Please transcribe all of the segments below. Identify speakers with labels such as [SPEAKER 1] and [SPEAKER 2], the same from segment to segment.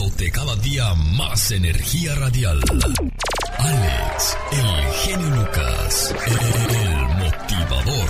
[SPEAKER 1] dándote cada día más energía radial. Alex, el genio Lucas, el, motivador.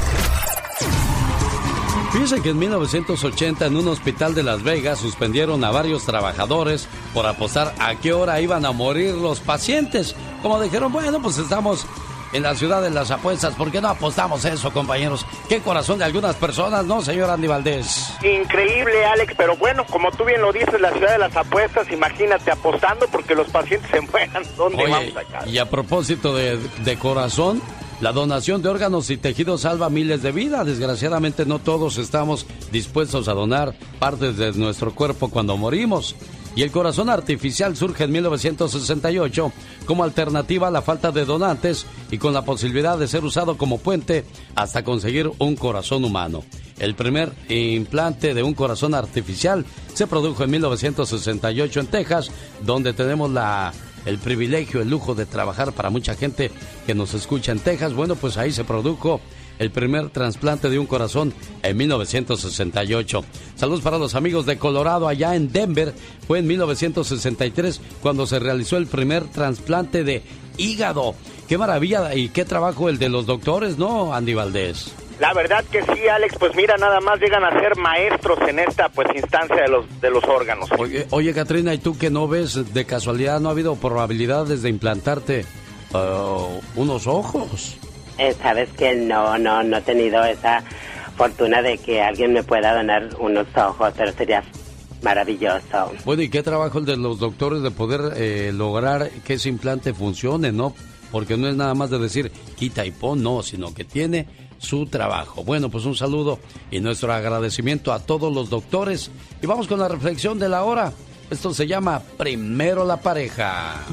[SPEAKER 2] Fíjense que en 1980 en un hospital de Las Vegas suspendieron a varios trabajadores por apostar a qué hora iban a morir los pacientes. Como dijeron, bueno, pues estamos en la ciudad de las apuestas. ¿Por qué no apostamos eso, compañeros? Qué corazón de algunas personas, ¿no, señor Andy Valdés?
[SPEAKER 3] Increíble, Alex, pero bueno, como tú bien lo dices, la ciudad de las apuestas, imagínate apostando porque los pacientes se mueran. ¿Dónde vamos a
[SPEAKER 2] Y a propósito de, de corazón, la donación de órganos y tejidos salva miles de vidas. Desgraciadamente no todos estamos dispuestos a donar partes de nuestro cuerpo cuando morimos y el corazón artificial surge en 1968 como alternativa a la falta de donantes y con la posibilidad de ser usado como puente hasta conseguir un corazón humano. El primer implante de un corazón artificial se produjo en 1968 en Texas, donde tenemos la el privilegio, el lujo de trabajar para mucha gente que nos escucha en Texas. Bueno, pues ahí se produjo el primer trasplante de un corazón en 1968. Saludos para los amigos de Colorado, allá en Denver. Fue en 1963 cuando se realizó el primer trasplante de hígado. Qué maravilla y qué trabajo el de los doctores, ¿no, Andy Valdés?
[SPEAKER 3] La verdad que sí, Alex, pues mira, nada más llegan a ser maestros en esta pues instancia de los de los órganos.
[SPEAKER 2] Oye, oye Katrina, ¿y tú que no ves de casualidad no ha habido probabilidades de implantarte uh, unos ojos?
[SPEAKER 4] Eh, sabes que no, no, no he tenido esa fortuna de que alguien me pueda donar unos ojos, pero sería maravilloso.
[SPEAKER 2] Bueno, ¿y qué trabajo el de los doctores de poder eh, lograr que ese implante funcione, no? Porque no es nada más de decir quita y pon, no, sino que tiene su trabajo. Bueno, pues un saludo y nuestro agradecimiento a todos los doctores. Y vamos con la reflexión de la hora. Esto se llama Primero la pareja.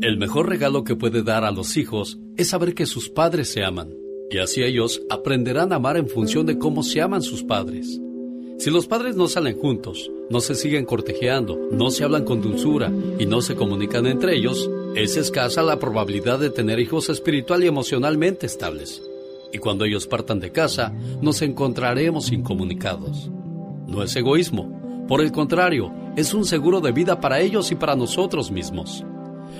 [SPEAKER 5] El mejor regalo que puede dar a los hijos es saber que sus padres se aman, y así ellos aprenderán a amar en función de cómo se aman sus padres. Si los padres no salen juntos, no se siguen cortejeando, no se hablan con dulzura y no se comunican entre ellos, es escasa la probabilidad de tener hijos espiritual y emocionalmente estables. Y cuando ellos partan de casa, nos encontraremos incomunicados. No es egoísmo, por el contrario, es un seguro de vida para ellos y para nosotros mismos.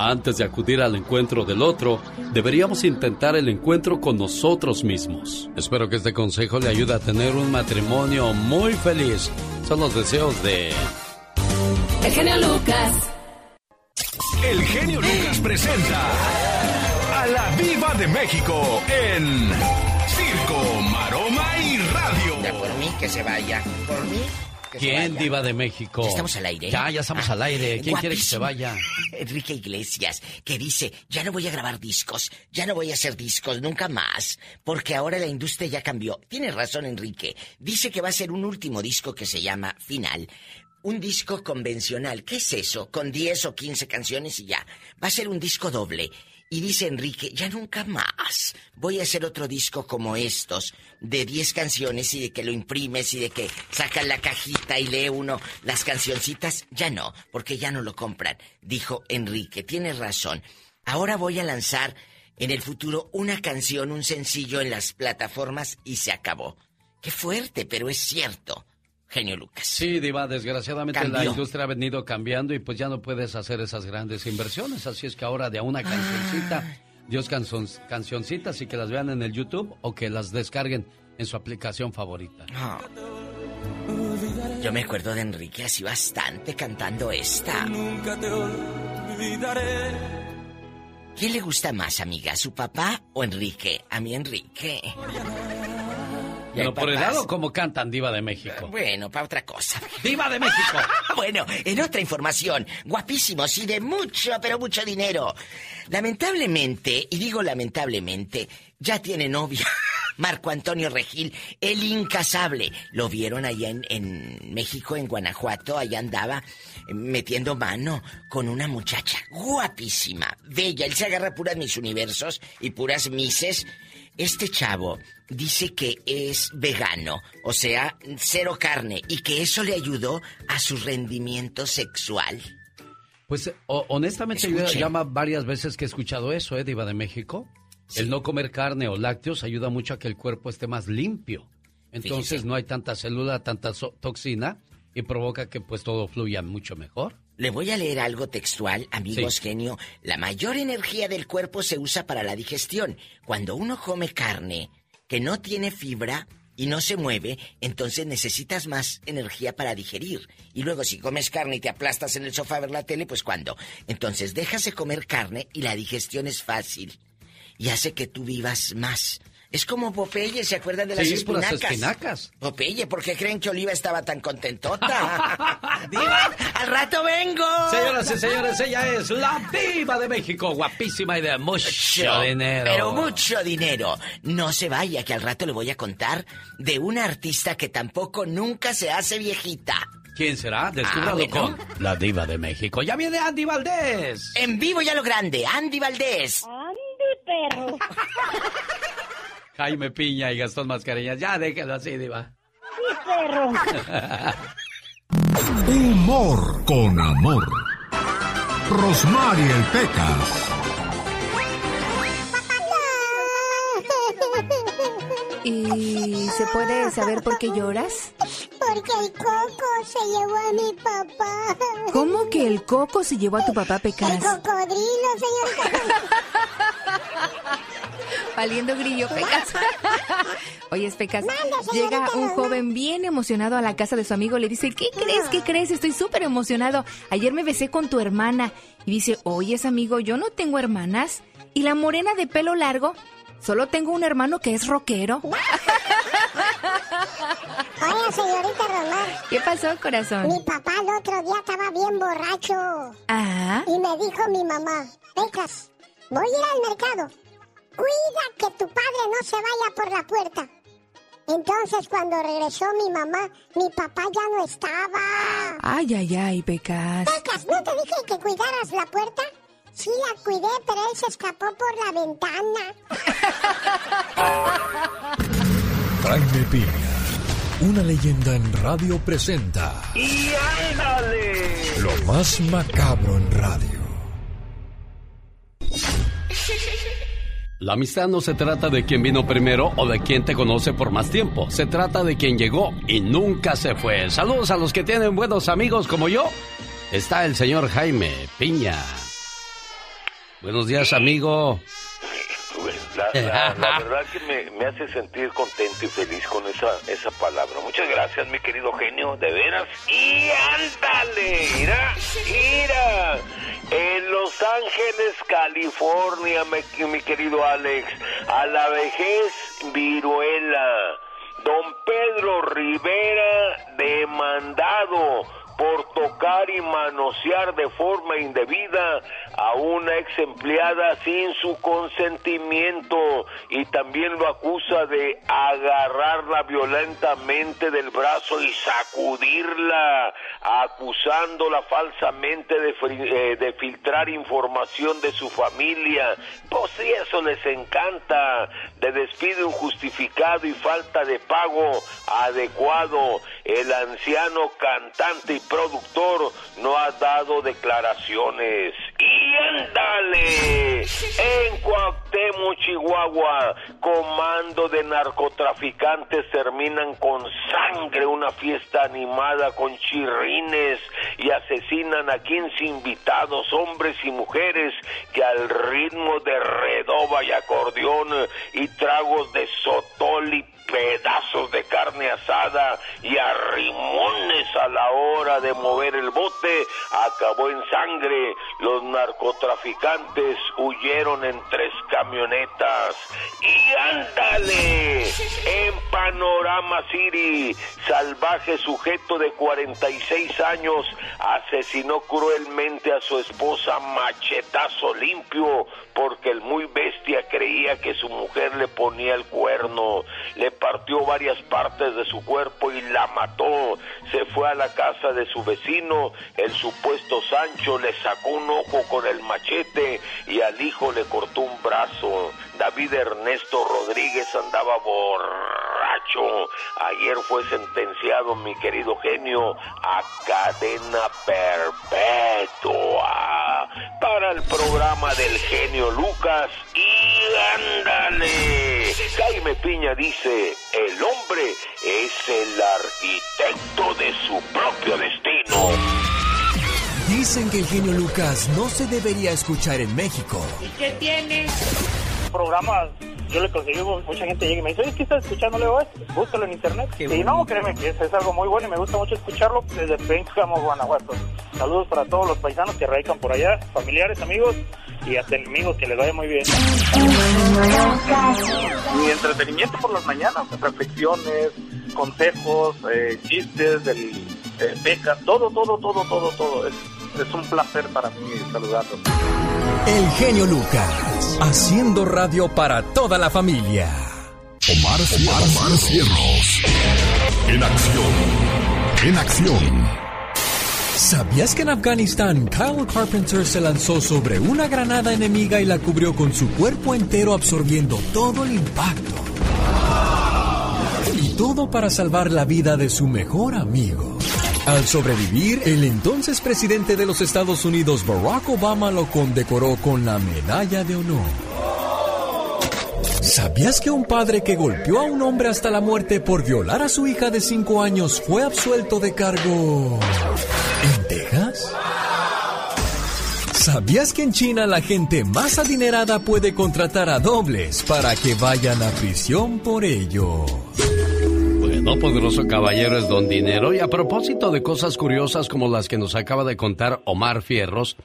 [SPEAKER 5] Antes de acudir al encuentro del otro, deberíamos intentar el encuentro con nosotros mismos.
[SPEAKER 2] Espero que este consejo le ayude a tener un matrimonio muy feliz. Son los deseos de...
[SPEAKER 6] El genio Lucas.
[SPEAKER 1] El genio Lucas presenta a la Viva de México en Circo, Maroma y Radio.
[SPEAKER 7] Ya por mí que se vaya. Por mí
[SPEAKER 2] ¿Quién, Diva de México?
[SPEAKER 7] Ya estamos al aire.
[SPEAKER 2] Ya, ya estamos
[SPEAKER 7] Ah,
[SPEAKER 2] al aire. ¿Quién quiere que se vaya?
[SPEAKER 7] Enrique Iglesias, que dice, ya no voy a grabar discos, ya no voy a hacer discos, nunca más, porque ahora la industria ya cambió. Tiene razón, Enrique. Dice que va a ser un último disco que se llama Final. Un disco convencional. ¿Qué es eso? Con 10 o 15 canciones y ya. Va a ser un disco doble. Y dice Enrique, ya nunca más voy a hacer otro disco como estos, de 10 canciones y de que lo imprimes y de que sacan la cajita y lee uno las cancioncitas. Ya no, porque ya no lo compran. Dijo Enrique, tienes razón. Ahora voy a lanzar en el futuro una canción, un sencillo en las plataformas y se acabó. Qué fuerte, pero es cierto. Genio Lucas.
[SPEAKER 2] Sí, Diva, desgraciadamente la industria ha venido cambiando y pues ya no puedes hacer esas grandes inversiones. Así es que ahora de a una cancioncita, Dios canzon, cancioncitas y que las vean en el YouTube o que las descarguen en su aplicación favorita.
[SPEAKER 7] Ah. Yo me acuerdo de Enrique así bastante cantando esta. olvidaré. ¿Quién le gusta más, amiga? ¿Su papá o Enrique? A mí, Enrique.
[SPEAKER 2] Pero por el lado, ¿cómo cantan Diva de México?
[SPEAKER 7] Bueno, para otra cosa.
[SPEAKER 2] ¡Diva de México!
[SPEAKER 7] bueno, en otra información, guapísimos y de mucho, pero mucho dinero. Lamentablemente, y digo lamentablemente, ya tiene novia. Marco Antonio Regil, el incasable. Lo vieron allá en, en México, en Guanajuato, allá andaba metiendo mano con una muchacha guapísima, bella. Él se agarra puras mis universos y puras mises. Este chavo dice que es vegano, o sea, cero carne, y que eso le ayudó a su rendimiento sexual.
[SPEAKER 2] Pues honestamente yo ya varias veces que he escuchado eso, ¿eh, Diva de México? El no comer carne o lácteos ayuda mucho a que el cuerpo esté más limpio. Entonces no hay tanta célula, tanta toxina y provoca que pues todo fluya mucho mejor.
[SPEAKER 7] Le voy a leer algo textual, amigos genio. La mayor energía del cuerpo se usa para la digestión. Cuando uno come carne que no tiene fibra y no se mueve, entonces necesitas más energía para digerir. Y luego si comes carne y te aplastas en el sofá a ver la tele, pues cuando. Entonces dejas de comer carne y la digestión es fácil. Y hace que tú vivas más. Es como Popeye, ¿se acuerdan de las espinacas?
[SPEAKER 2] Las espinacas.
[SPEAKER 7] Popeye, ¿por qué creen que Oliva estaba tan contentota? ¡Diva! ¡Al rato vengo!
[SPEAKER 2] Señoras y señores, ella es la diva de México, guapísima y de mucho, dinero.
[SPEAKER 7] Pero mucho dinero. No se vaya, que al rato le voy a contar de una artista que tampoco nunca se hace viejita.
[SPEAKER 2] ¿Quién será? Descúbralo ah, con la diva de México. ¡Ya viene Andy Valdés!
[SPEAKER 7] En vivo ya lo grande, Andy Valdés.
[SPEAKER 8] Andy, perro.
[SPEAKER 2] Jaime Piña y Gastón Mascareñas. Ya déjalo así, Diva.
[SPEAKER 8] Sí, perro.
[SPEAKER 1] Humor con amor. Rosmarie Pecas.
[SPEAKER 6] ¿Y se puede saber por qué lloras?
[SPEAKER 8] Porque el coco se llevó a mi papá.
[SPEAKER 6] ¿Cómo que el coco se llevó a tu papá, Pecas?
[SPEAKER 8] El cocodrilo, señor.
[SPEAKER 6] Valiendo grillo, Pecas. Oye, Pecas, llega un joven bien emocionado a la casa de su amigo. Le dice, ¿qué crees? ¿Qué crees? Estoy súper emocionado. Ayer me besé con tu hermana. Y dice, oye, amigo, yo no tengo hermanas. ¿Y la morena de pelo largo? Solo tengo un hermano que es rockero.
[SPEAKER 8] Oye, señorita Romar.
[SPEAKER 6] ¿Qué pasó, corazón?
[SPEAKER 8] Mi papá el otro día estaba bien borracho.
[SPEAKER 6] Ah.
[SPEAKER 8] Y me dijo mi mamá, Pecas, voy a ir al mercado cuida que tu padre no se vaya por la puerta. Entonces cuando regresó mi mamá, mi papá ya no estaba.
[SPEAKER 6] Ay, ay, ay, Pecas.
[SPEAKER 8] Pecas, ¿no te dije que cuidaras la puerta? Sí, la cuidé, pero él se escapó por la ventana.
[SPEAKER 1] Jaime Piña, una leyenda en radio presenta.
[SPEAKER 9] ¡Y ándale!
[SPEAKER 1] Lo más macabro en radio.
[SPEAKER 2] La amistad no se trata de quien vino primero o de quien te conoce por más tiempo. Se trata de quien llegó y nunca se fue. Saludos a los que tienen buenos amigos como yo. Está el señor Jaime Piña. Buenos días, amigo.
[SPEAKER 10] La, verdad que me, hace sentir contento y feliz con esa, esa palabra. Muchas gracias, mi querido genio, de veras. Y ándale, mira, mira. En Los Ángeles, California, mi, querido Alex, a la vejez viruela. Don Pedro Rivera demandado por tocar y manosear de forma indebida a una ex empleada sin su consentimiento y también lo acusa de agarrarla violentamente del brazo y sacudirla, acusándola falsamente de, eh, de filtrar información de su familia. Pues si eso les encanta, de despido injustificado y falta de pago adecuado, el anciano cantante y productor no ha dado declaraciones. Y ándale, en Cuauhtémoc, Chihuahua, comando de narcotraficantes terminan con sangre una fiesta animada con chirrines y asesinan a 15 invitados, hombres y mujeres, que al ritmo de redoba y acordeón y tragos de sotol y pedazos de carne asada y arrimones a la hora de mover el bote acabó en sangre. Los narcotraficantes huyeron en tres camionetas. Y ándale, en Panorama City, salvaje sujeto de 46 años asesinó cruelmente a su esposa machetazo limpio porque el muy bestia creía que su mujer le ponía el cuerno. Le partió varias partes de su cuerpo y la mató. Se fue a la casa de su vecino. El supuesto Sancho le sacó un ojo con el machete y al hijo le cortó un brazo. David Ernesto Rodríguez andaba borracho. Ayer fue sentenciado, mi querido genio, a cadena perpetua para el programa del genio Lucas. Y ándale. Jaime Piña dice, el hombre es el arquitecto de su propio destino.
[SPEAKER 1] Dicen que el genio Lucas no se debería escuchar en México.
[SPEAKER 11] ¿Y qué tiene? Programas, yo le conseguí, mucha gente llega y me dice, oye, ¿qué estás escuchando? Le digo, búscalo en internet. y no, créeme que es, algo muy bueno y me gusta mucho escucharlo desde Pénjamo, Guanajuato. Saludos para todos los paisanos que radican por allá, familiares, amigos y hasta enemigos, que les vaya muy bien. Mi entretenimiento por las mañanas, reflexiones, consejos, eh, chistes, del, becas, todo, todo, todo, todo, todo. Es, es un placer para mí saludarlos.
[SPEAKER 1] El genio Lucas, haciendo radio para toda la familia.
[SPEAKER 12] Omar, Omar, Omar Cierros. En acción. En acción.
[SPEAKER 1] ¿Sabías que en Afganistán Kyle Carpenter se lanzó sobre una granada enemiga y la cubrió con su cuerpo entero absorbiendo todo el impacto? Y todo para salvar la vida de su mejor amigo. Al sobrevivir, el entonces presidente de los Estados Unidos, Barack Obama, lo condecoró con la Medalla de Honor. ¿Sabías que un padre que golpeó a un hombre hasta la muerte por violar a su hija de 5 años fue absuelto de cargo en Texas? ¿Sabías que en China la gente más adinerada puede contratar a dobles para que vayan a prisión por ello?
[SPEAKER 2] Bueno, poderoso caballero es don dinero. Y a propósito de cosas curiosas como las que nos acaba de contar Omar Fierros,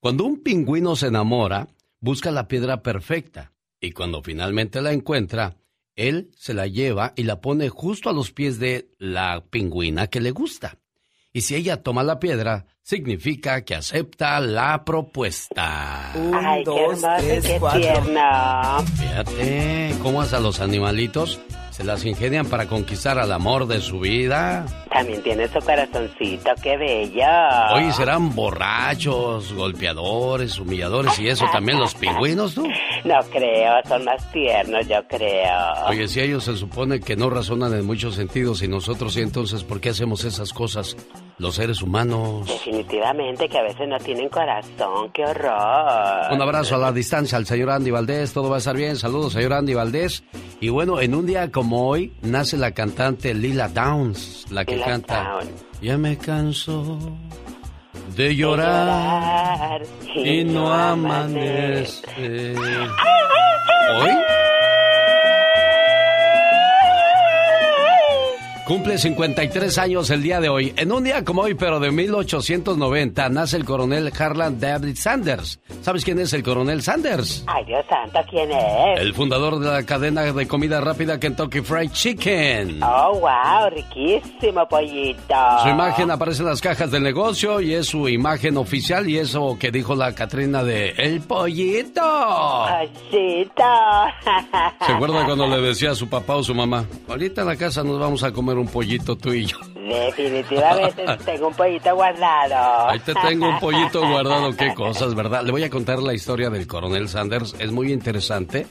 [SPEAKER 2] cuando un pingüino se enamora, busca la piedra perfecta y cuando finalmente la encuentra, él se la lleva y la pone justo a los pies de la pingüina que le gusta. Y si ella toma la piedra, significa que acepta la propuesta.
[SPEAKER 4] Ay, dos, qué tres, qué
[SPEAKER 2] Fíjate, ¿cómo hasta los animalitos se las ingenian para conquistar al amor de su vida.
[SPEAKER 4] También tiene su corazoncito, qué bella.
[SPEAKER 2] Oye, serán borrachos, golpeadores, humilladores y eso también los pingüinos, ¿no?
[SPEAKER 4] No creo, son más tiernos, yo creo.
[SPEAKER 2] Oye, si ellos se supone que no razonan en muchos sentidos y nosotros sí, entonces, ¿por qué hacemos esas cosas? Los seres humanos.
[SPEAKER 4] Definitivamente que a veces no tienen corazón, qué horror.
[SPEAKER 2] Un abrazo a la distancia al señor Andy Valdés, todo va a estar bien. Saludos, señor Andy Valdés. Y bueno, en un día como hoy nace la cantante Lila Downs, la que Ya me canso de llorar, y no amanece. ¿Hoy? Cumple 53 años el día de hoy. En un día como hoy, pero de 1890, nace el coronel Harlan David Sanders. ¿Sabes quién es el coronel Sanders?
[SPEAKER 4] Ay, Dios santo, ¿quién es?
[SPEAKER 2] El fundador de la cadena de comida rápida Kentucky Fried Chicken.
[SPEAKER 4] Oh, wow, riquísimo pollito.
[SPEAKER 2] Su imagen aparece en las cajas del negocio y es su imagen oficial y eso que dijo la Catrina de El Pollito.
[SPEAKER 4] Pollito.
[SPEAKER 2] ¿Se acuerda cuando le decía a su papá o su mamá? Ahorita en la casa nos vamos a comer un pollito tú y yo.
[SPEAKER 4] Definitivamente tengo un pollito guardado.
[SPEAKER 2] Ahí te tengo un pollito guardado, qué cosas, ¿verdad? Le voy a contar la historia del coronel Sanders, es muy interesante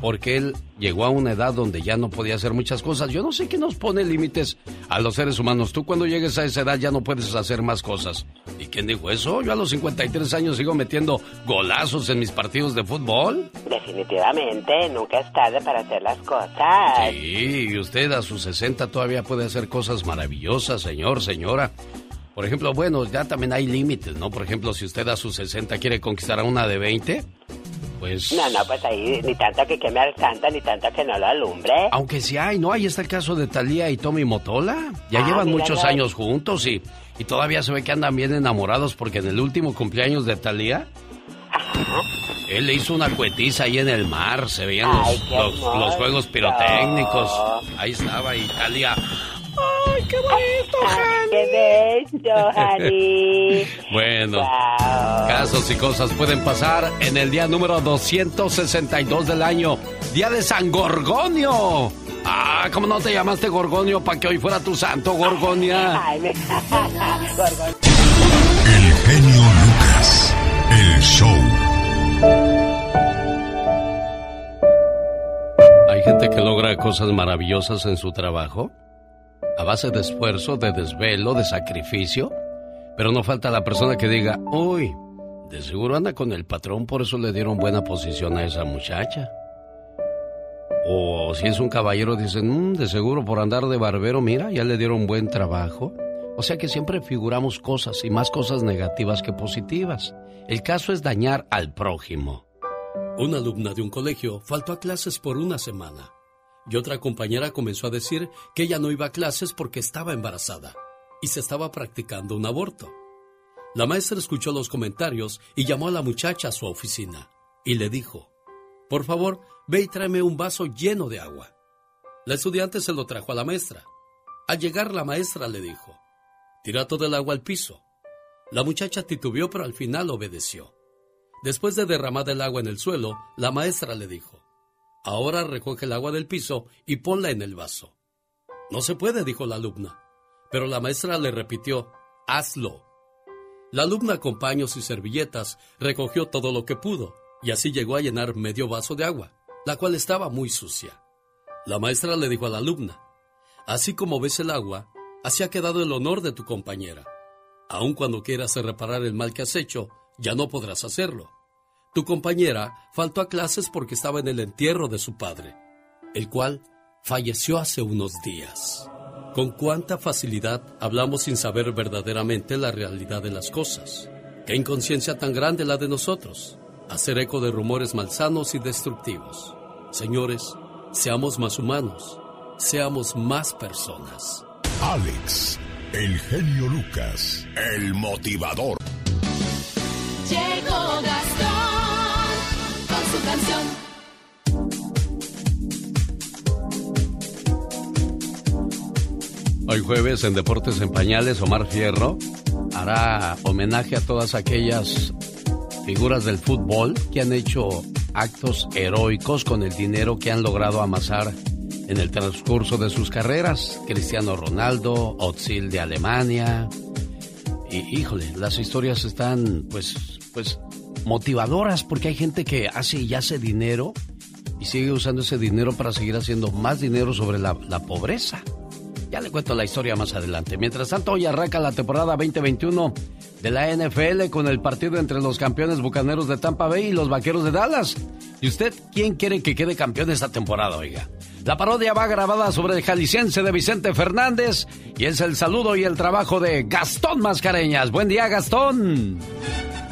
[SPEAKER 2] porque él llegó a una edad donde ya no podía hacer muchas cosas. Yo no sé qué nos pone límites a los seres humanos. Tú cuando llegues a esa edad ya no puedes hacer más cosas. ¿Y quién dijo eso? Yo a los 53 años sigo metiendo golazos en mis partidos de fútbol.
[SPEAKER 4] Definitivamente, nunca es tarde para hacer las cosas.
[SPEAKER 2] Sí, y usted a sus 60 todavía puede hacer cosas maravillosas, señor, señora. Por ejemplo, bueno, ya también hay límites, ¿no? Por ejemplo, si usted a sus 60 quiere conquistar a una de 20, Pues...
[SPEAKER 4] No, no, pues ahí ni tanto que queme al santo, ni tanto que no lo alumbre.
[SPEAKER 2] Aunque sí hay, ¿no? Ahí está el caso de Talía y Tommy Motola. Ya ah, llevan muchos años juntos y, y todavía se ve que andan bien enamorados porque en el último cumpleaños de Talía... Él le hizo una cuetiza ahí en el mar, se veían los, los, juegos pirotécnicos. Ahí estaba Italia.
[SPEAKER 4] ¡Ay, qué bonito, Jani! ¡Qué bello, Jani!
[SPEAKER 2] bueno, casos y cosas pueden pasar en el día número 262 del año, Día de San Gorgonio. Ah, ¿cómo no te llamaste Gorgonio para que hoy fuera tu santo, Gorgonia? Ay, me...
[SPEAKER 12] el genio Lucas, el show.
[SPEAKER 2] Hay gente que logra cosas maravillosas en su trabajo a base de esfuerzo, de desvelo, de sacrificio, pero no falta la persona que diga, uy, de seguro anda con el patrón, por eso le dieron buena posición a esa muchacha. O si es un caballero, dicen, mm, de seguro por andar de barbero, mira, ya le dieron buen trabajo. O sea que siempre figuramos cosas y más cosas negativas que positivas. El caso es dañar al prójimo.
[SPEAKER 13] Una alumna de un colegio faltó a clases por una semana y otra compañera comenzó a decir que ella no iba a clases porque estaba embarazada y se estaba practicando un aborto. La maestra escuchó los comentarios y llamó a la muchacha a su oficina y le dijo, por favor, ve y tráeme un vaso lleno de agua. La estudiante se lo trajo a la maestra. Al llegar la maestra le dijo, tira todo el agua al piso. La muchacha titubeó pero al final obedeció. Después de derramar el agua en el suelo, la maestra le dijo, Ahora recoge el agua del piso y ponla en el vaso. No se puede, dijo la alumna. Pero la maestra le repitió, hazlo. La alumna con paños y servilletas recogió todo lo que pudo y así llegó a llenar medio vaso de agua, la cual estaba muy sucia. La maestra le dijo a la alumna, así como ves el agua, así ha quedado el honor de tu compañera. Aun cuando quieras reparar el mal que has hecho, ya no podrás hacerlo. Tu compañera faltó a clases porque estaba en el entierro de su padre, el cual falleció hace unos días. Con cuánta facilidad hablamos sin saber verdaderamente la realidad de las cosas. Qué inconsciencia tan grande la de nosotros. Hacer eco de rumores malsanos y destructivos. Señores, seamos más humanos, seamos más personas.
[SPEAKER 12] Alex, el genio Lucas, el motivador.
[SPEAKER 14] Llegó
[SPEAKER 2] Hoy jueves en Deportes en Pañales, Omar Fierro hará homenaje a todas aquellas figuras del fútbol que han hecho actos heroicos con el dinero que han logrado amasar en el transcurso de sus carreras. Cristiano Ronaldo, Otzil de Alemania. Y híjole, las historias están pues, pues motivadoras porque hay gente que hace y hace dinero y sigue usando ese dinero para seguir haciendo más dinero sobre la, la pobreza. Ya le cuento la historia más adelante. Mientras tanto, hoy arranca la temporada 2021 de la NFL con el partido entre los campeones bucaneros de Tampa Bay y los vaqueros de Dallas. ¿Y usted quién quiere que quede campeón esta temporada, oiga? La parodia va grabada sobre el jalisciense de Vicente Fernández y es el saludo y el trabajo de Gastón Mascareñas. Buen día, Gastón.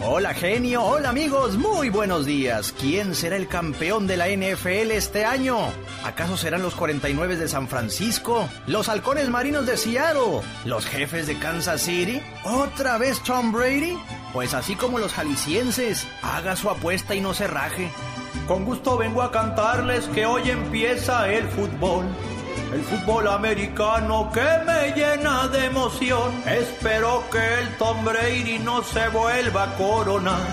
[SPEAKER 15] Hola genio, hola amigos, muy buenos días. ¿Quién será el campeón de la NFL este año? ¿Acaso serán los 49 de San Francisco? ¿Los halcones marinos de Seattle? ¿Los jefes de Kansas City? ¿Otra vez Tom Brady? Pues así como los jaliscienses, haga su apuesta y no se raje. Con gusto vengo a cantarles que hoy empieza el fútbol el fútbol americano que me llena de emoción. Espero que el Tom Brady no se vuelva a coronar.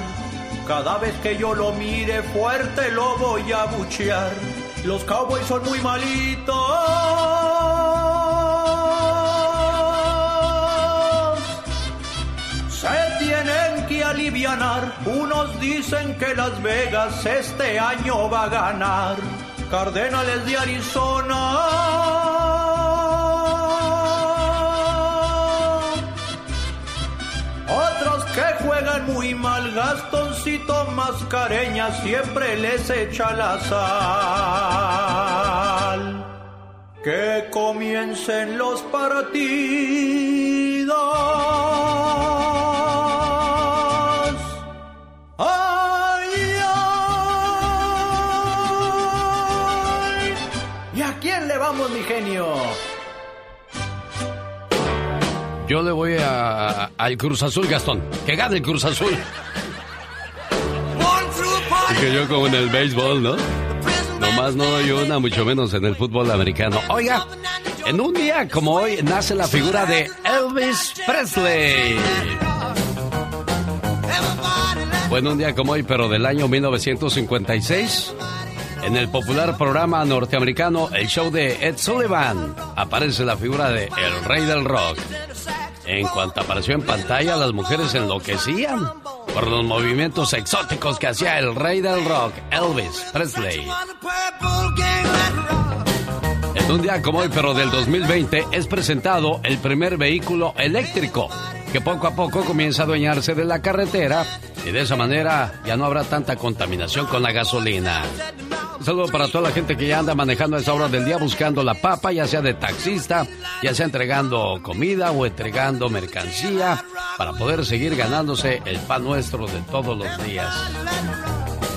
[SPEAKER 15] Cada vez que yo lo mire fuerte lo voy a buchear. Los Cowboys son muy malitos. Alivianar. Unos dicen que Las Vegas este año va a ganar. Cardenales de Arizona. Otros que juegan muy mal, Gastoncito Mascareña siempre les echa la sal. Que comiencen los partidos.
[SPEAKER 2] Yo le voy a, al Cruz Azul, Gastón. Que gane el Cruz Azul. que yo como en el béisbol, ¿no? Nomás no doy una, mucho menos en el fútbol americano. Oiga, en un día como hoy nace la figura de Elvis Presley. Bueno, un día como hoy, pero del año 1956, en el popular programa norteamericano El Show de Ed Sullivan, aparece la figura de El Rey del Rock. En cuanto apareció en pantalla, las mujeres enloquecían por los movimientos exóticos que hacía el rey del rock, Elvis Presley. En un día como hoy, pero del 2020, es presentado el primer vehículo eléctrico que poco a poco comienza a adueñarse de la carretera y de esa manera ya no habrá tanta contaminación con la gasolina. Saludo para toda la gente que ya anda manejando a esa hora del día buscando la papa, ya sea de taxista, ya sea entregando comida o entregando mercancía para poder seguir ganándose el pan nuestro de todos los días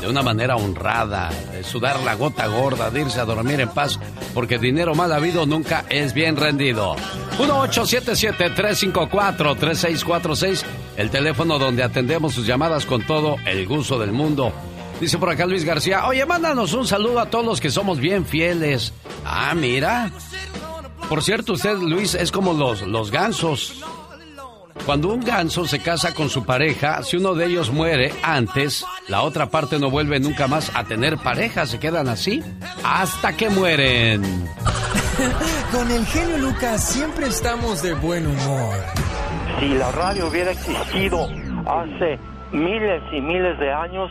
[SPEAKER 2] de una manera honrada, de sudar la gota gorda, de irse a dormir en paz, porque dinero mal habido nunca es bien rendido. 1877-354-3646, el teléfono donde atendemos sus llamadas con todo el gusto del mundo. Dice por acá Luis García, oye, mándanos un saludo a todos los que somos bien fieles. Ah, mira. Por cierto, usted, Luis, es como los, los gansos. Cuando un ganso se casa con su pareja, si uno de ellos muere antes, la otra parte no vuelve nunca más a tener pareja, se quedan así hasta que mueren.
[SPEAKER 1] con el genio Lucas siempre estamos de buen humor.
[SPEAKER 16] Si la radio hubiera existido hace miles y miles de años,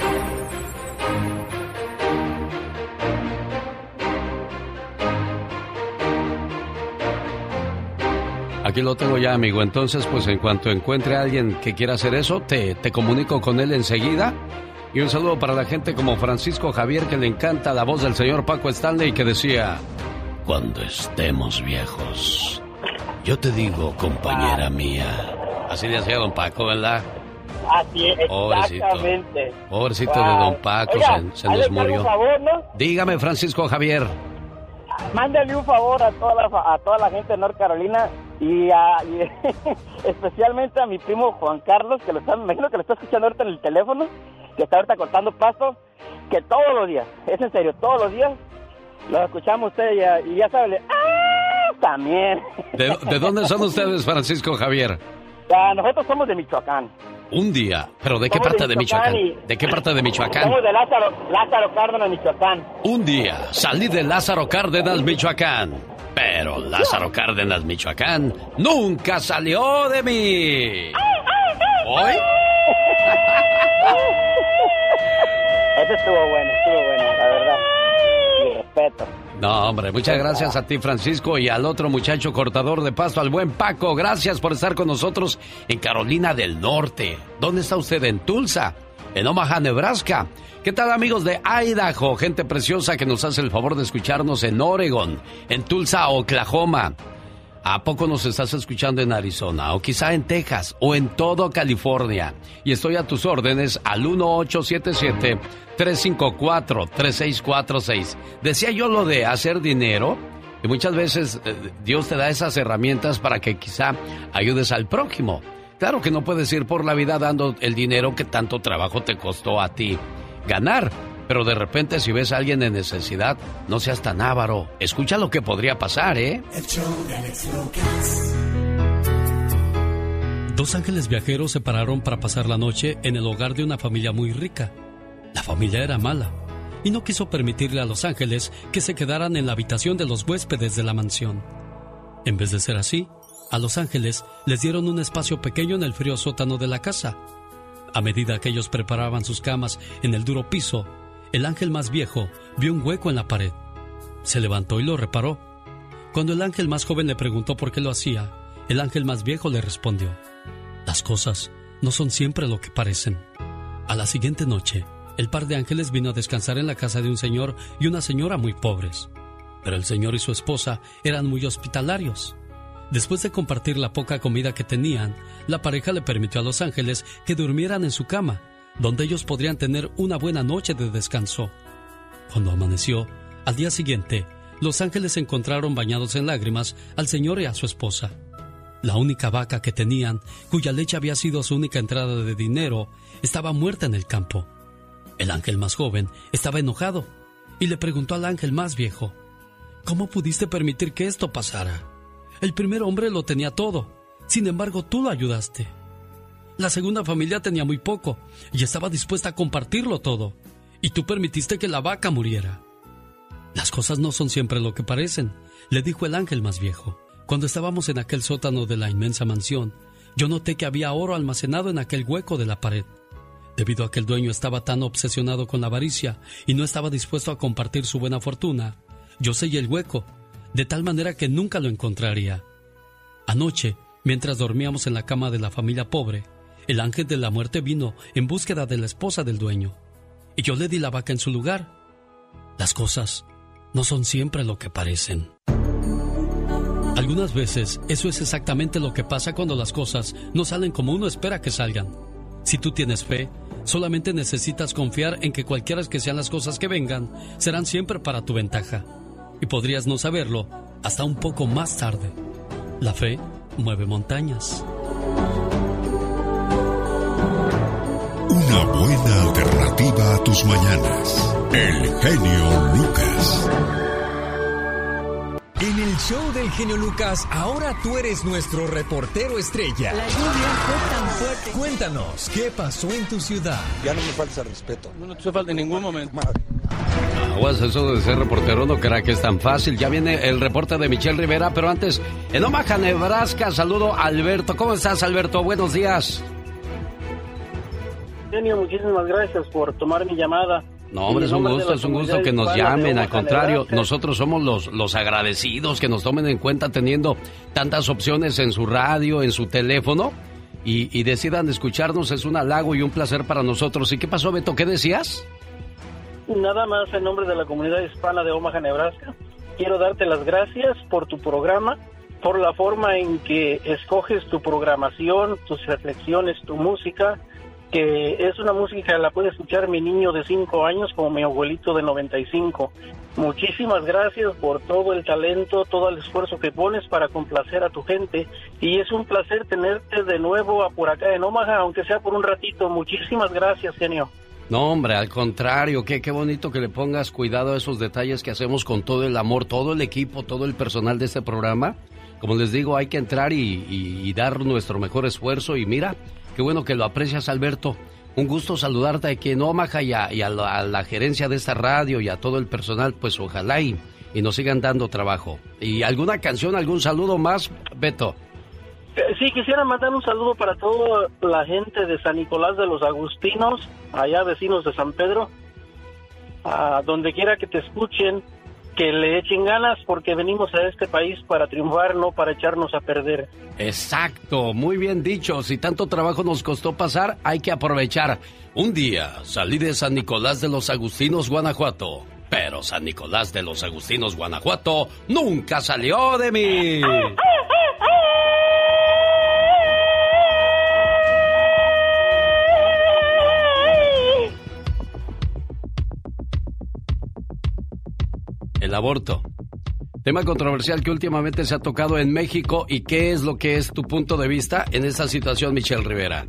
[SPEAKER 2] Aquí lo tengo ya, amigo. Entonces, pues en cuanto encuentre a alguien que quiera hacer eso, te, te comunico con él enseguida. Y un saludo para la gente como Francisco Javier, que le encanta la voz del señor Paco Stanley, que decía, cuando estemos viejos, yo te digo, compañera mía. Así decía don Paco, ¿verdad?
[SPEAKER 11] Así es, exactamente.
[SPEAKER 2] Pobrecito, de don Paco, se, nos murió. Dígame, Francisco Javier.
[SPEAKER 11] Mándale un favor a toda la, a toda la gente de North Carolina y, especialmente a mi primo Juan Carlos, que lo está, me imagino que lo está escuchando ahorita en el teléfono, que está ahorita cortando pasto, que todos los días, es en serio, todos los días lo escuchamos usted y, ya sabe, ¡ah! También.
[SPEAKER 2] ¿De, ¿De, dónde son ustedes, Francisco Javier?
[SPEAKER 11] nosotros somos de Michoacán.
[SPEAKER 2] Un día, pero ¿de qué parte de Michoacán? ¿De qué parte de Michoacán?
[SPEAKER 11] Somos de Lázaro, Lázaro Cárdenas, Michoacán.
[SPEAKER 2] Un día salí de Lázaro Cárdenas, Michoacán. Pero Lázaro Cárdenas, Michoacán, nunca salió de mí. ¿Hoy?
[SPEAKER 11] Ese estuvo bueno, estuvo bueno, la verdad. Mi respeto.
[SPEAKER 2] No, hombre, muchas gracias a ti, Francisco, y al otro muchacho cortador de pasto, al buen Paco. Gracias por estar con nosotros en Carolina del Norte. ¿Dónde está usted? En Tulsa, en Omaha, Nebraska. ¿Qué tal amigos de Idaho? Gente preciosa que nos hace el favor de escucharnos en Oregon, en Tulsa, Oklahoma. ¿A poco nos estás escuchando en Arizona? O quizá en Texas o en todo California. Y estoy a tus órdenes al 1877-354-3646. Decía yo lo de hacer dinero. Y muchas veces eh, Dios te da esas herramientas para que quizá ayudes al prójimo. Claro que no puedes ir por la vida dando el dinero que tanto trabajo te costó a ti ganar. Pero de repente si ves a alguien en necesidad, no seas tan ávaro. Escucha lo que podría pasar, ¿eh?
[SPEAKER 13] Dos ángeles viajeros se pararon para pasar la noche en el hogar de una familia muy rica. La familia era mala y no quiso permitirle a los ángeles que se quedaran en la habitación de los huéspedes de la mansión. En vez de ser así, a los ángeles les dieron un espacio pequeño en el frío sótano de la casa a medida que ellos preparaban sus camas en el duro piso, el ángel más viejo vio un hueco en la pared. Se levantó y lo reparó.
[SPEAKER 2] Cuando el ángel más joven le preguntó por qué lo hacía, el ángel más viejo le respondió, las cosas no son siempre lo que parecen. A la siguiente noche, el par de ángeles vino a descansar en la casa de un señor y una señora muy pobres. Pero el señor y su esposa eran muy hospitalarios. Después de compartir la poca comida que tenían, la pareja le permitió a los ángeles que durmieran en su cama, donde ellos podrían tener una buena noche de descanso. Cuando amaneció, al día siguiente, los ángeles encontraron bañados en lágrimas al señor y a su esposa. La única vaca que tenían, cuya leche había sido su única entrada de dinero, estaba muerta en el campo. El ángel más joven estaba enojado y le preguntó al ángel más viejo, ¿Cómo pudiste permitir que esto pasara? El primer hombre lo tenía todo, sin embargo tú lo ayudaste. La segunda familia tenía muy poco y estaba dispuesta a compartirlo todo, y tú permitiste que la vaca muriera. Las cosas no son siempre lo que parecen, le dijo el ángel más viejo. Cuando estábamos en aquel sótano de la inmensa mansión, yo noté que había oro almacenado en aquel hueco de la pared. Debido a que el dueño estaba tan obsesionado con la avaricia y no estaba dispuesto a compartir su buena fortuna, yo sellé el hueco, de tal manera que nunca lo encontraría. Anoche, mientras dormíamos en la cama de la familia pobre, el ángel de la muerte vino en búsqueda de la esposa del dueño, y yo le di la vaca en su lugar. Las cosas no son siempre lo que parecen. Algunas veces eso es exactamente lo que pasa cuando las cosas no salen como uno espera que salgan. Si tú tienes fe, solamente necesitas confiar en que cualquiera que sean las cosas que vengan, serán siempre para tu ventaja. Y podrías no saberlo hasta un poco más tarde. La fe mueve montañas.
[SPEAKER 13] Una buena alternativa a tus mañanas. El genio Lucas.
[SPEAKER 1] En el show del genio Lucas, ahora tú eres nuestro reportero estrella.
[SPEAKER 17] La lluvia fue tan fuerte.
[SPEAKER 1] Cuéntanos, ¿qué pasó en tu ciudad?
[SPEAKER 18] Ya no me falta respeto.
[SPEAKER 19] No, no te falta en ningún momento.
[SPEAKER 20] Aguas, eso de ser reportero no crea que es tan fácil. Ya viene el reporte de Michelle Rivera, pero antes, en Omaha, Nebraska, saludo a Alberto. ¿Cómo estás, Alberto? Buenos días.
[SPEAKER 11] Genio, muchísimas gracias por tomar mi llamada.
[SPEAKER 20] No, hombre, es un gusto, es un gusto que nos llamen. Al contrario, nosotros somos los, los agradecidos que nos tomen en cuenta teniendo tantas opciones en su radio, en su teléfono y, y decidan escucharnos. Es un halago y un placer para nosotros. ¿Y qué pasó, Beto? ¿Qué decías?
[SPEAKER 11] Nada más en nombre de la comunidad hispana de Omaha, Nebraska, quiero darte las gracias por tu programa, por la forma en que escoges tu programación, tus reflexiones, tu música, que es una música la puede escuchar mi niño de 5 años como mi abuelito de 95. Muchísimas gracias por todo el talento, todo el esfuerzo que pones para complacer a tu gente y es un placer tenerte de nuevo por acá en Omaha, aunque sea por un ratito. Muchísimas gracias, genio.
[SPEAKER 20] No, hombre, al contrario, qué, qué bonito que le pongas cuidado a esos detalles que hacemos con todo el amor, todo el equipo, todo el personal de este programa. Como les digo, hay que entrar y dar nuestro mejor esfuerzo y mira, Qué bueno que lo aprecias, Alberto. Un gusto saludarte aquí en Omaha y, a, la, gerencia de esta radio y a todo el personal, pues ojalá y, y, nos sigan dando trabajo. ¿Y alguna canción, algún saludo más, Beto?
[SPEAKER 11] Eh, sí, quisiera mandar un saludo para toda la gente de San Nicolás de los Agustinos, allá vecinos de San Pedro, a donde quiera que te escuchen, que le echen ganas porque venimos a este país para triunfar, no para echarnos a perder.
[SPEAKER 20] Exacto, muy bien dicho. Si tanto trabajo nos costó pasar, hay que aprovechar. Un día salí de San Nicolás de los Agustinos, Guanajuato. Pero San Nicolás de los Agustinos, Guanajuato, nunca salió de mí. El aborto. Tema controversial que últimamente se ha tocado en México y qué es lo que es tu punto de vista en esta situación, Michelle Rivera.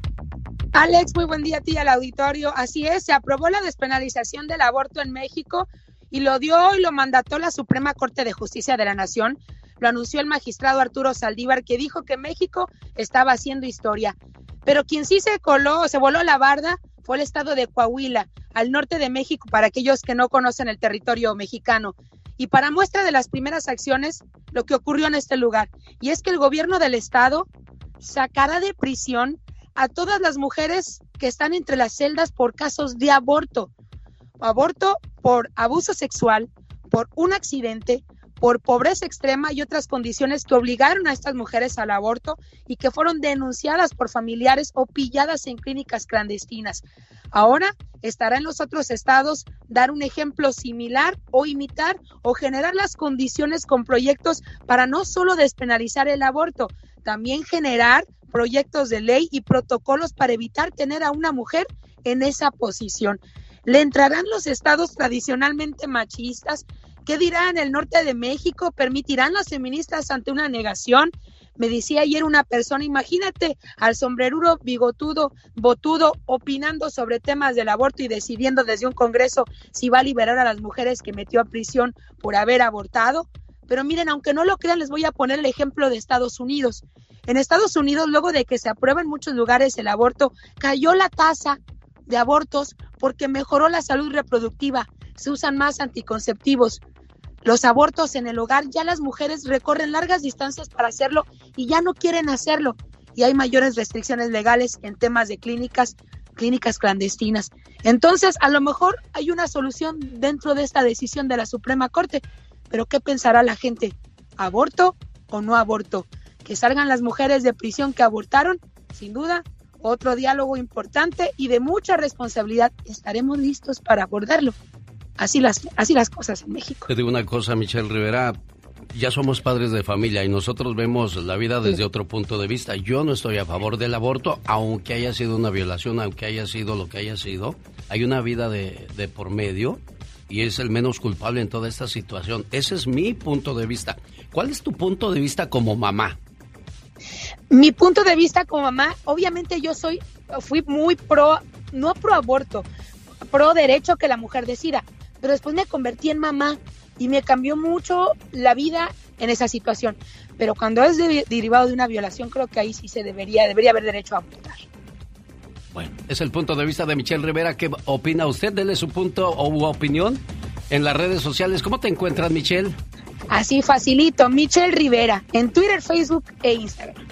[SPEAKER 21] Alex, muy buen día a ti al auditorio. Así es, se aprobó la despenalización del aborto en México y lo dio y lo mandató la Suprema Corte de Justicia de la Nación. Lo anunció el magistrado Arturo Saldívar, que dijo que México estaba haciendo historia. Pero quien sí se coló, se voló la barda, fue el estado de Coahuila, al norte de México, para aquellos que no conocen el territorio mexicano. Y para muestra de las primeras acciones, lo que ocurrió en este lugar, y es que el gobierno del estado sacará de prisión a todas las mujeres que están entre las celdas por casos de aborto. Aborto por abuso sexual, por un accidente, por pobreza extrema y otras condiciones que obligaron a estas mujeres al aborto y que fueron denunciadas por familiares o pilladas en clínicas clandestinas. Ahora estará en los otros estados dar un ejemplo similar o imitar o generar las condiciones con proyectos para no solo despenalizar el aborto, también generar proyectos de ley y protocolos para evitar tener a una mujer en esa posición. Le entrarán los estados tradicionalmente machistas ¿Qué dirán el norte de México? ¿Permitirán las feministas ante una negación? Me decía ayer una persona, imagínate al sombreruro bigotudo, botudo, opinando sobre temas del aborto y decidiendo desde un Congreso si va a liberar a las mujeres que metió a prisión por haber abortado. Pero miren, aunque no lo crean, les voy a poner el ejemplo de Estados Unidos. En Estados Unidos, luego de que se aprueba en muchos lugares el aborto, cayó la tasa de abortos porque mejoró la salud reproductiva, se usan más anticonceptivos, los abortos en el hogar, ya las mujeres recorren largas distancias para hacerlo y ya no quieren hacerlo. Y hay mayores restricciones legales en temas de clínicas, clínicas clandestinas. Entonces, a lo mejor hay una solución dentro de esta decisión de la Suprema Corte, pero ¿qué pensará la gente? ¿Aborto o no aborto? Que salgan las mujeres de prisión que abortaron, sin duda, otro diálogo importante y de mucha responsabilidad. Estaremos listos para abordarlo así las, así las cosas en México.
[SPEAKER 2] Te digo una cosa, Michelle Rivera, ya somos padres de familia y nosotros vemos la vida desde otro punto de vista. Yo no estoy a favor del aborto, aunque haya sido una violación, aunque haya sido lo que haya sido. Hay una vida de, de por medio y es el menos culpable en toda esta situación. Ese es mi punto de vista. ¿Cuál es tu punto de vista como mamá?
[SPEAKER 21] Mi punto de vista como mamá, obviamente yo soy, fui muy pro, no pro aborto, pro derecho que la mujer decida pero después me convertí en mamá y me cambió mucho la vida en esa situación. Pero cuando es derivado de una violación, creo que ahí sí se debería, debería haber derecho a abortar.
[SPEAKER 2] Bueno, es el punto de vista de Michelle Rivera. ¿Qué opina usted? Dele su punto o opinión en las redes sociales. ¿Cómo te encuentras, Michelle?
[SPEAKER 21] Así facilito, Michelle Rivera, en Twitter, Facebook e Instagram.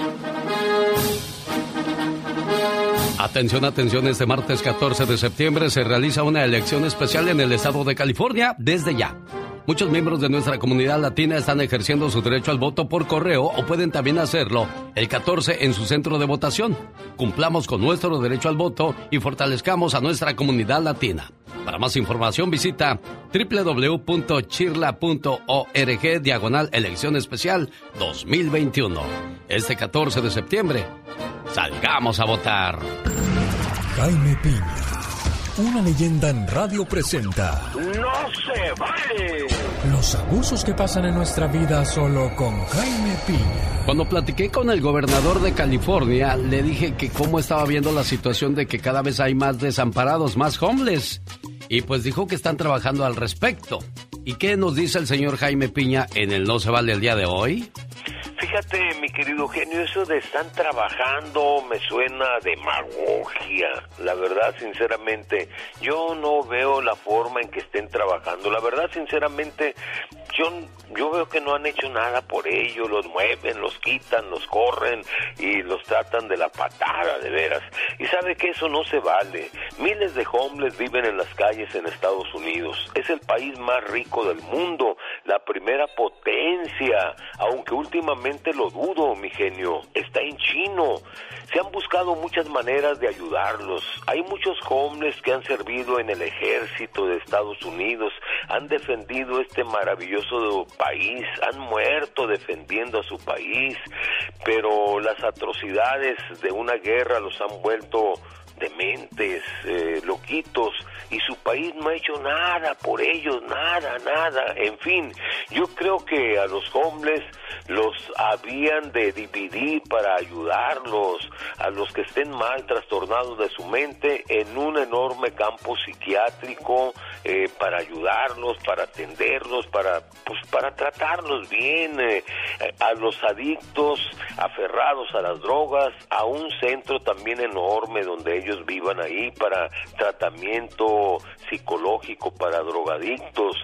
[SPEAKER 2] Atención, atención, este martes 14 de septiembre se realiza una elección especial en el estado de California desde ya. Muchos miembros de nuestra comunidad latina están ejerciendo su derecho al voto por correo o pueden también hacerlo el 14 en su centro de votación. Cumplamos con nuestro derecho al voto y fortalezcamos a nuestra comunidad latina. Para más información visita www.chirla.org diagonal elección especial 2021. Este 14 de septiembre, salgamos a votar.
[SPEAKER 1] Jaime Piña una leyenda en radio presenta.
[SPEAKER 10] ¡No se vale!
[SPEAKER 1] Los abusos que pasan en nuestra vida solo con Jaime Piña.
[SPEAKER 2] Cuando platiqué con el gobernador de California, le dije que cómo estaba viendo la situación de que cada vez hay más desamparados, más homeless. Y pues dijo que están trabajando al respecto. ¿Y qué nos dice el señor Jaime Piña en el No se vale el día de hoy?
[SPEAKER 10] Fíjate, mi querido genio, eso de están trabajando me suena de demagogia. La verdad, sinceramente, yo no veo la forma en que estén trabajando. La verdad, sinceramente, yo, yo veo que no han hecho nada por ello. Los mueven, los quitan, los corren y los tratan de la patada, de veras. Y sabe que eso no se vale. Miles de hombres viven en las calles en Estados Unidos. Es el país más rico del mundo, la primera potencia, aunque últimamente lo dudo, mi genio. Está en chino. Se han buscado muchas maneras de ayudarlos. Hay muchos hombres que han servido en el ejército de Estados Unidos, han defendido este maravilloso país, han muerto defendiendo a su país, pero las atrocidades de una guerra los han vuelto dementes, eh, loquitos, y su país no ha hecho nada por ellos, nada, nada. En fin, yo creo que a los hombres los habían de dividir para ayudarlos, a los que estén mal, trastornados de su mente, en un enorme campo psiquiátrico eh, para ayudarlos, para atenderlos, para, pues, para tratarlos bien, eh, a los adictos, aferrados a las drogas, a un centro también enorme donde ellos ellos vivan ahí para tratamiento psicológico para drogadictos,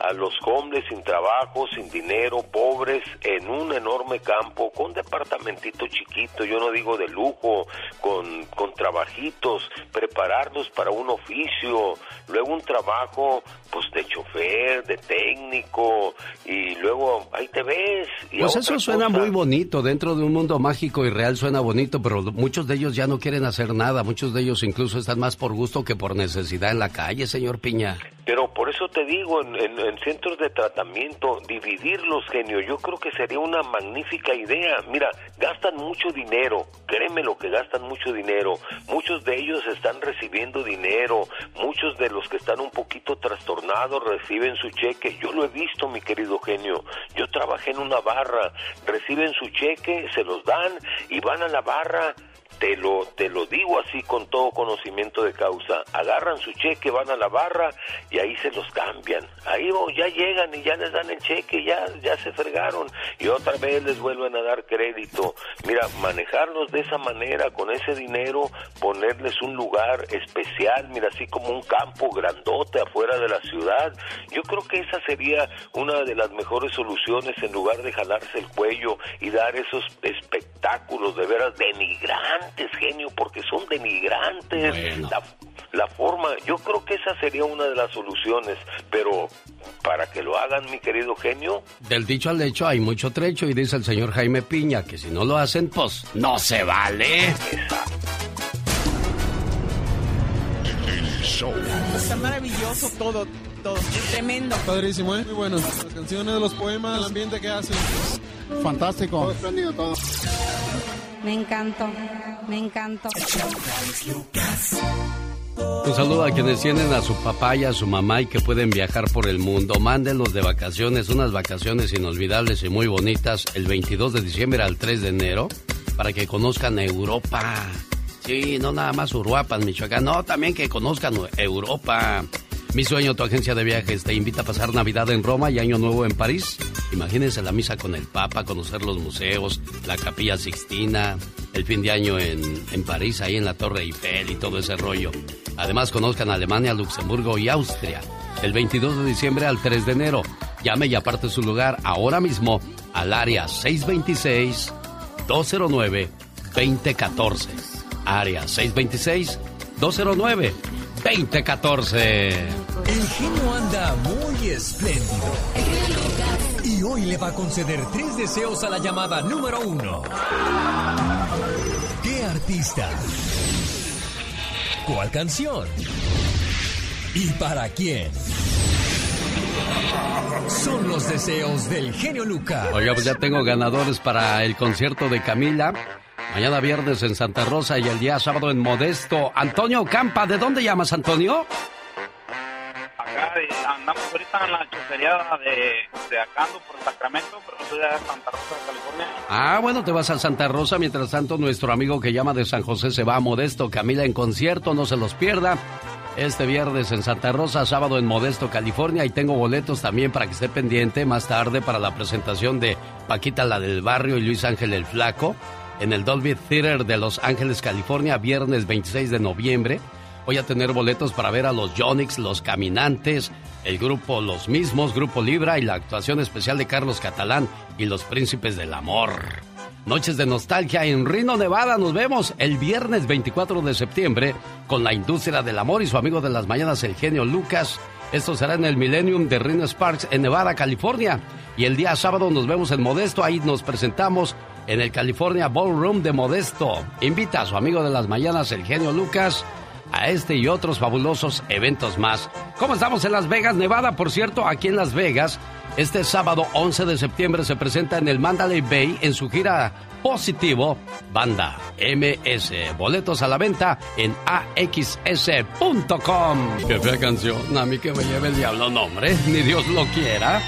[SPEAKER 10] a los hombres sin trabajo, sin dinero, pobres, en un enorme campo, con departamentito chiquito, yo no digo de lujo, con, con trabajitos, prepararlos para un oficio, luego un trabajo pues de chofer, de técnico, y luego ahí te ves. Y
[SPEAKER 2] pues eso suena muy bonito, dentro de un mundo mágico y real suena bonito, pero muchos de ellos ya no quieren hacer nada, muchos de ellos incluso están más por gusto que por necesidad en la calle, señor Piña.
[SPEAKER 10] Pero por eso te digo, en, en, centros de tratamiento, dividirlos, genio, yo creo que sería una magnífica idea. Mira, gastan mucho dinero, créeme lo que gastan mucho dinero. Muchos de ellos están recibiendo dinero, muchos de los que están un poquito trastornados reciben su cheque. Yo lo he visto, mi querido genio. Yo trabajé en una barra, reciben su cheque, se los dan y van a la barra te lo, te lo digo así con todo conocimiento de causa. Agarran su cheque, van a la barra y ahí se los cambian. Ahí oh, ya llegan y ya les dan el cheque, ya, ya se fregaron y otra vez les vuelven a dar crédito. Mira, manejarlos de esa manera, con ese dinero, ponerles un lugar especial, mira, así como un campo grandote afuera de la ciudad. Yo creo que esa sería una de las mejores soluciones en lugar de jalarse el cuello y dar esos espectáculos de veras denigrantes genio, porque son denigrantes. La, la forma, yo creo que esa sería una de las soluciones, pero para que lo hagan, mi querido genio.
[SPEAKER 2] Del dicho al hecho hay mucho trecho y dice el señor Jaime Piña que si no lo hacen, pues no se vale.
[SPEAKER 22] Está maravilloso todo, todo. tremendo.
[SPEAKER 23] Padrísimo, ¿eh? Muy bueno. Las canciones, los poemas, el ambiente que hacen. Fantástico. Todo todo.
[SPEAKER 24] Me encantó, me encantó.
[SPEAKER 2] Un saludo a quienes tienen a su papá y a su mamá y que pueden viajar por el mundo. Mándenlos de vacaciones, unas vacaciones inolvidables y muy bonitas, el 22 de diciembre al 3 de enero, para que conozcan Europa. Sí, no nada más Uruapan, Michoacán, no, también que conozcan Europa. Mi sueño, tu agencia de viajes, te invita a pasar Navidad en Roma y Año Nuevo en París. Imagínense la misa con el Papa, conocer los museos, la Capilla Sixtina, el fin de año en, en París, ahí en la Torre Eiffel y todo ese rollo. Además, conozcan Alemania, Luxemburgo y Austria. El 22 de diciembre al 3 de enero. Llame y aparte su lugar ahora mismo al área 626-209-2014. Área 626-209. 2014.
[SPEAKER 1] El genio anda muy espléndido. Y hoy le va a conceder tres deseos a la llamada número uno. ¿Qué artista? ¿Cuál canción? ¿Y para quién? Son los deseos del genio Lucas.
[SPEAKER 2] Oiga, pues ya tengo ganadores para el concierto de Camila Mañana viernes en Santa Rosa y el día sábado en Modesto. Antonio Campa, ¿de dónde llamas, Antonio?
[SPEAKER 11] Acá andamos ahorita en la chofería de, de acá, por Sacramento, pero estoy de Santa Rosa, California.
[SPEAKER 2] Ah, bueno, te vas a Santa Rosa. Mientras tanto, nuestro amigo que llama de San José se va a Modesto. Camila en concierto, no se los pierda. Este viernes en Santa Rosa, sábado en Modesto, California. Y tengo boletos también para que esté pendiente más tarde para la presentación de Paquita la del Barrio y Luis Ángel el Flaco en el Dolby Theater de Los Ángeles, California, viernes 26 de noviembre. Voy a tener boletos para ver a los Yonix, los Caminantes, el grupo Los Mismos, Grupo Libra y la actuación especial de Carlos Catalán y los Príncipes del Amor. Noches de nostalgia en Reno, Nevada. Nos vemos el viernes 24 de septiembre con la industria del amor y su amigo de las mañanas, el genio Lucas. Esto será en el Millennium de Reno Sparks en Nevada, California. Y el día sábado nos vemos en Modesto. Ahí nos presentamos en el California Ballroom de Modesto. Invita a su amigo de las mañanas, el genio Lucas, a este y otros fabulosos eventos más. ¿Cómo estamos en Las Vegas, Nevada? Por cierto, aquí en Las Vegas, este sábado 11 de septiembre se presenta en el Mandalay Bay en su gira Positivo Banda MS. Boletos a la venta en axs.com. Qué fea canción, a mí que me lleve el diablo, nombre, ni Dios lo quiera.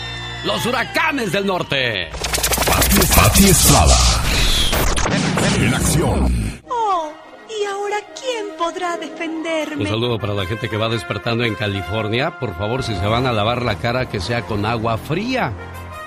[SPEAKER 2] Los huracanes del norte.
[SPEAKER 12] Pati Estrada. En acción.
[SPEAKER 25] Oh, ¿y ahora quién podrá defenderme?
[SPEAKER 2] Un saludo para la gente que va despertando en California. Por favor, si se van a lavar la cara, que sea con agua fría.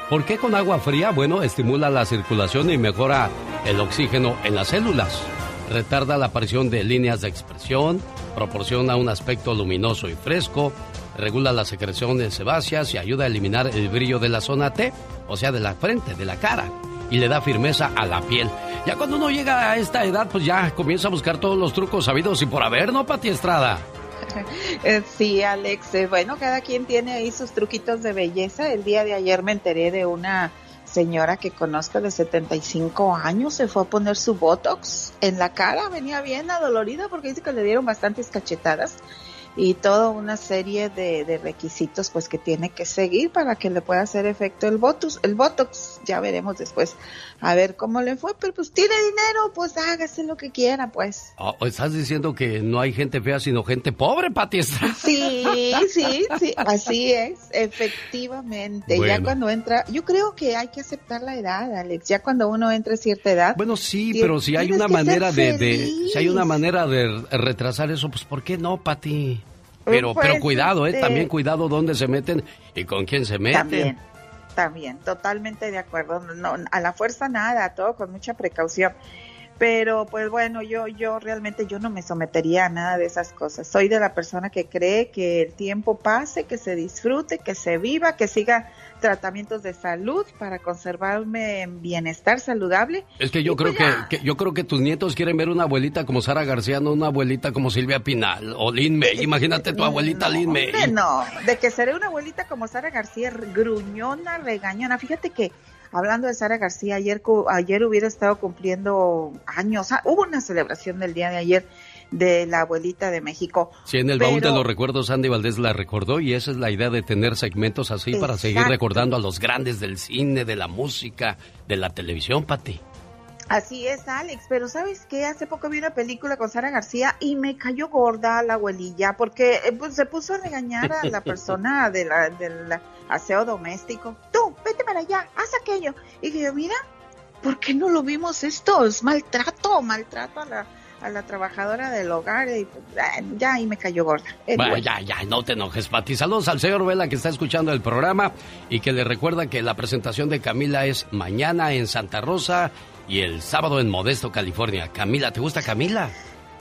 [SPEAKER 2] ¿Por qué con agua fría? Bueno, estimula la circulación y mejora el oxígeno en las células. retarda la aparición de líneas de expresión, proporciona un aspecto luminoso y fresco, regula las secreciones sebáceas y ayuda a eliminar el brillo de la zona T, o sea, de la frente, de la cara, y le da firmeza a la piel. Ya cuando uno llega a esta edad, pues ya comienza a buscar todos los trucos sabidos y por haber, ¿no, Pati Estrada?
[SPEAKER 26] Eh, sí, Alex. Eh, bueno, cada quien tiene ahí sus truquitos de belleza. El día de ayer me enteré de una señora que conozco de 75 años, se fue a poner su Botox en la cara, venía bien adolorida porque dice que le dieron bastantes cachetadas y toda una serie de, requisitos pues que tiene que seguir para que le pueda hacer efecto el botox, el botox, ya veremos después a ver cómo le fue, pero pues tiene dinero, pues hágase lo que quiera, pues.
[SPEAKER 2] Oh, estás diciendo que no hay gente fea sino gente pobre, Pati
[SPEAKER 26] Sí, sí, sí, así es, efectivamente. Ya cuando entra, yo creo que hay que aceptar la edad, Alex, ya cuando uno entra a cierta edad.
[SPEAKER 2] Bueno, sí, pero si hay una manera de, de, si hay una manera de retrasar eso, pues ¿por qué no, Pati? Pero, pero pues, cuidado, ¿eh? También este, cuidado dónde se meten y con quién se meten.
[SPEAKER 26] También, también, totalmente de acuerdo. No, a la fuerza nada, todo con mucha precaución. Pero pues bueno, yo yo realmente yo no me sometería a nada de esas cosas. Soy de la persona que cree que el tiempo pase, que se disfrute, que se viva, que siga tratamientos de salud para conservarme en bienestar saludable.
[SPEAKER 2] Es que yo creo pues que, yo creo que tus nietos quieren ver una abuelita como Sara García, no una abuelita como Silvia Pinal o Lin May. Imagínate tu abuelita Lin May.
[SPEAKER 26] No, de que seré una abuelita como Sara García, gruñona, regañona. Fíjate que hablando de Sara García, ayer ayer hubiera estado cumpliendo años. Ah, hubo una celebración del día de ayer de la abuelita de México.
[SPEAKER 2] Sí, en el baúl de los recuerdos Andy Valdés la recordó y esa es la idea de tener segmentos así para seguir recordando a los grandes del cine, de la música, de la televisión, Pati.
[SPEAKER 26] Así es, Alex, pero ¿sabes qué? Hace poco vi una película con Sara García y me cayó gorda la abuelilla porque eh, pues, se puso a regañar a la persona del aseo doméstico. Tú, vete para allá, haz aquello. Y yo, mira, ¿por qué no lo vimos esto? Es maltrato, maltrato a la, a la trabajadora del hogar y pues, ya ahí me cayó gorda.
[SPEAKER 2] Bueno, ya, ya, no te enojes, Pati. Saludos al señor Vela que está escuchando el programa y que le recuerda que la presentación de Camila es mañana en Santa Rosa y el sábado en Modesto, California. Camila, ¿te gusta Camila?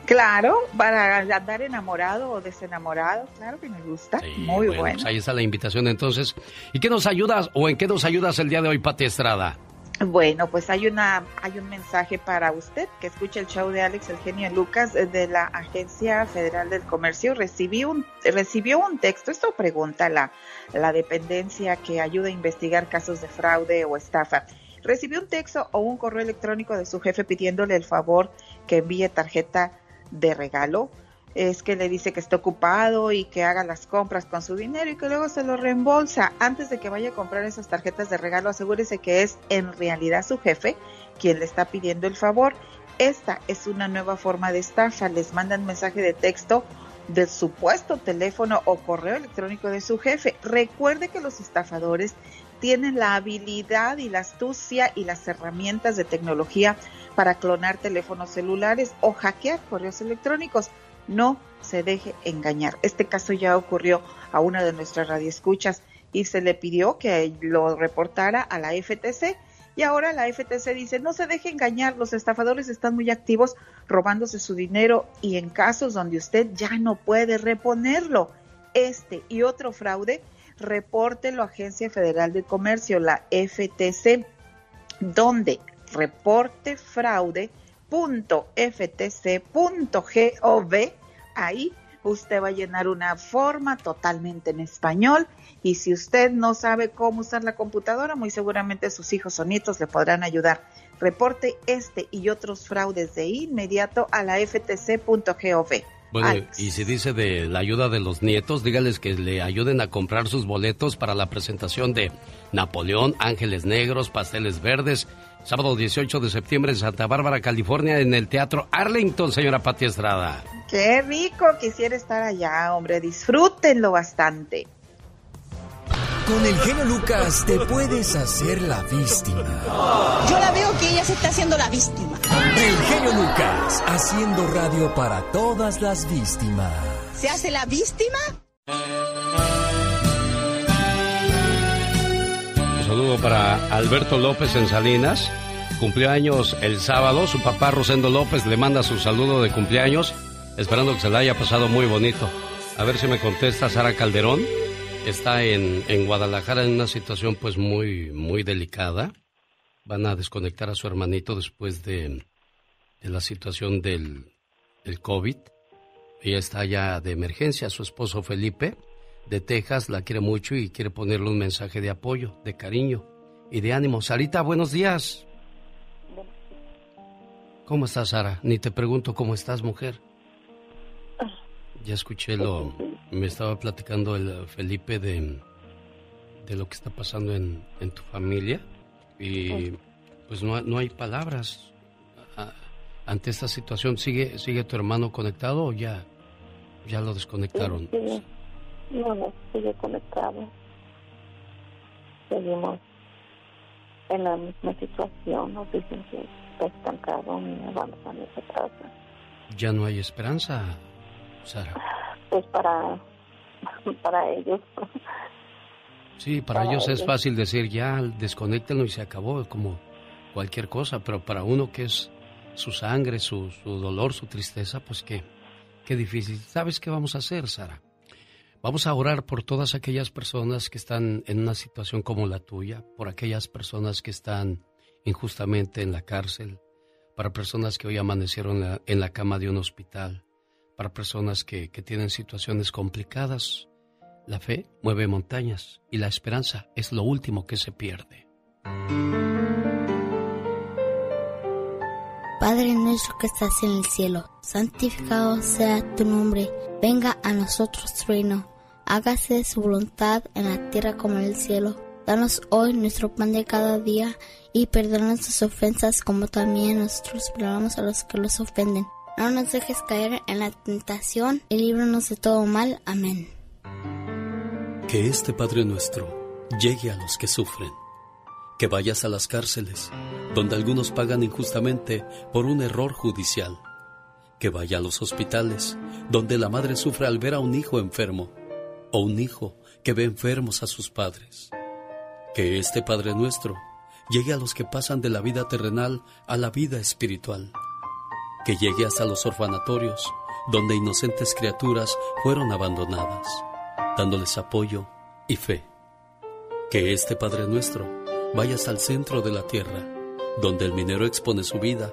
[SPEAKER 26] Claro, para andar enamorado o desenamorado, claro que me gusta. Muy bueno. Pues
[SPEAKER 2] ahí está la invitación entonces. ¿Y qué nos ayudas o en qué nos ayudas el día de hoy, Pati Estrada?
[SPEAKER 26] Bueno, pues hay una hay un mensaje para usted que escucha el show de Alex Eugenio Lucas eh, de la Agencia Federal del Comercio. Recibí un recibió un texto. Esto pregunta la la dependencia que ayuda a investigar casos de fraude o estafa. Recibió un texto o un correo electrónico de su jefe pidiéndole el favor que envíe tarjeta de regalo es que le dice que está ocupado y que haga las compras con su dinero y que luego se lo reembolsa. Antes de que vaya a comprar esas tarjetas de regalo, asegúrese que es en realidad su jefe quien le está pidiendo el favor. Esta es una nueva forma de estafa. Les mandan mensaje de texto del supuesto teléfono o correo electrónico de su jefe. Recuerde que los estafadores tienen la habilidad y la astucia y las herramientas de tecnología para clonar teléfonos celulares o hackear correos electrónicos no se deje engañar. Este caso ya ocurrió a una de nuestras radioescuchas y se le pidió que lo reportara a la FTC. Y ahora la FTC dice, no se deje engañar, los estafadores están muy activos robándose su dinero y en casos donde usted ya no puede reponerlo, este y otro fraude, repórtelo a Agencia Federal de Comercio, la FTC, donde reporte fraude .ftc.gov. Ahí usted va a llenar una forma totalmente en español y si usted no sabe cómo usar la computadora, muy seguramente sus hijos o nietos le podrán ayudar. Reporte este y otros fraudes de inmediato a la ftc.gov.
[SPEAKER 2] Bueno, y si dice de la ayuda de los nietos, dígales que le ayuden a comprar sus boletos para la presentación de Napoleón, Ángeles Negros, Pasteles Verdes Sábado 18 de septiembre en Santa Bárbara, California, en el Teatro Arlington, señora Pati Estrada.
[SPEAKER 26] Qué rico, quisiera estar allá, hombre, disfrútenlo bastante.
[SPEAKER 1] Con el genio Lucas te puedes hacer la víctima.
[SPEAKER 25] Yo la veo que ella se está haciendo la víctima.
[SPEAKER 1] El genio Lucas, haciendo radio para todas las víctimas.
[SPEAKER 25] ¿Se hace la víctima?
[SPEAKER 2] Saludo para Alberto López en Salinas, cumpleaños el sábado. Su papá Rosendo López le manda su saludo de cumpleaños, esperando que se le haya pasado muy bonito. A ver si me contesta Sara Calderón. Está en, en Guadalajara en una situación pues muy, muy delicada. Van a desconectar a su hermanito después de, de la situación del, del COVID. Ella está ya de emergencia. Su esposo Felipe, de Texas, la quiere mucho y quiere ponerle un mensaje de apoyo, de cariño y de ánimo. Sarita, buenos días. ¿Cómo estás, Sara? Ni te pregunto cómo estás, mujer. Ya escuché lo... Me estaba platicando el Felipe de, de lo que está pasando en, en tu familia y pues no, no hay palabras ante esta situación. ¿Sigue, sigue tu hermano conectado o ya, ya lo desconectaron?
[SPEAKER 27] No, no, sigue conectado. Seguimos en la misma situación. Nos dicen que está estancado y vamos a nuestra casa.
[SPEAKER 2] Ya no hay esperanza, Sara.
[SPEAKER 27] Pues para, para ellos.
[SPEAKER 2] Sí, para, ellos, es fácil decir ya, desconectenlo y se acabó, como cualquier cosa, pero para uno que es su sangre, su, su dolor, su tristeza, pues qué, qué difícil. ¿Sabes qué vamos a hacer, Sara? Vamos a orar por todas aquellas personas que están en una situación como la tuya, por aquellas personas que están injustamente en la cárcel, para personas que hoy amanecieron en la, cama de un hospital, para personas que, que tienen situaciones complicadas. La fe mueve montañas y la esperanza es lo último que se pierde.
[SPEAKER 28] Padre nuestro que estás en el cielo, santificado sea tu nombre, venga a nosotros tu reino, hágase su voluntad en la tierra como en el cielo. Danos hoy nuestro pan de cada día y perdona nuestras ofensas como también nosotros perdonamos a los que los ofenden. No nos dejes caer en la tentación y líbranos de todo mal. Amén.
[SPEAKER 13] Que este Padre nuestro llegue a los que sufren que vayas a las cárceles, donde algunos pagan injustamente por un error judicial, que vaya a los hospitales, donde la madre sufre al ver a un hijo enfermo, o un hijo que ve enfermos a sus padres. Que este Padre nuestro llegue a los que pasan de la vida terrenal a la vida espiritual. Que llegue hasta los orfanatorios, donde inocentes criaturas fueron abandonadas, dándoles apoyo y fe. Que este Padre nuestro vayas al centro de la tierra, donde el minero expone su vida,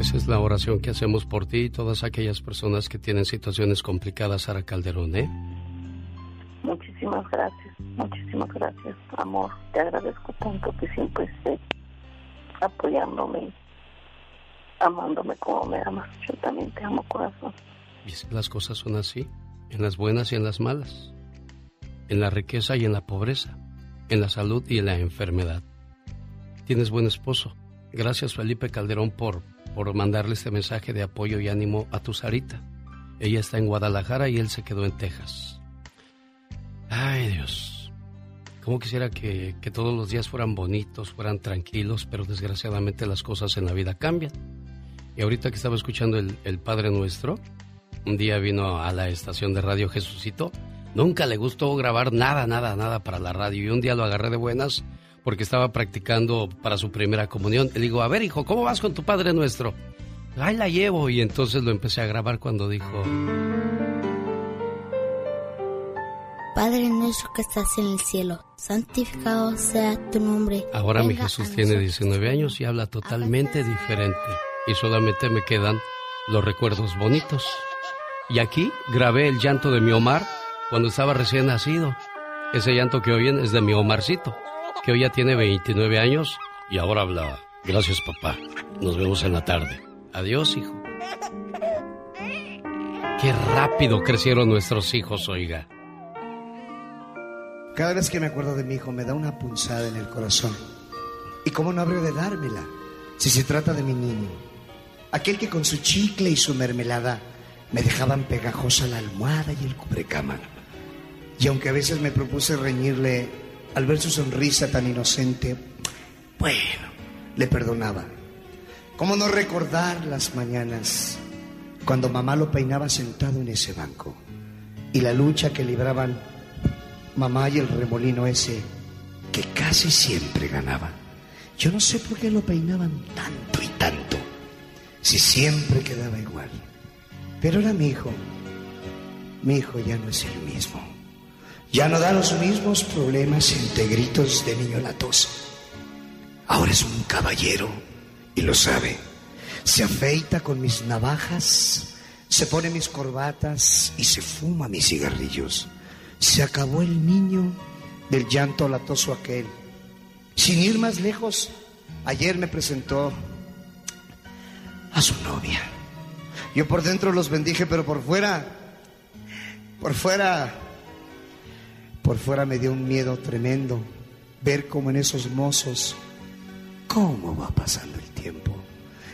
[SPEAKER 2] Esa es la oración que hacemos por ti y todas aquellas personas que tienen situaciones complicadas, Sara Calderón, ¿eh?
[SPEAKER 27] Muchísimas gracias, muchísimas gracias, amor. Te agradezco tanto que siempre estés apoyándome, amándome como me amas. Yo también te amo, corazón.
[SPEAKER 2] Y es que las cosas son así, en las buenas y en las malas, en la riqueza y en la pobreza en la salud y en la enfermedad. Tienes buen esposo. Gracias Felipe Calderón por, por mandarle este mensaje de apoyo y ánimo a tu Sarita. Ella está en Guadalajara y él se quedó en Texas. Ay Dios, cómo quisiera que, que todos los días fueran bonitos, fueran tranquilos, pero desgraciadamente las cosas en la vida cambian. Y ahorita que estaba escuchando el, el Padre Nuestro, un día vino a la estación de radio Jesucito Nunca le gustó grabar nada, nada, nada para la radio. Y un día lo agarré de buenas porque estaba practicando para su primera comunión. Le digo, a ver, hijo, ¿cómo vas con tu Padre Nuestro? Ahí la llevo. Y entonces lo empecé a grabar cuando dijo...
[SPEAKER 28] Padre nuestro que estás en el cielo, santificado sea tu nombre.
[SPEAKER 2] Ahora mi Jesús tiene 19 años y habla totalmente diferente. Y solamente me quedan los recuerdos bonitos. Y aquí grabé el llanto de mi Omar cuando estaba recién nacido. Ese llanto que oyen es de mi Omarcito, que hoy ya tiene 29 años y ahora habla. Gracias, papá. Nos vemos en la tarde. Adiós, hijo. Qué rápido crecieron nuestros hijos, oiga.
[SPEAKER 29] Cada vez que me acuerdo de mi hijo me da una punzada en el corazón. ¿Y cómo no habría de dármela?
[SPEAKER 30] Si se trata de mi niño, aquel que con su chicle y su mermelada me dejaban pegajosa la almohada y el cubrecama. Y aunque a veces me propuse reñirle al ver su sonrisa tan inocente, bueno, le perdonaba. ¿Cómo no recordar las mañanas cuando mamá lo peinaba sentado en ese banco y la lucha que libraban mamá y el remolino ese que casi siempre ganaba? Yo no sé por qué lo peinaban tanto y tanto, si siempre quedaba igual. Pero era mi hijo. Mi hijo ya no es el mismo. Ya no da los mismos problemas entre gritos de niño latoso. Ahora es un caballero y lo sabe. Se afeita con mis navajas, se pone mis corbatas y se fuma mis cigarrillos. Se acabó el niño del llanto latoso aquel. Sin ir más lejos, ayer me presentó a su novia. Yo por dentro los bendije, pero por fuera, por fuera, por fuera me dio un miedo tremendo ver cómo en esos mozos, cómo va pasando el tiempo.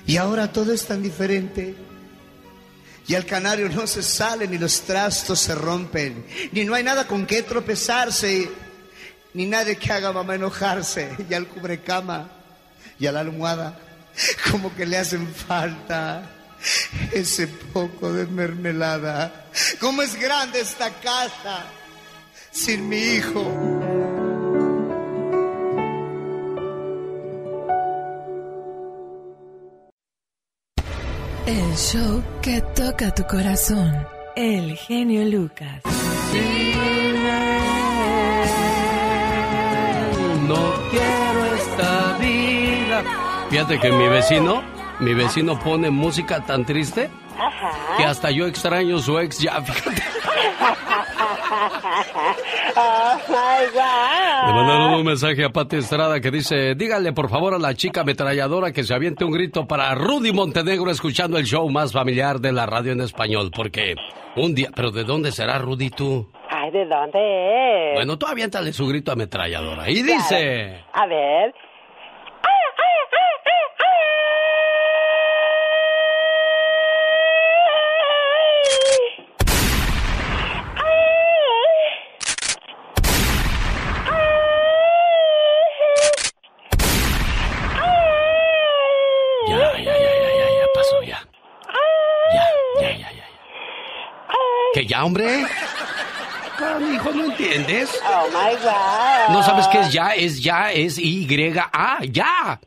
[SPEAKER 30] Y ahora todo es tan diferente. Y al canario no se sale, ni los trastos se rompen, ni no hay nada con qué tropezarse, ni nadie que haga mamá enojarse. Y al cubrecama y a la almohada, como que le hacen falta ese poco de mermelada. ¿Cómo es grande esta casa sin mi hijo?
[SPEAKER 31] El show que toca tu corazón. El genio Lucas.
[SPEAKER 2] No quiero esta vida. Fíjate que mi vecino, mi vecino pone música tan triste que hasta yo extraño su ex ya, fíjate. Le mandaron un mensaje a Pati Estrada que dice, dígale por favor a la chica ametralladora que se aviente un grito para Rudy Montenegro escuchando el show más familiar de la radio en español, porque un día, pero ¿de dónde será Rudy tú?
[SPEAKER 4] Ay, ¿de dónde es?
[SPEAKER 2] Bueno, tú aviéntale su grito ametralladora. Y dice...
[SPEAKER 4] A ver.
[SPEAKER 2] ¿Que ya, hombre? hijo, ¿no entiendes?
[SPEAKER 4] Oh my God.
[SPEAKER 2] ¿No sabes qué es ya? Es ya, es Y-A, ya.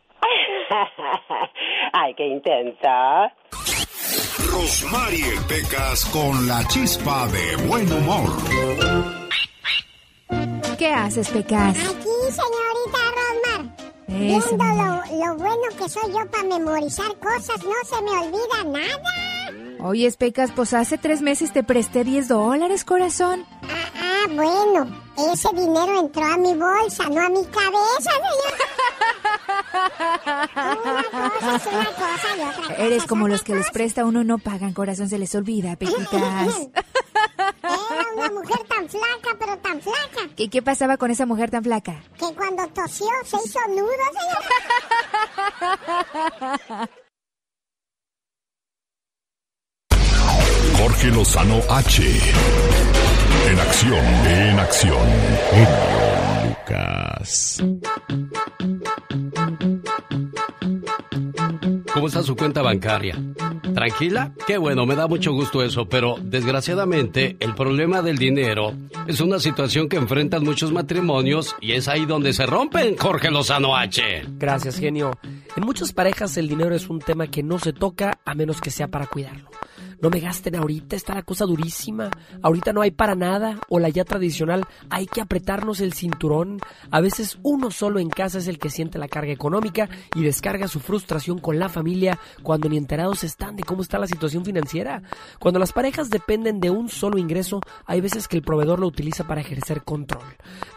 [SPEAKER 4] Ay, qué intensa.
[SPEAKER 13] Rosmarie Pecas con la chispa de buen humor.
[SPEAKER 6] ¿Qué haces, Pecas?
[SPEAKER 8] Aquí, señorita Rosmar.
[SPEAKER 6] Eso,
[SPEAKER 8] Viendo lo, lo bueno que soy yo para memorizar cosas, no se me olvida nada.
[SPEAKER 6] Oye, Pecas, pues hace tres meses te presté 10 dólares, corazón.
[SPEAKER 8] Ah, bueno, ese dinero entró a mi bolsa, no a mi cabeza, Una cosa es una cosa y otra cosa
[SPEAKER 6] Eres
[SPEAKER 8] es
[SPEAKER 6] como los que les presta uno no pagan, corazón, se les olvida, Pequitas.
[SPEAKER 8] Era una mujer tan flaca, pero tan flaca,
[SPEAKER 6] ¿Y qué pasaba con esa mujer tan flaca?
[SPEAKER 8] que cuando tosió se hizo nudo, señor.
[SPEAKER 13] Jorge Lozano H. En acción, en acción. Genio Lucas.
[SPEAKER 2] ¿Cómo está su cuenta bancaria? ¿Tranquila? Qué bueno, me da mucho gusto eso, pero desgraciadamente el problema del dinero es una situación que enfrentan muchos matrimonios y es ahí donde se rompen, Jorge Lozano H.
[SPEAKER 32] Gracias, genio. En muchas parejas el dinero es un tema que no se toca a menos que sea para cuidarlo. No me gasten ahorita, está la cosa durísima. Ahorita no hay para nada. O la ya tradicional, hay que apretarnos el cinturón. A veces uno solo en casa es el que siente la carga económica y descarga su frustración con la familia cuando ni enterados están de cómo está la situación financiera. Cuando las parejas dependen de un solo ingreso, hay veces que el proveedor lo utiliza para ejercer control.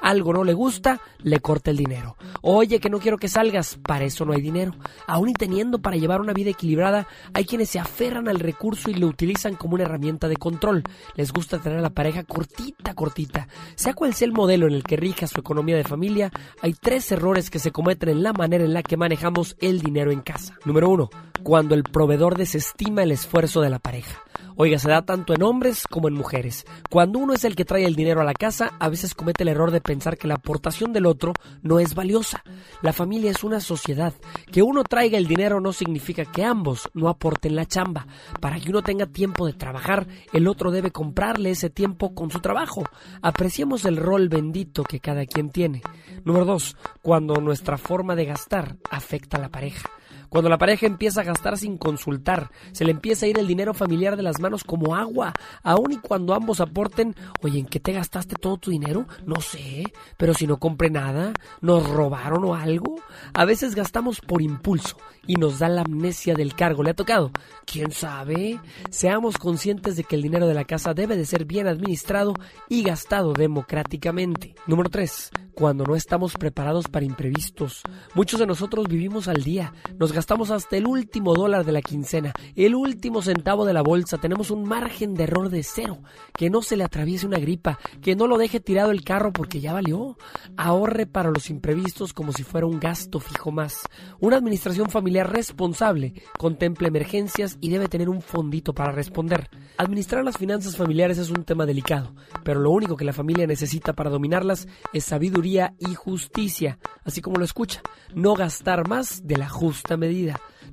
[SPEAKER 32] Algo no le gusta, le corta el dinero. Oye, que no quiero que salgas, para eso no hay dinero. Aún y teniendo para llevar una vida equilibrada, hay quienes se aferran al recurso y lo utilizan como una herramienta de control. Les gusta tener a la pareja cortita, cortita. Sea cual sea el modelo en el que rija su economía de familia, hay tres errores que se cometen en la manera en la que manejamos el dinero en casa. Número uno, cuando el proveedor desestima el esfuerzo de la pareja. Oiga, se da tanto en hombres como en mujeres. Cuando uno es el que trae el dinero a la casa, a veces comete el error de pensar que la aportación del otro no es valiosa. La familia es una sociedad. Que uno traiga el dinero no significa que ambos no aporten la chamba. Para que uno tenga tiempo de trabajar, el otro debe comprarle ese tiempo con su trabajo. Apreciemos el rol bendito que cada quien tiene. Número dos, cuando nuestra forma de gastar afecta a la pareja. Cuando la pareja empieza a gastar sin consultar, se le empieza a ir el dinero familiar de las manos como agua, aun y cuando ambos aporten, oye, ¿en qué te gastaste todo tu dinero? No sé, pero si no compré nada, nos robaron o algo. A veces gastamos por impulso y nos da la amnesia del cargo. ¿Le ha tocado? ¿Quién sabe? Seamos conscientes de que el dinero de la casa debe de ser bien administrado y gastado democráticamente. Número 3. Cuando no estamos preparados para imprevistos. Muchos de nosotros vivimos al día. Nos gastamos hasta el último dólar de la quincena, el último centavo de la bolsa. Tenemos un margen de error de cero. Que no se le atraviese una gripa. Que no lo deje tirado el carro porque ya valió. Ahorre para los imprevistos como si fuera un gasto fijo más. Una administración familiar responsable contempla emergencias y debe tener un fondito para responder. Administrar las finanzas familiares es un tema delicado, pero lo único que la familia necesita para dominarlas es sabiduría y justicia, así como lo escucha, no gastar más de la justa medida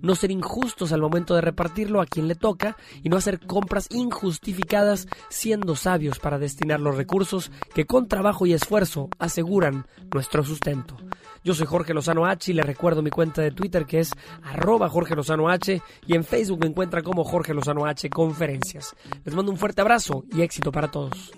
[SPEAKER 32] no ser injustos al momento de repartirlo a quien le toca y no hacer compras injustificadas siendo sabios para destinar los recursos que con trabajo y esfuerzo aseguran nuestro sustento. Yo soy Jorge Lozano H y le recuerdo mi cuenta de Twitter que es arroba Jorge Lozano H y en Facebook me encuentra como Jorge Lozano H Conferencias. Les mando un fuerte abrazo y éxito para todos.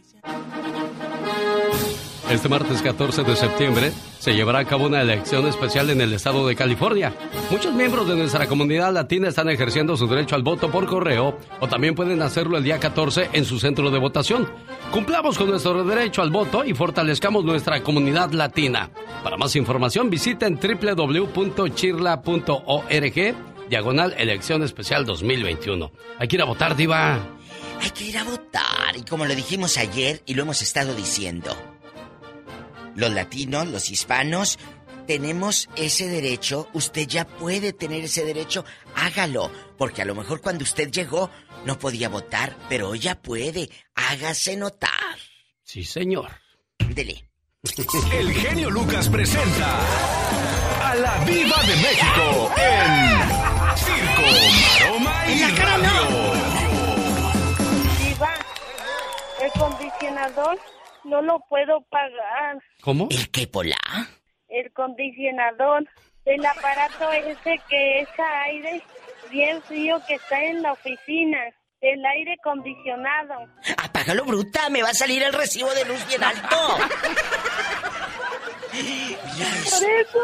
[SPEAKER 2] Este martes 14 de septiembre se llevará a cabo una elección especial en el estado de California. Muchos miembros de nuestra comunidad latina están ejerciendo su derecho al voto por correo o también pueden hacerlo el día 14 en su centro de votación. Cumplamos con nuestro derecho al voto y fortalezcamos nuestra comunidad latina. Para más información visiten www.chirla.org diagonal elección especial 2021. Hay que ir a votar, diva.
[SPEAKER 7] Hay que ir a votar y como lo dijimos ayer y lo hemos estado diciendo los latinos, los hispanos, tenemos ese derecho, usted ya puede tener ese derecho, hágalo, porque a lo mejor cuando usted llegó no podía votar, pero hoy ya puede, hágase notar.
[SPEAKER 2] Sí, señor.
[SPEAKER 7] Dele.
[SPEAKER 12] El genio Lucas presenta a la Viva de México en Circo, Maroma y Radio.
[SPEAKER 33] Viva, el condicionador no lo puedo pagar.
[SPEAKER 2] ¿Cómo?
[SPEAKER 7] ¿El qué, Pola?
[SPEAKER 33] El condicionador. El aparato ese que es aire bien frío que está en la oficina. El aire acondicionado.
[SPEAKER 7] Apágalo, bruta. Me va a salir el recibo de luz bien alto.
[SPEAKER 33] Por eso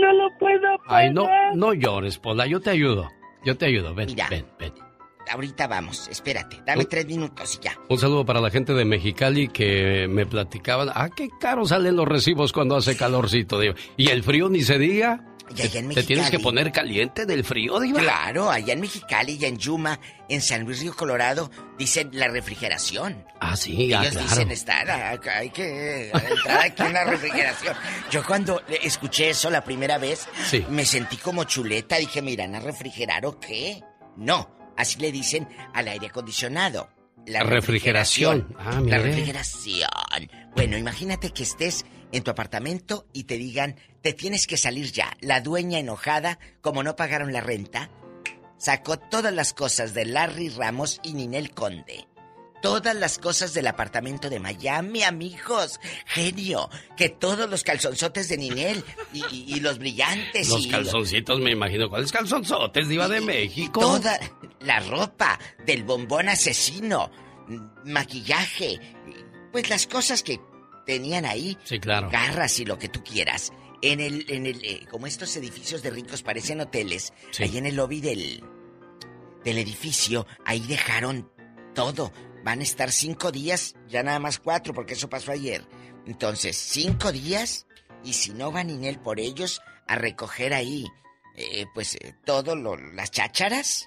[SPEAKER 33] no lo puedo pagar.
[SPEAKER 2] Ay, no, no llores, Pola. Yo te ayudo. Yo te ayudo. Ven, ven, ven
[SPEAKER 7] ahorita vamos, espérate, dame tres minutos y ya.
[SPEAKER 2] Un saludo para la gente de Mexicali que me platicaban, ah, qué caro salen los recibos cuando hace calorcito, digo. Y el frío ni se diga.
[SPEAKER 7] Y allá en
[SPEAKER 2] Mexicali, ¿Te tienes que poner caliente del frío, digo?
[SPEAKER 7] Claro, allá en Mexicali y en Yuma, en San Luis Río Colorado, dicen la refrigeración.
[SPEAKER 2] Ah, sí,
[SPEAKER 7] Ellos
[SPEAKER 2] claro.
[SPEAKER 7] dicen estar, hay que entrar aquí en la refrigeración. Yo cuando escuché eso la primera vez, me sentí como chuleta. Dije, ¿me irán a refrigerar o qué? No, Así le dicen al aire acondicionado.
[SPEAKER 2] La refrigeración. Ah,
[SPEAKER 7] la refrigeración. Bueno, imagínate que estés en tu apartamento y te digan, te tienes que salir ya. La dueña enojada, como no pagaron la renta, sacó todas las cosas de Larry Ramos y Ninel Conde todas las cosas del apartamento de Miami, amigos. Genio, que todos los calzonzotes de Ninel y, los brillantes.
[SPEAKER 2] Los calzoncitos, me imagino. ¿Cuáles calzonzotes, Diva de México?
[SPEAKER 7] Toda la ropa del bombón asesino, maquillaje, pues las cosas que tenían ahí.
[SPEAKER 2] Sí, claro.
[SPEAKER 7] Garras y lo que tú quieras. En el, en el, eh, como estos edificios de ricos parecen hoteles, ahí en el lobby del, del edificio, ahí dejaron todo Van a estar cinco días, ya nada más cuatro, porque eso pasó ayer. Entonces, cinco días, y si no va Ninel por ellos a recoger ahí, eh, pues, eh, todo lo, las chácharas.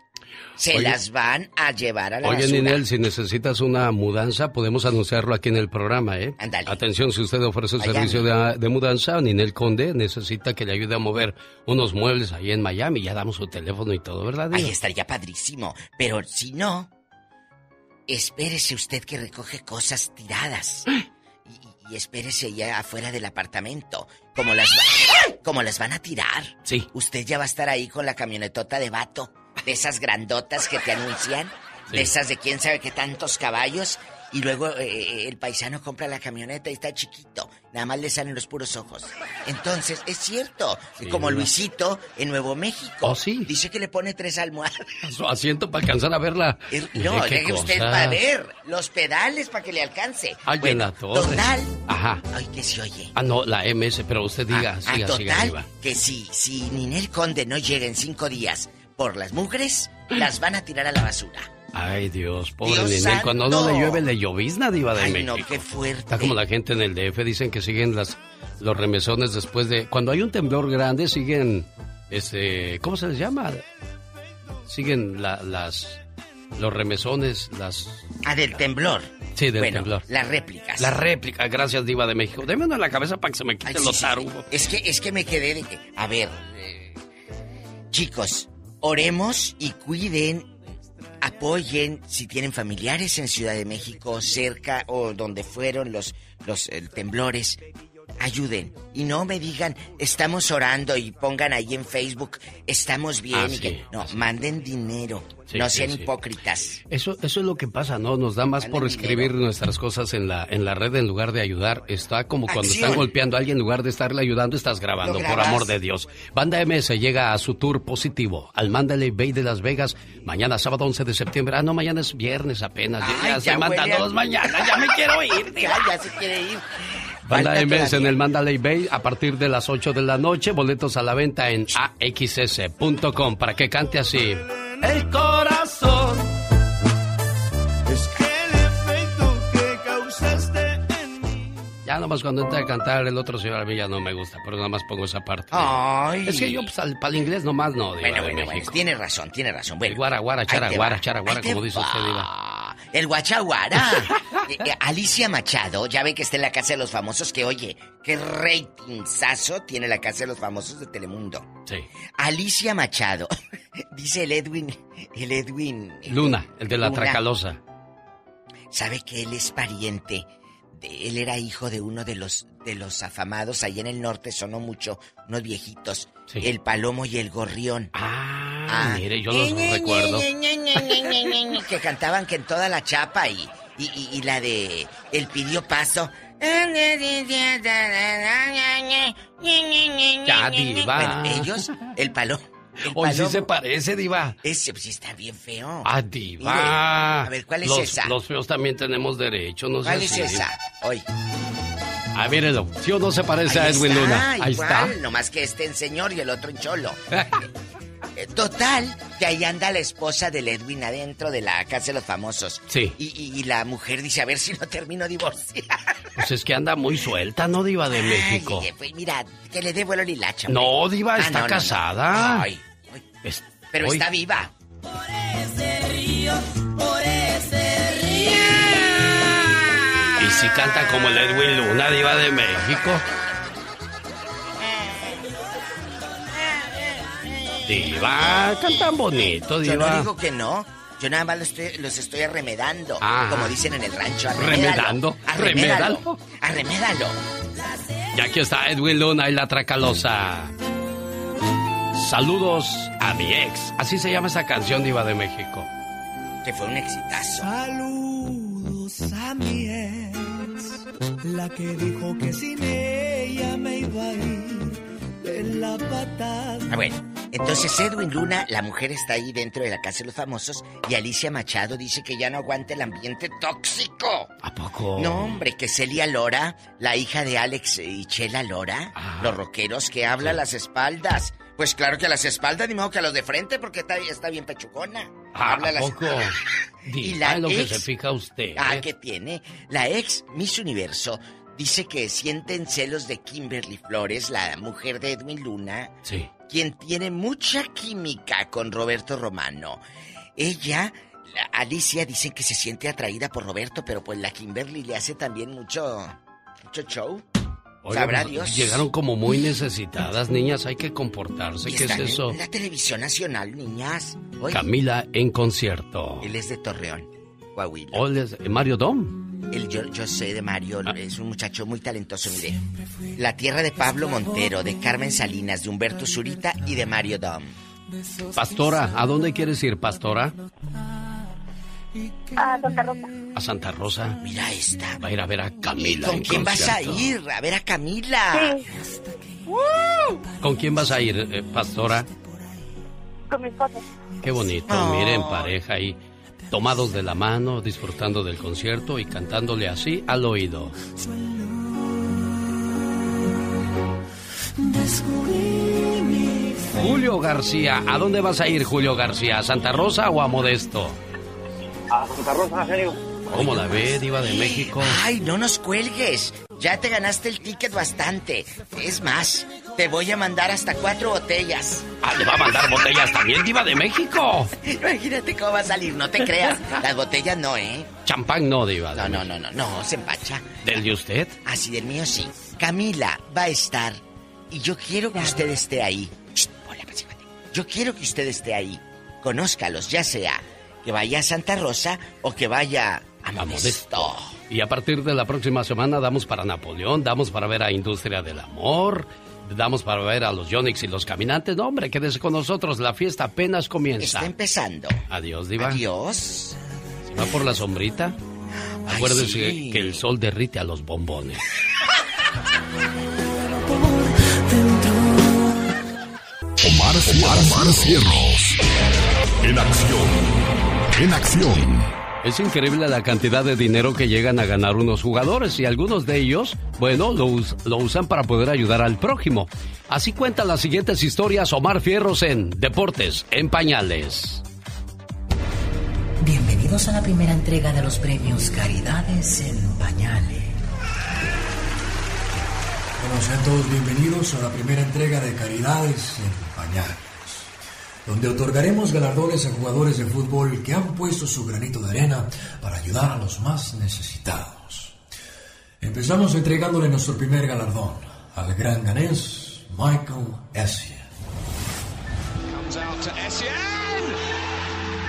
[SPEAKER 7] Se
[SPEAKER 2] Oye.
[SPEAKER 7] las van a llevar a la
[SPEAKER 2] Oye,
[SPEAKER 7] basura.
[SPEAKER 2] Ninel, si necesitas una mudanza, podemos anunciarlo aquí en el programa, ¿eh?
[SPEAKER 7] Ándale.
[SPEAKER 2] Atención, si usted ofrece el
[SPEAKER 7] Miami.
[SPEAKER 2] servicio de, de mudanza, Ninel Conde necesita que le ayude a mover unos muebles ahí en Miami. Ya damos su teléfono y todo, ¿verdad?
[SPEAKER 7] Ahí estaría padrísimo. Pero si no, espérese usted que recoge cosas tiradas. Y, y espérese ya afuera del apartamento. Como las, va- como las van a tirar.
[SPEAKER 2] Sí.
[SPEAKER 7] Usted ya va a estar ahí con la camionetota de vato. De esas grandotas que te anuncian.
[SPEAKER 2] Sí.
[SPEAKER 7] De esas de quién sabe qué tantos caballos. Y luego eh, el paisano compra la camioneta y está chiquito. Nada más le salen los puros ojos. Entonces, es cierto.
[SPEAKER 2] Sí,
[SPEAKER 7] como. Luisito en Nuevo México.
[SPEAKER 2] Oh, sí.
[SPEAKER 7] Dice que le pone tres almohadas.
[SPEAKER 2] Su asiento para alcanzar a verla.
[SPEAKER 7] No, deje usted para ver los pedales para que le alcance.
[SPEAKER 2] Ay, en la torre.
[SPEAKER 7] total.
[SPEAKER 2] Ajá.
[SPEAKER 7] Ay, que se oye.
[SPEAKER 2] Ah, no, la MS, pero usted diga,
[SPEAKER 7] Ah,
[SPEAKER 2] siga,
[SPEAKER 7] ah,
[SPEAKER 2] siga,
[SPEAKER 7] total, que si, si Ninel Conde no llega en cinco días por las mujeres, las van a tirar a la basura.
[SPEAKER 2] Ay, Dios, pobre
[SPEAKER 7] Dios
[SPEAKER 2] Ninel. Cuando no le llueve, le llovizna, Diva de
[SPEAKER 7] Ay, no,
[SPEAKER 2] México.
[SPEAKER 7] qué fuerte.
[SPEAKER 2] Está como la gente en el DF, dicen que siguen las los remesones después de... Cuando hay un temblor grande, siguen... este ¿Cómo se les llama? Siguen la- las... Los remesones, las...
[SPEAKER 7] Ah, del temblor.
[SPEAKER 2] Sí, del
[SPEAKER 7] Bueno,
[SPEAKER 2] temblor.
[SPEAKER 7] Las réplicas.
[SPEAKER 2] La réplica, gracias Diva de México. Deme una en la cabeza para que se me quiten los
[SPEAKER 7] sí,
[SPEAKER 2] tarugos.
[SPEAKER 7] Es que, es que me quedé de que. A ver. eh, chicos, oremos y cuiden. Apoyen si tienen familiares en Ciudad de México, cerca o donde fueron los, los eh, temblores. Ayuden. Y no me digan, estamos orando y pongan ahí en Facebook, estamos bien.
[SPEAKER 2] Ah,
[SPEAKER 7] y
[SPEAKER 2] sí,
[SPEAKER 7] que, no, manden dinero.
[SPEAKER 2] Sí,
[SPEAKER 7] no sean
[SPEAKER 2] sí.
[SPEAKER 7] hipócritas.
[SPEAKER 2] Eso, eso es lo que pasa, ¿no? Nos da más por escribir
[SPEAKER 7] dinero.
[SPEAKER 2] nuestras cosas en la, en la red en lugar de ayudar. Está como cuando
[SPEAKER 7] Acción.
[SPEAKER 2] están golpeando a alguien, en lugar de estarle ayudando, estás grabando, por amor de Dios. Banda MS llega a su tour positivo al Mandalay Bay de Las Vegas, mañana sábado 11 de septiembre. Ah, no, mañana es viernes apenas.
[SPEAKER 7] Ay,
[SPEAKER 2] ya
[SPEAKER 7] ya
[SPEAKER 2] se
[SPEAKER 7] huele
[SPEAKER 2] mandan
[SPEAKER 7] a-
[SPEAKER 2] todos mañana, ya me quiero ir.
[SPEAKER 7] Ya, ya se quiere ir.
[SPEAKER 2] Banda MS en el Mandalay Bay a partir de las 8 de la noche. Boletos a la venta en axs.com para que cante así. El corazón.
[SPEAKER 34] Es que el efecto que causaste en mí.
[SPEAKER 2] Ya nomás cuando entra a cantar el otro señor a mí ya no me gusta, pero nada más pongo esa parte.
[SPEAKER 7] Ay.
[SPEAKER 2] Es que yo pues, al- para el inglés nomás no, Diva
[SPEAKER 7] Bueno, bueno, bueno,
[SPEAKER 2] México.
[SPEAKER 7] tiene razón, tiene razón. Bueno,
[SPEAKER 2] El guara, guara, chara, guara, chara, como dice usted, Diva.
[SPEAKER 7] El guachaguara. Eh, eh, Alicia Machado, ya ve que está en la Casa de los Famosos, que oye, qué ratingsazo tiene la Casa de los Famosos de Telemundo.
[SPEAKER 2] Sí.
[SPEAKER 7] Alicia Machado, dice el Edwin, el Edwin.
[SPEAKER 2] Luna, el de la
[SPEAKER 7] Luna,
[SPEAKER 2] tracalosa.
[SPEAKER 7] ¿Sabe que él es pariente? de- él era hijo de uno de los de los afamados ahí en el norte, sonó mucho, unos viejitos,
[SPEAKER 2] Sí.
[SPEAKER 7] el palomo y el gorrión.
[SPEAKER 2] Ah, mire, yo los recuerdo.
[SPEAKER 7] que cantaban que en toda la chapa y, y, y- y la de El pidió paso.
[SPEAKER 2] Ya, diva.
[SPEAKER 7] Bueno, ellos, el palomo. el
[SPEAKER 2] Hoy sí se parece, Diva.
[SPEAKER 7] Ese pues sí está bien feo.
[SPEAKER 2] Ah, Diva.
[SPEAKER 7] Mire, a ver, ¿cuál es
[SPEAKER 2] los,
[SPEAKER 7] esa?
[SPEAKER 2] Los feos también tenemos derecho, no sé
[SPEAKER 7] ¿Cuál es
[SPEAKER 2] si-
[SPEAKER 7] esa? Hoy.
[SPEAKER 2] Ah, mírelo. ¿Sí o no se parece a
[SPEAKER 7] Ahí
[SPEAKER 2] Edwin
[SPEAKER 7] está,
[SPEAKER 2] Luna? Ahí
[SPEAKER 7] igual, Nomás que este en señor y el otro en cholo. Total, que ahí anda la esposa del Edwin adentro de la casa de los famosos.
[SPEAKER 2] Sí.
[SPEAKER 7] Y, y- y la mujer dice, a ver si no termino divorciada.
[SPEAKER 2] Pues es que anda muy suelta, ¿no, Diva de México?
[SPEAKER 7] Ay, pues mira, que le dé vuelo hilacho.
[SPEAKER 2] No, Diva,
[SPEAKER 7] Ah,
[SPEAKER 2] está
[SPEAKER 7] no, no, no.
[SPEAKER 2] casada.
[SPEAKER 7] Ay,
[SPEAKER 2] Es-
[SPEAKER 7] pero
[SPEAKER 2] Hoy-
[SPEAKER 7] está viva.
[SPEAKER 2] Y si canta como el Edwin Luna, Diva de México. Diva, cantan bonito,
[SPEAKER 7] Yo
[SPEAKER 2] Diva.
[SPEAKER 7] no digo que no. Yo nada más los estoy, los estoy arremedando.
[SPEAKER 2] Ah.
[SPEAKER 7] Como dicen en el rancho.
[SPEAKER 2] ¿Remedando?
[SPEAKER 7] Arremédalo.
[SPEAKER 2] ¿Remedalo?
[SPEAKER 7] Arremédalo.
[SPEAKER 2] Y aquí está Edwin Luna y la Tracalosa. Saludos a mi ex. Así se llama esa canción, Diva de México.
[SPEAKER 7] Que fue un exitazo.
[SPEAKER 34] Saludos a mi ex, la que dijo que sin ella me iba a ir de la patada.
[SPEAKER 7] Ah, bueno, entonces Edwin Luna, la mujer está ahí dentro de la casa de los famosos y Alicia Machado dice que ya no aguanta el ambiente tóxico.
[SPEAKER 2] ¿A poco?
[SPEAKER 7] No, hombre, que Celia Lora, la hija de Alex y Chela Lora,
[SPEAKER 2] Ah.
[SPEAKER 7] los rockeros que habla a las espaldas. Pues claro que a las espaldas, ni modo que a los de frente, porque está, está bien pechucona.
[SPEAKER 2] Ah,
[SPEAKER 7] habla a
[SPEAKER 2] ¿a
[SPEAKER 7] las
[SPEAKER 2] poco?
[SPEAKER 7] Y
[SPEAKER 2] Diva,
[SPEAKER 7] la
[SPEAKER 2] en lo que se fija usted.
[SPEAKER 7] Ah,
[SPEAKER 2] ¿eh?
[SPEAKER 7] ¿qué tiene? La ex Miss Universo dice que sienten celos de Kimberly Flores, la mujer de Edwin Luna,
[SPEAKER 2] Sí.
[SPEAKER 7] quien tiene mucha química con Roberto Romano. ella, la Alicia, dicen que se siente atraída por Roberto, pero pues la Kimberly le hace también mucho, mucho show.
[SPEAKER 2] Oiga,
[SPEAKER 7] Sabrá Dios.
[SPEAKER 2] Llegaron como muy necesitadas, niñas, hay que comportarse. ¿Qué es
[SPEAKER 7] están en
[SPEAKER 2] eso?
[SPEAKER 7] La televisión nacional, niñas.
[SPEAKER 2] Camila en concierto.
[SPEAKER 7] Él es de Torreón, Coahuila.
[SPEAKER 2] ¿O él es Mario Dom?
[SPEAKER 7] El, yo, yo sé de Mario,
[SPEAKER 2] Ah.
[SPEAKER 7] es un muchacho muy talentoso, mire. La tierra de Pablo Montero, de Carmen Salinas, de Humberto Zurita y de Mario Dom.
[SPEAKER 2] Pastora, ¿a dónde quieres ir, Pastora?
[SPEAKER 27] Ah, Santa Rosa.
[SPEAKER 2] A Santa Rosa.
[SPEAKER 7] Mira esta.
[SPEAKER 2] Va a ir a ver a Camila.
[SPEAKER 7] ¿Con
[SPEAKER 2] en
[SPEAKER 7] quién vas a ir? A ver a Camila.
[SPEAKER 2] ¿Con quién vas a ir, eh, Pastora?
[SPEAKER 27] Con mi esposo.
[SPEAKER 2] Qué bonito,
[SPEAKER 7] Oh.
[SPEAKER 2] miren, pareja ahí, tomados de la mano, disfrutando del concierto y cantándole así al oído. Julio García, ¿a dónde vas a ir, Julio García? ¿A Santa Rosa o a Modesto?
[SPEAKER 11] A Santa Rosa, genio.
[SPEAKER 2] ¿Cómo la ve, Diva de México?
[SPEAKER 7] Ay, no nos cuelgues. Ya te ganaste el ticket bastante. Es más, te voy a mandar hasta cuatro botellas.
[SPEAKER 2] Ah, ¿le va a mandar botellas también, Diva de México?
[SPEAKER 7] Imagínate cómo va a salir, no te creas. Las botellas no, ¿eh?
[SPEAKER 2] Champán no, Diva.
[SPEAKER 7] No, no, no, no, no, se empacha.
[SPEAKER 2] ¿Del de usted?
[SPEAKER 7] Así del mío sí. Camila va a estar. Y yo quiero que usted esté ahí. Hola. Yo quiero que usted esté ahí. Conózcalos, ya sea que vaya a Santa Rosa o que vaya a Modesto.
[SPEAKER 2] Y a partir de la próxima semana damos para Napoleón, damos para ver a Industria del Amor, damos para ver a los Yonix y los Caminantes. No, hombre, quédese con nosotros, la fiesta apenas comienza.
[SPEAKER 7] Está empezando.
[SPEAKER 2] Adiós, Diva.
[SPEAKER 7] Adiós.
[SPEAKER 2] ¿Se va por la sombrita? Acuérdese
[SPEAKER 7] sí.
[SPEAKER 2] que el sol derrite a los bombones.
[SPEAKER 12] Omar, Omar, Cierros. En acción. En acción.
[SPEAKER 2] Es increíble la cantidad de dinero que llegan a ganar unos jugadores y algunos de ellos, bueno, lo, us- lo usan para poder ayudar al prójimo. Así cuentan las siguientes historias Omar Fierros en Deportes en Pañales.
[SPEAKER 35] Bienvenidos a la primera entrega de los premios Caridades en Pañales.
[SPEAKER 36] Bueno, sean todos bienvenidos a la primera entrega de Caridades en Pañales, donde otorgaremos galardones a jugadores de fútbol que han puesto su granito de arena para ayudar a los más necesitados. Empezamos entregándole nuestro primer galardón al gran ganés Michael Essien.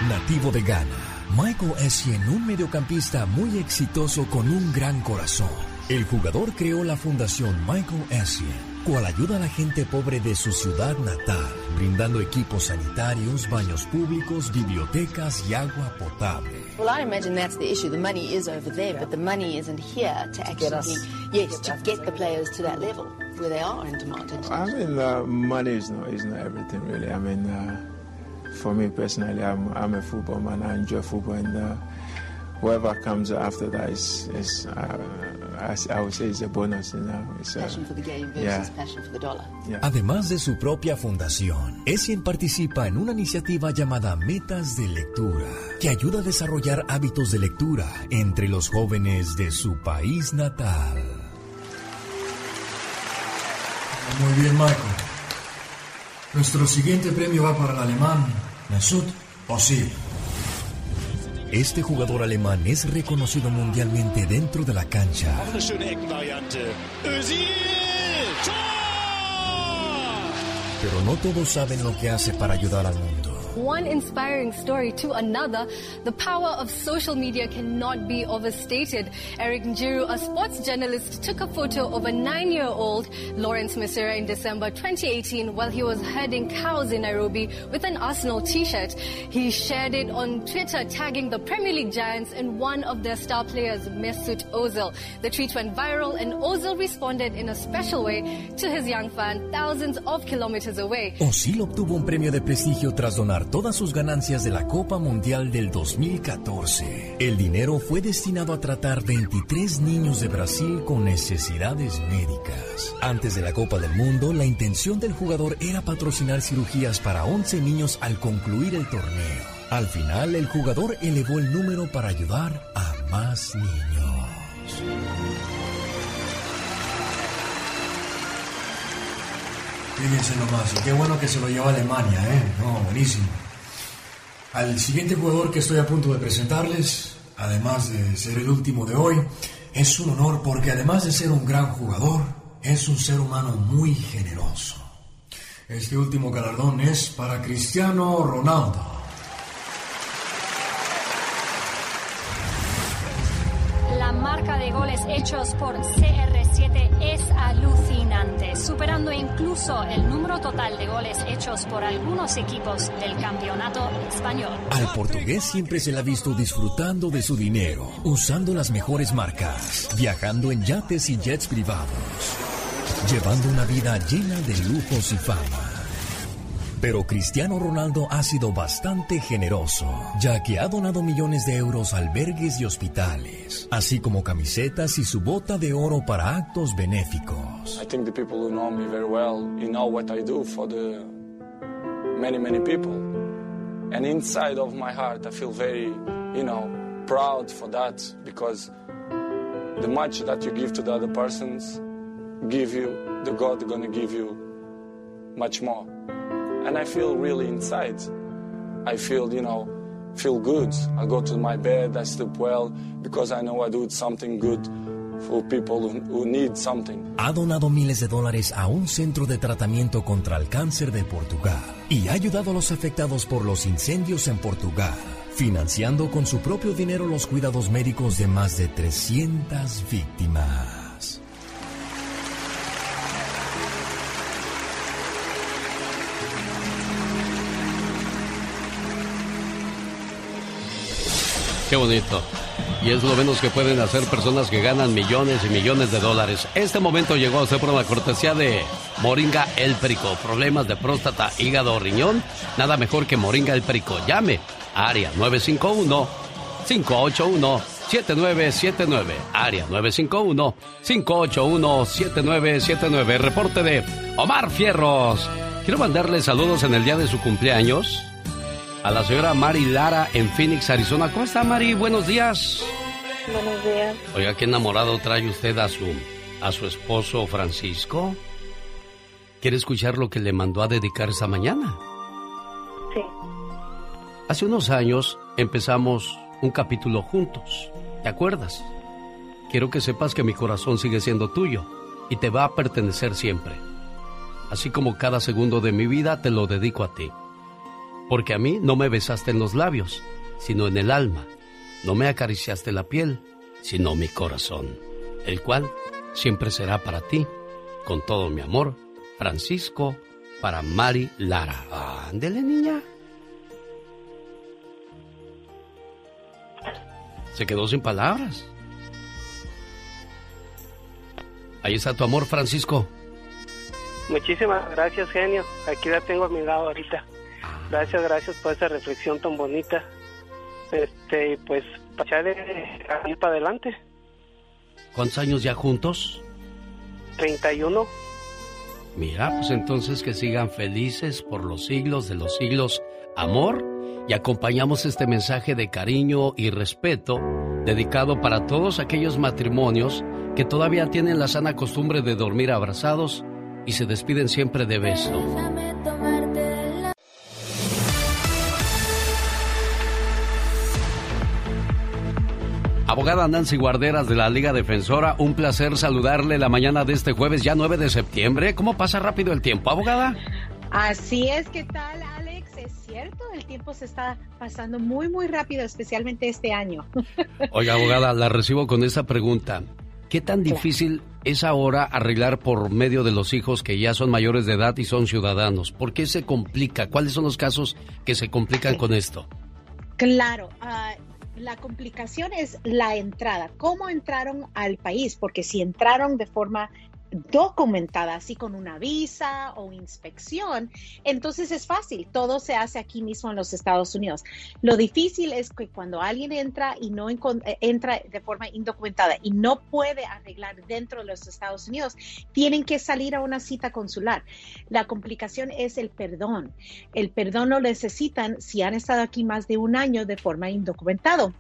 [SPEAKER 1] Nativo de Ghana, Michael Essien, un mediocampista muy exitoso con un gran corazón. El jugador creó la fundación Michael Essien, cual ayuda a la gente pobre de su ciudad natal, brindando equipos sanitarios, baños públicos, bibliotecas y agua potable.
[SPEAKER 37] Well, I imagine that's the issue. The money is over there, but the money isn't here to actually, yes, to get the players to that level where they are in demand.
[SPEAKER 38] I mean, uh, money is not is not everything really. I mean, uh, for me personally, I'm I'm a football man. I enjoy football, and uh, whoever comes after that is is uh,
[SPEAKER 1] Además de su propia fundación, Essien participa en una iniciativa llamada Metas de Lectura, que ayuda a desarrollar hábitos de lectura entre los jóvenes de su país natal.
[SPEAKER 36] Muy bien, Michael. Nuestro siguiente premio va para el alemán Mesut Özil.
[SPEAKER 1] Este jugador alemán es reconocido mundialmente dentro de la cancha, pero no todos saben lo que hace para ayudar al mundo.
[SPEAKER 39] One inspiring story to another, the power of social media cannot be overstated. Eric Njiru, a sports journalist, took a photo of a nine-year-old Lawrence Masera in December 2018 while he was herding cows in Nairobi with an Arsenal t-shirt. He shared it on Twitter, tagging the Premier League giants and one of their star players, Mesut Ozil. The tweet went viral and Ozil responded in a special way to his young fan thousands of kilometers away.
[SPEAKER 1] Osil obtuvo un premio de prestigio tras donar todas sus ganancias de la Copa Mundial del 2014. El dinero fue destinado a tratar 23 niños de Brasil con necesidades médicas. Antes de la Copa del Mundo, la intención del jugador era patrocinar cirugías para 11 niños al concluir el torneo. Al final, el jugador elevó el número para ayudar a más niños.
[SPEAKER 36] Fíjense nomás, y qué bueno que se lo lleva a Alemania, ¿eh? No, buenísimo. Al siguiente jugador que estoy a punto de presentarles, además de ser el último de hoy, es un honor porque además de ser un gran jugador, es un ser humano muy generoso. Este último galardón es para Cristiano Ronaldo.
[SPEAKER 40] Marca de goles hechos por CR7 es alucinante, superando incluso el número total de goles hechos por algunos equipos del campeonato español.
[SPEAKER 1] Al portugués siempre se le ha visto disfrutando de su dinero, usando las mejores marcas, viajando en yates y jets privados, llevando una vida llena de lujos y fama. Pero Cristiano Ronaldo ha sido bastante generoso, ya que ha donado millones de euros a albergues y hospitales, así como camisetas y su bota de oro para actos benéficos.
[SPEAKER 41] I think the people who know me very well, you know what I do for the many, many people. And inside of my heart, I feel very, you know, proud for that because the much that you give to the other persons, give you, the God gonna give you much more. And I feel really inside. I feel, you know, feel good. I go to my bed, I sleep well because I know I do something good for people who, need something.
[SPEAKER 1] Ha donado miles de dólares a un centro de tratamiento contra el cáncer de Portugal y ha ayudado a los afectados por los incendios en Portugal, financiando con su propio dinero los cuidados médicos de más de 300 víctimas.
[SPEAKER 2] Qué bonito. Y es lo menos que pueden hacer personas que ganan millones y millones de dólares. Este momento llegó a usted por la cortesía de Moringa El Perico. Problemas de próstata, hígado o riñón. Nada mejor que Moringa El Perico. Llame área 951-581-7979. Área 951-581-7979. Reporte de Omar Fierros. Quiero mandarle saludos en el día de su cumpleaños a la señora Mari Lara en Phoenix, Arizona. ¿Cómo está, Mari? Buenos días.
[SPEAKER 27] Buenos días.
[SPEAKER 2] Oiga, qué enamorado trae usted a su, a su esposo Francisco. ¿Quiere escuchar lo que le mandó a dedicar esa mañana?
[SPEAKER 27] Sí.
[SPEAKER 2] Hace unos años empezamos un capítulo juntos. ¿Te acuerdas? Quiero que sepas que mi corazón sigue siendo tuyo y te va a pertenecer siempre. Así como cada segundo de mi vida te lo dedico a ti. Porque a mí no me besaste en los labios, sino en el alma. No me acariciaste la piel, sino mi corazón, el cual siempre será para ti, con todo mi amor, Francisco, para Mari Lara. Ándele, niña. Se quedó sin palabras. Ahí está tu amor, Francisco.
[SPEAKER 42] Muchísimas gracias, genio. Aquí la tengo a mi lado ahorita. Gracias, gracias por esa reflexión tan bonita. Este, pues, para echarle a ir para adelante.
[SPEAKER 2] ¿Cuántos años ya juntos?
[SPEAKER 42] 31.
[SPEAKER 2] Mira, pues entonces que sigan felices por los siglos de los siglos. Amor. Y acompañamos este mensaje de cariño y respeto dedicado para todos aquellos matrimonios que todavía tienen la sana costumbre de dormir abrazados y se despiden siempre de beso. Abogada Nancy Guarderas de la Liga Defensora, un placer saludarle la mañana de este jueves, ya 9 de septiembre. ¿Cómo pasa rápido el tiempo, abogada?
[SPEAKER 43] Así es, ¿qué tal, Alex? Es cierto, el tiempo se está pasando muy, muy rápido, especialmente este año.
[SPEAKER 2] Oiga, abogada, la recibo con esa pregunta. ¿Qué tan difícil es ahora arreglar por medio de los hijos que ya son mayores de edad y son ciudadanos? ¿Por qué se complica? ¿Cuáles son los casos que se complican con esto?
[SPEAKER 43] Claro, ah, la complicación es la entrada, cómo entraron al país, porque si entraron de forma documentada, así con una visa o inspección, entonces es fácil, todo se hace aquí mismo en los Estados Unidos. Lo difícil es que cuando alguien entra y no entra de forma indocumentada y no puede arreglar dentro de los Estados Unidos, tienen que salir a una cita consular. La complicación es el perdón. El perdón lo necesitan si han estado aquí más de un año de forma indocumentado.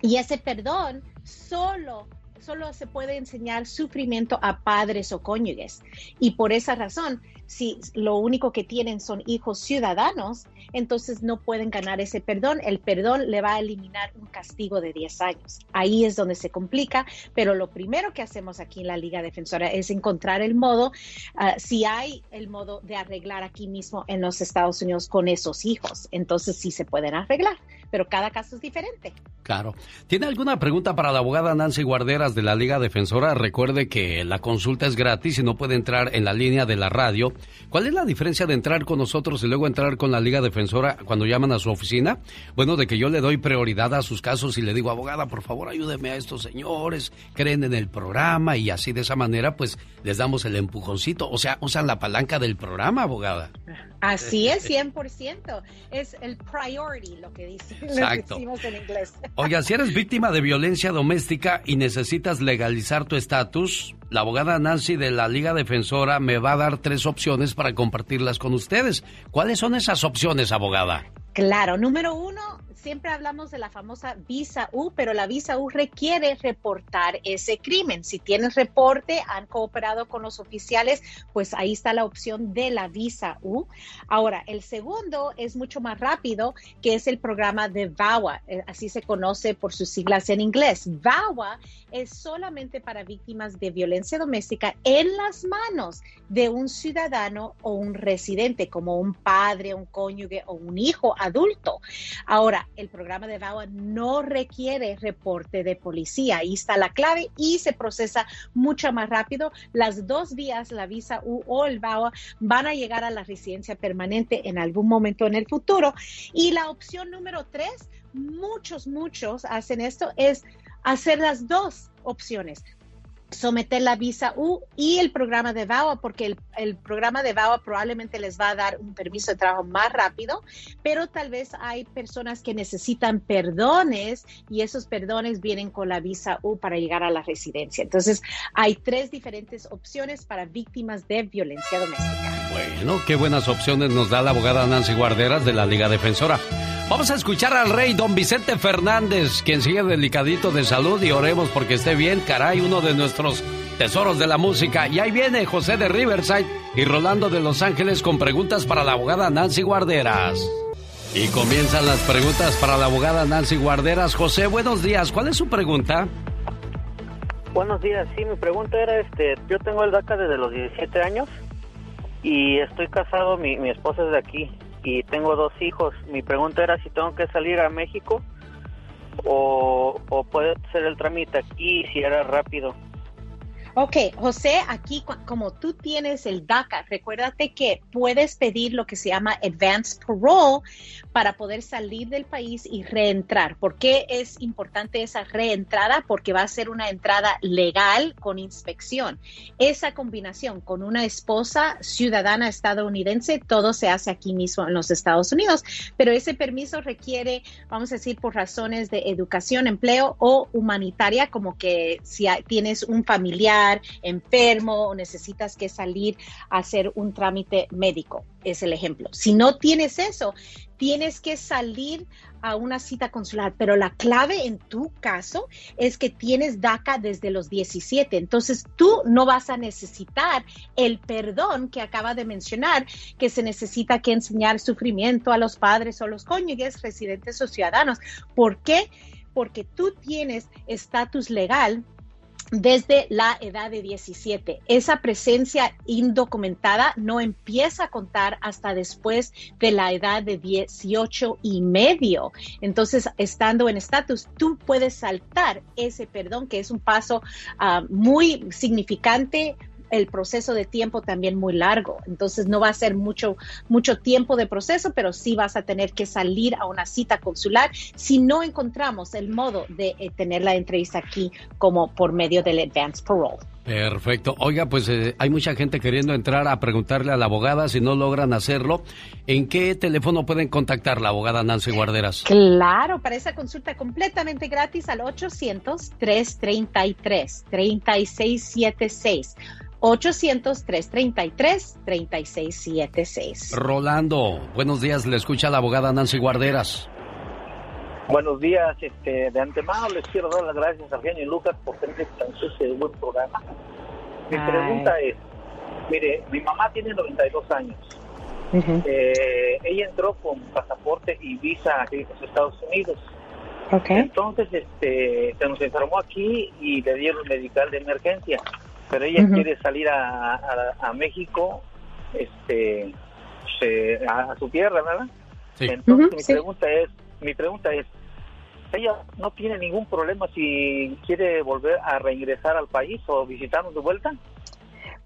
[SPEAKER 43] Y ese perdón solo solo se puede enseñar sufrimiento a padres o cónyuges. Y por esa razón, si lo único que tienen son hijos ciudadanos, entonces no pueden ganar ese perdón. El perdón le va a eliminar un castigo de 10 años. Ahí es donde se complica, pero lo primero que hacemos aquí en la Liga Defensora es encontrar el modo, ah, si hay el modo de arreglar aquí mismo en los Estados Unidos con esos hijos, entonces sí se pueden arreglar, pero cada caso es diferente.
[SPEAKER 2] Claro. ¿Tiene alguna pregunta para la abogada Nancy Guarderas de la Liga Defensora? Recuerde que la consulta es gratis y no puede entrar en la línea de la radio ¿Cuál es la diferencia de entrar con nosotros y luego entrar con la Liga Defensora cuando llaman a su oficina? Bueno, de que yo le doy prioridad a sus casos y le digo, abogada, por favor, ayúdeme a estos señores, creen en el programa y así de esa manera, pues les damos el empujoncito. O sea, usan la palanca del programa, abogada.
[SPEAKER 43] Así es, 100%. Es el priority, lo que, dice, Exacto. decimos en inglés.
[SPEAKER 2] Oiga, si eres víctima de violencia doméstica y necesitas legalizar tu estatus, la abogada Nancy de la Liga Defensora me va a dar tres opciones para compartirlas con ustedes. ¿Cuáles son esas opciones, abogada?
[SPEAKER 43] Claro, número uno, siempre hablamos de la famosa visa U, pero la visa U requiere reportar ese crimen. Si tienes reporte, han cooperado con los oficiales, pues ahí está la opción de la visa U. Ahora, el segundo es mucho más rápido, que es el programa de VAWA, eh, así se conoce por sus siglas en inglés. VAWA es solamente para víctimas de violencia doméstica en las manos de un ciudadano o un residente, como un padre, un cónyuge o un hijo adulto. Ahora, el programa de VAWA no requiere reporte de policía. Ahí está la clave y se procesa mucho más rápido. Las dos vías, la visa U o el VAWA, van a llegar a la residencia permanente en algún momento en el futuro. Y la opción número tres, muchos, muchos hacen esto, es hacer las dos opciones someter la visa U y el programa de VAWA, porque el, programa de VAWA probablemente les va a dar un permiso de trabajo más rápido, pero tal vez hay personas que necesitan perdones y esos perdones vienen con la visa U para llegar a la residencia. Entonces, hay tres diferentes opciones para víctimas de violencia doméstica.
[SPEAKER 2] Bueno, qué buenas opciones nos da la abogada Nancy Guarderas de la Liga Defensora. Vamos a escuchar al rey don Vicente Fernández, quien sigue delicadito de salud y oremos porque esté bien, caray, uno de nuestros tesoros de la música. Y ahí viene José de Riverside y Rolando de Los Ángeles con preguntas para la abogada Nancy Guarderas. Y comienzan las preguntas para la abogada Nancy Guarderas. José, buenos días. ¿Cuál es su pregunta?
[SPEAKER 44] Buenos días. Sí, mi pregunta era, este, yo tengo el DACA desde los 17 años y estoy casado, mi, mi esposa es de aquí y tengo dos hijos. Mi pregunta era si tengo que salir a México o, o puede ser el trámite aquí si era rápido.
[SPEAKER 43] Ok, José, aquí como tú tienes el DACA, recuérdate que puedes pedir lo que se llama advance parole para poder salir del país y reentrar. ¿Por qué es importante esa reentrada? Porque va a ser una entrada legal con inspección. Esa combinación con una esposa ciudadana estadounidense, todo se hace aquí mismo en los Estados Unidos, pero ese permiso requiere, vamos a decir, por razones de educación, empleo o humanitaria, como que si tienes un familiar, enfermo o necesitas que salir a hacer un trámite médico. Es el ejemplo. Si no tienes eso, tienes que salir a una cita consular, pero la clave en tu caso es que tienes DACA desde los 17, entonces tú no vas a necesitar el perdón que acaba de mencionar, que se necesita que enseñar sufrimiento a los padres o los cónyuges, residentes o ciudadanos. ¿Por qué? Porque tú tienes estatus legal desde la edad de 17. Esa presencia indocumentada no empieza a contar hasta después de la edad de 18 y medio. Entonces, estando en estatus, tú puedes saltar ese perdón, que es un paso ah, muy significante el proceso de tiempo también muy largo. Entonces no va a ser mucho, mucho tiempo de proceso, pero sí vas a tener que salir a una cita consular si no encontramos el modo de eh, tener la entrevista aquí como por medio del advance parole.
[SPEAKER 2] Perfecto. Oiga, pues eh, hay mucha gente queriendo entrar a preguntarle a la abogada si no logran hacerlo. ¿En qué teléfono pueden contactar la abogada Nancy Guarderas?
[SPEAKER 43] Claro, para esa consulta completamente gratis al 800-333-3676. 800-333-3676.
[SPEAKER 2] Rolando, buenos días, le escucha la abogada Nancy Guarderas.
[SPEAKER 45] Buenos días, este, de antemano les quiero dar las gracias a genio y Lucas por tener este buen programa. Mi
[SPEAKER 43] Ay.
[SPEAKER 45] pregunta es, mire, mi mamá tiene 92 años. Eh, ella entró con pasaporte y visa aquí en los Estados Unidos. Entonces, este, se nos enfermó aquí y le dieron medical de emergencia. Pero ella quiere salir a, a- a México, este, se- a, a su tierra, ¿verdad? Entonces, mi
[SPEAKER 43] sí.
[SPEAKER 45] pregunta es, mi pregunta es, ella no tiene ningún problema si quiere volver a reingresar al país o visitarnos de vuelta.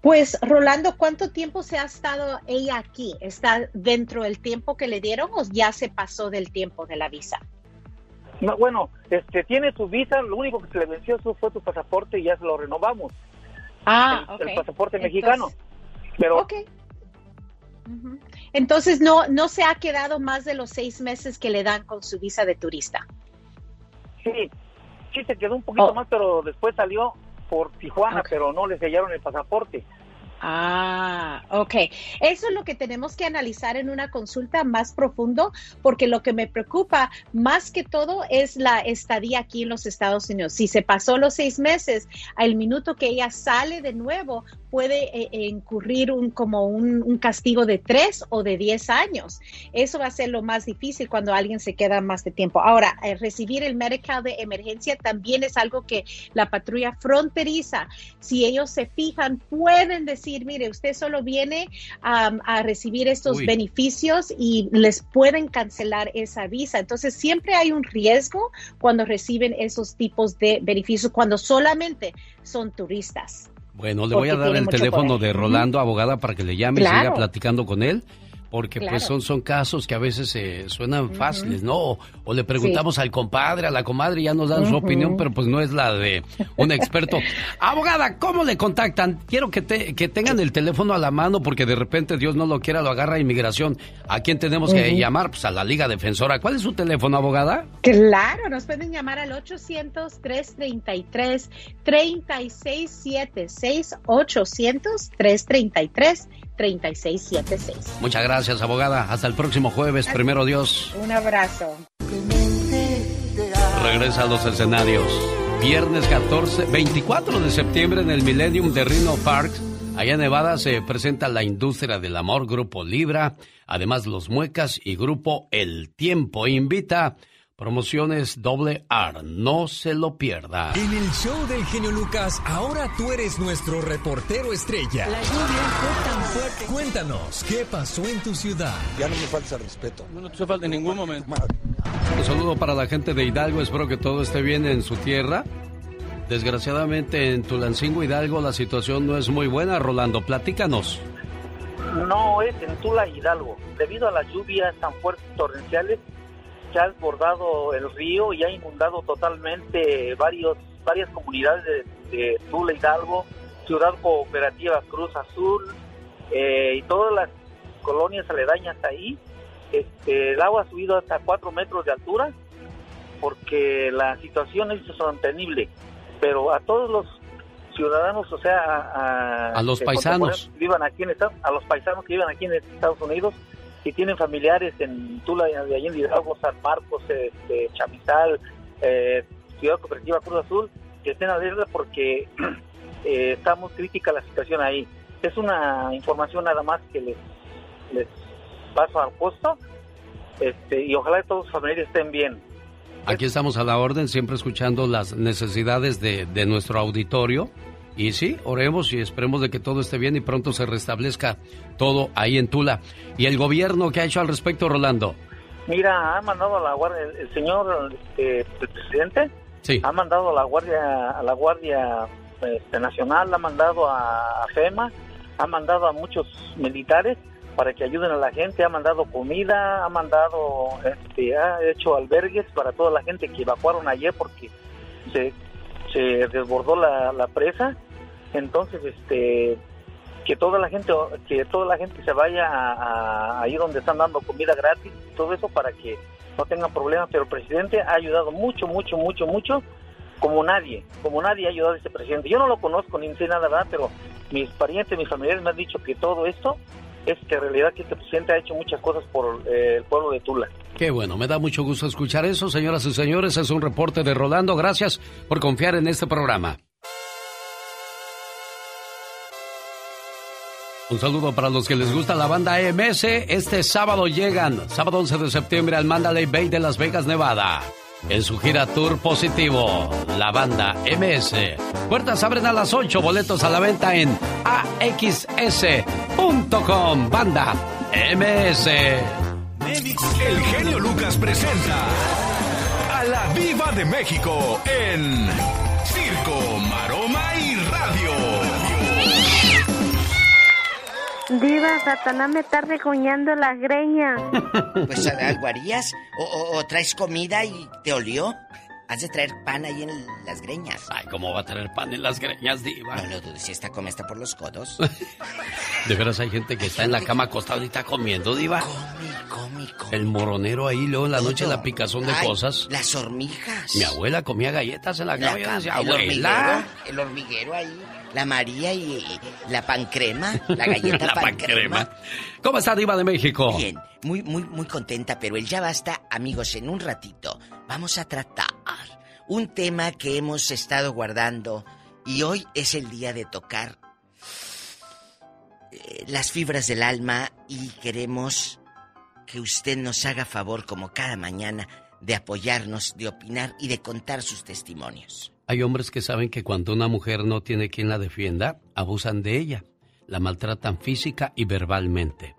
[SPEAKER 43] Pues, Rolando, ¿cuánto tiempo se ha estado ella aquí? ¿Está dentro del tiempo que le dieron o ya se pasó del tiempo de la visa?
[SPEAKER 45] No, bueno, este, tiene su visa, lo único que se le venció fue su pasaporte y ya se lo renovamos.
[SPEAKER 43] Ah,
[SPEAKER 45] el, pasaporte
[SPEAKER 43] Entonces-
[SPEAKER 45] mexicano. Pero
[SPEAKER 43] Ok. Ujú. Entonces, no, no se ha quedado más de los seis meses que le dan con su visa de turista.
[SPEAKER 45] sí, sí se quedó un poquito
[SPEAKER 43] Oh.
[SPEAKER 45] más, pero después salió por Tijuana, pero no le sellaron el pasaporte.
[SPEAKER 43] Ah, ok. Eso es lo que tenemos que analizar en una consulta más profundo, porque lo que me preocupa más que todo es la estadía aquí en los Estados Unidos. Si se pasó los seis meses, al minuto que ella sale de nuevo, puede eh, eh, incurrir un, como un, un castigo de tres o de diez años. Eso va a ser lo más difícil cuando alguien se queda más de tiempo. Ahora, eh, recibir el medical de emergencia también es algo que la patrulla fronteriza, si ellos se fijan, pueden decir, mire, usted solo viene um, a recibir estos
[SPEAKER 46] Uy.
[SPEAKER 43] beneficios y les pueden cancelar esa visa. Entonces, siempre hay un riesgo cuando reciben esos tipos de beneficios, cuando solamente son turistas.
[SPEAKER 2] Bueno, le voy a dar el teléfono de Rolando, abogada, para que le llame y siga platicando con él. Porque
[SPEAKER 43] Claro.
[SPEAKER 2] pues son, son casos que a veces eh, suenan fáciles, ¿no? O, o le preguntamos al compadre, a la comadre, y ya nos dan su opinión, pero pues no es la de un experto. Abogada, ¿cómo le contactan? Quiero que, te- que tengan el teléfono a la mano porque de repente Dios no lo quiera, lo agarra inmigración. ¿A quién tenemos que llamar? Pues a la Liga Defensora. ¿Cuál es su teléfono, abogada?
[SPEAKER 43] Claro, nos pueden llamar al 800-333-3676. 800-333-3676.
[SPEAKER 2] Muchas gracias, abogada. Hasta el próximo jueves, primero Dios.
[SPEAKER 43] Un abrazo.
[SPEAKER 2] Regresa a los escenarios. Viernes 14, 24 de septiembre en el Millennium de Reno Park. Allá en Nevada se presenta la industria del amor, Grupo Libra, además Los Muecas y Grupo El Tiempo. Invita promociones doble R, no se lo pierda.
[SPEAKER 1] En el show del genio Lucas, ahora tú eres nuestro reportero estrella. La lluvia fue tan fuerte. Cuéntanos, ¿qué pasó en tu ciudad?
[SPEAKER 8] Ya no me falta respeto.
[SPEAKER 2] No te falta en ningún momento. Un saludo para la gente de Hidalgo, espero que todo esté bien en su tierra. Desgraciadamente en Tulancingo Hidalgo la situación no es muy buena, Rolando, platícanos.
[SPEAKER 45] No es en Tula Hidalgo. Debido a las lluvias tan fuertes torrenciales, desbordado el río y ha inundado totalmente varios, varias comunidades de, de Tula Hidalgo, Ciudad Cooperativa Cruz Azul eh, y todas las colonias aledañas ahí. Este, el agua ha subido hasta 4 metros de altura porque la situación es insostenible. Pero a todos los ciudadanos, o sea, a,
[SPEAKER 2] A los paisanos.
[SPEAKER 45] que vivan aquí en Estados, a los paisanos que vivan aquí en Estados Unidos, que tienen familiares en Tula de Allende Hidalgo, San Marcos, este, Chamizal, eh, Ciudad Cooperativa Cruz Azul, que estén alerta porque eh, está muy crítica la situación ahí. Es una información nada más que les, paso al costo este, y ojalá todos los familiares estén bien.
[SPEAKER 2] Aquí estamos a la orden, siempre escuchando las necesidades de, de nuestro auditorio. Y sí, oremos y esperemos de que todo esté bien y pronto se restablezca todo ahí en Tula. ¿Y el gobierno qué ha hecho al respecto, Rolando?
[SPEAKER 45] Mira, ha mandado a la guardia, el, el señor este, el presidente
[SPEAKER 2] Sí.
[SPEAKER 45] ha mandado a la guardia, a la guardia este, nacional, ha mandado a, a FEMA, ha mandado a muchos militares para que ayuden a la gente, ha mandado comida, ha mandado, este, ha hecho albergues para toda la gente que evacuaron ayer porque se, se desbordó la, la presa, entonces este que toda la gente que toda la gente se vaya a, a- ahí donde están dando comida gratis todo eso para que no tengan problemas. Pero el presidente ha ayudado mucho mucho mucho mucho como nadie como nadie ha ayudado a este presidente. Yo no lo conozco ni sé nada verdad pero mis parientes mis familiares me han dicho que todo esto es que en realidad que este presidente ha hecho muchas cosas por eh, el pueblo de Tula
[SPEAKER 2] Qué bueno, me da mucho gusto escuchar eso, señoras y señores. Es un reporte de Rolando. Gracias por confiar en este programa. Un saludo para los que les gusta la banda EMS. Este sábado llegan, sábado 11 de septiembre, al Mandalay Bay de Las Vegas, Nevada. En su gira Tour Positivo, la banda MS. Puertas abren a las 8, boletos a la venta en axs.com. Banda MS.
[SPEAKER 12] El genio Lucas presenta a la Viva de México en
[SPEAKER 47] Diva, Satanás me está regoñando las greñas.
[SPEAKER 7] Pues algo harías. O, o- o traes comida y te olió. Has de traer pan ahí en las greñas.
[SPEAKER 2] Ay, ¿cómo va a traer pan en las greñas, diva?
[SPEAKER 7] No lo dudes, si esta come está por los codos.
[SPEAKER 2] De veras hay gente que está en la cama acostada y está comiendo, diva.
[SPEAKER 7] Come,
[SPEAKER 2] El moronero ahí, luego en la noche la picazón de
[SPEAKER 7] Ay,
[SPEAKER 2] cosas.
[SPEAKER 7] Las hormigas.
[SPEAKER 2] Mi abuela comía galletas en la
[SPEAKER 7] La
[SPEAKER 2] cama. Yo
[SPEAKER 7] cama,
[SPEAKER 2] decía,
[SPEAKER 7] el
[SPEAKER 2] abuela.
[SPEAKER 7] hormiguero, el hormiguero ahí, la María y, la pancrema, la galleta
[SPEAKER 2] La
[SPEAKER 7] pancrema.
[SPEAKER 2] ¿Cómo está Diva de México?
[SPEAKER 7] Bien, muy, muy, muy contenta, pero el ya basta, amigos, en un ratito vamos a tratar un tema que hemos estado guardando y hoy es el día de tocar eh, las fibras del alma y queremos que usted nos haga favor, como cada mañana, de apoyarnos, de opinar y de contar sus testimonios.
[SPEAKER 2] Hay hombres que saben que cuando una mujer no tiene quien la defienda, abusan de ella, la maltratan física y verbalmente.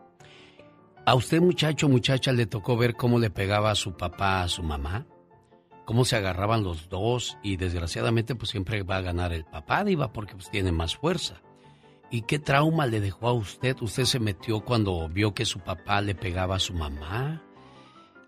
[SPEAKER 2] ¿A usted, muchacho, muchacha, le tocó ver cómo le pegaba a su papá a su mamá? ¿Cómo se agarraban los dos? Y desgraciadamente, pues siempre va a ganar el papá, Diva, porque pues tiene más fuerza. ¿Y qué trauma le dejó a usted? ¿Usted se metió cuando vio que su papá le pegaba a su mamá?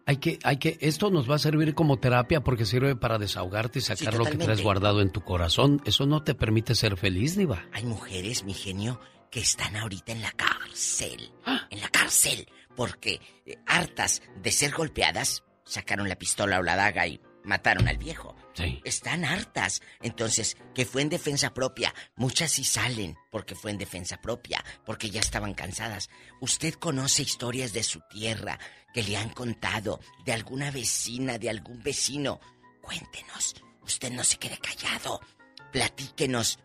[SPEAKER 2] Hay que, hay que, esto nos va a servir como terapia porque sirve para desahogarte y sacar lo que traes guardado en tu corazón. Eso no te permite ser feliz, Diva.
[SPEAKER 7] Hay mujeres, mi genio, que están ahorita en la cárcel. En la cárcel. Porque eh, hartas de ser golpeadas, sacaron la pistola o la daga y mataron al viejo. Están hartas. Entonces, que fue en defensa propia. Muchas sí salen porque fue en defensa propia, porque ya estaban cansadas. Usted conoce historias de su tierra que le han contado, de alguna vecina, de algún vecino. Cuéntenos. Usted no se quede callado. Platíquenos.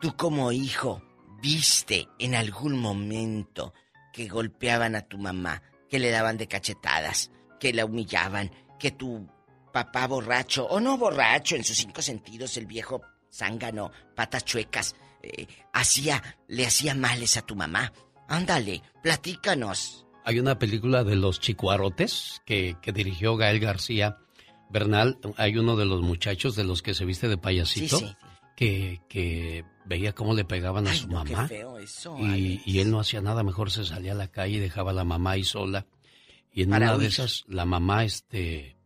[SPEAKER 7] Tú como hijo, ¿viste en algún momento que golpeaban a tu mamá, que le daban de cachetadas, que la humillaban, que tu papá borracho, o no borracho en sus cinco sentidos, el viejo zángano, patas chuecas, eh, hacía, le hacía males a tu mamá? Ándale, platícanos.
[SPEAKER 2] Hay una película de los chicuarotes que, que dirigió Gael García Bernal. Hay uno de los muchachos de los que se viste de payasito
[SPEAKER 7] Sí, sí.
[SPEAKER 2] Que, que veía cómo le pegaban a
[SPEAKER 7] Ay,
[SPEAKER 2] su
[SPEAKER 7] no, qué
[SPEAKER 2] mamá.
[SPEAKER 7] feo eso,
[SPEAKER 2] y, y él no hacía nada, mejor se salía a la calle y dejaba a la mamá ahí sola. Y en
[SPEAKER 7] Para
[SPEAKER 2] una de esas, la mamá este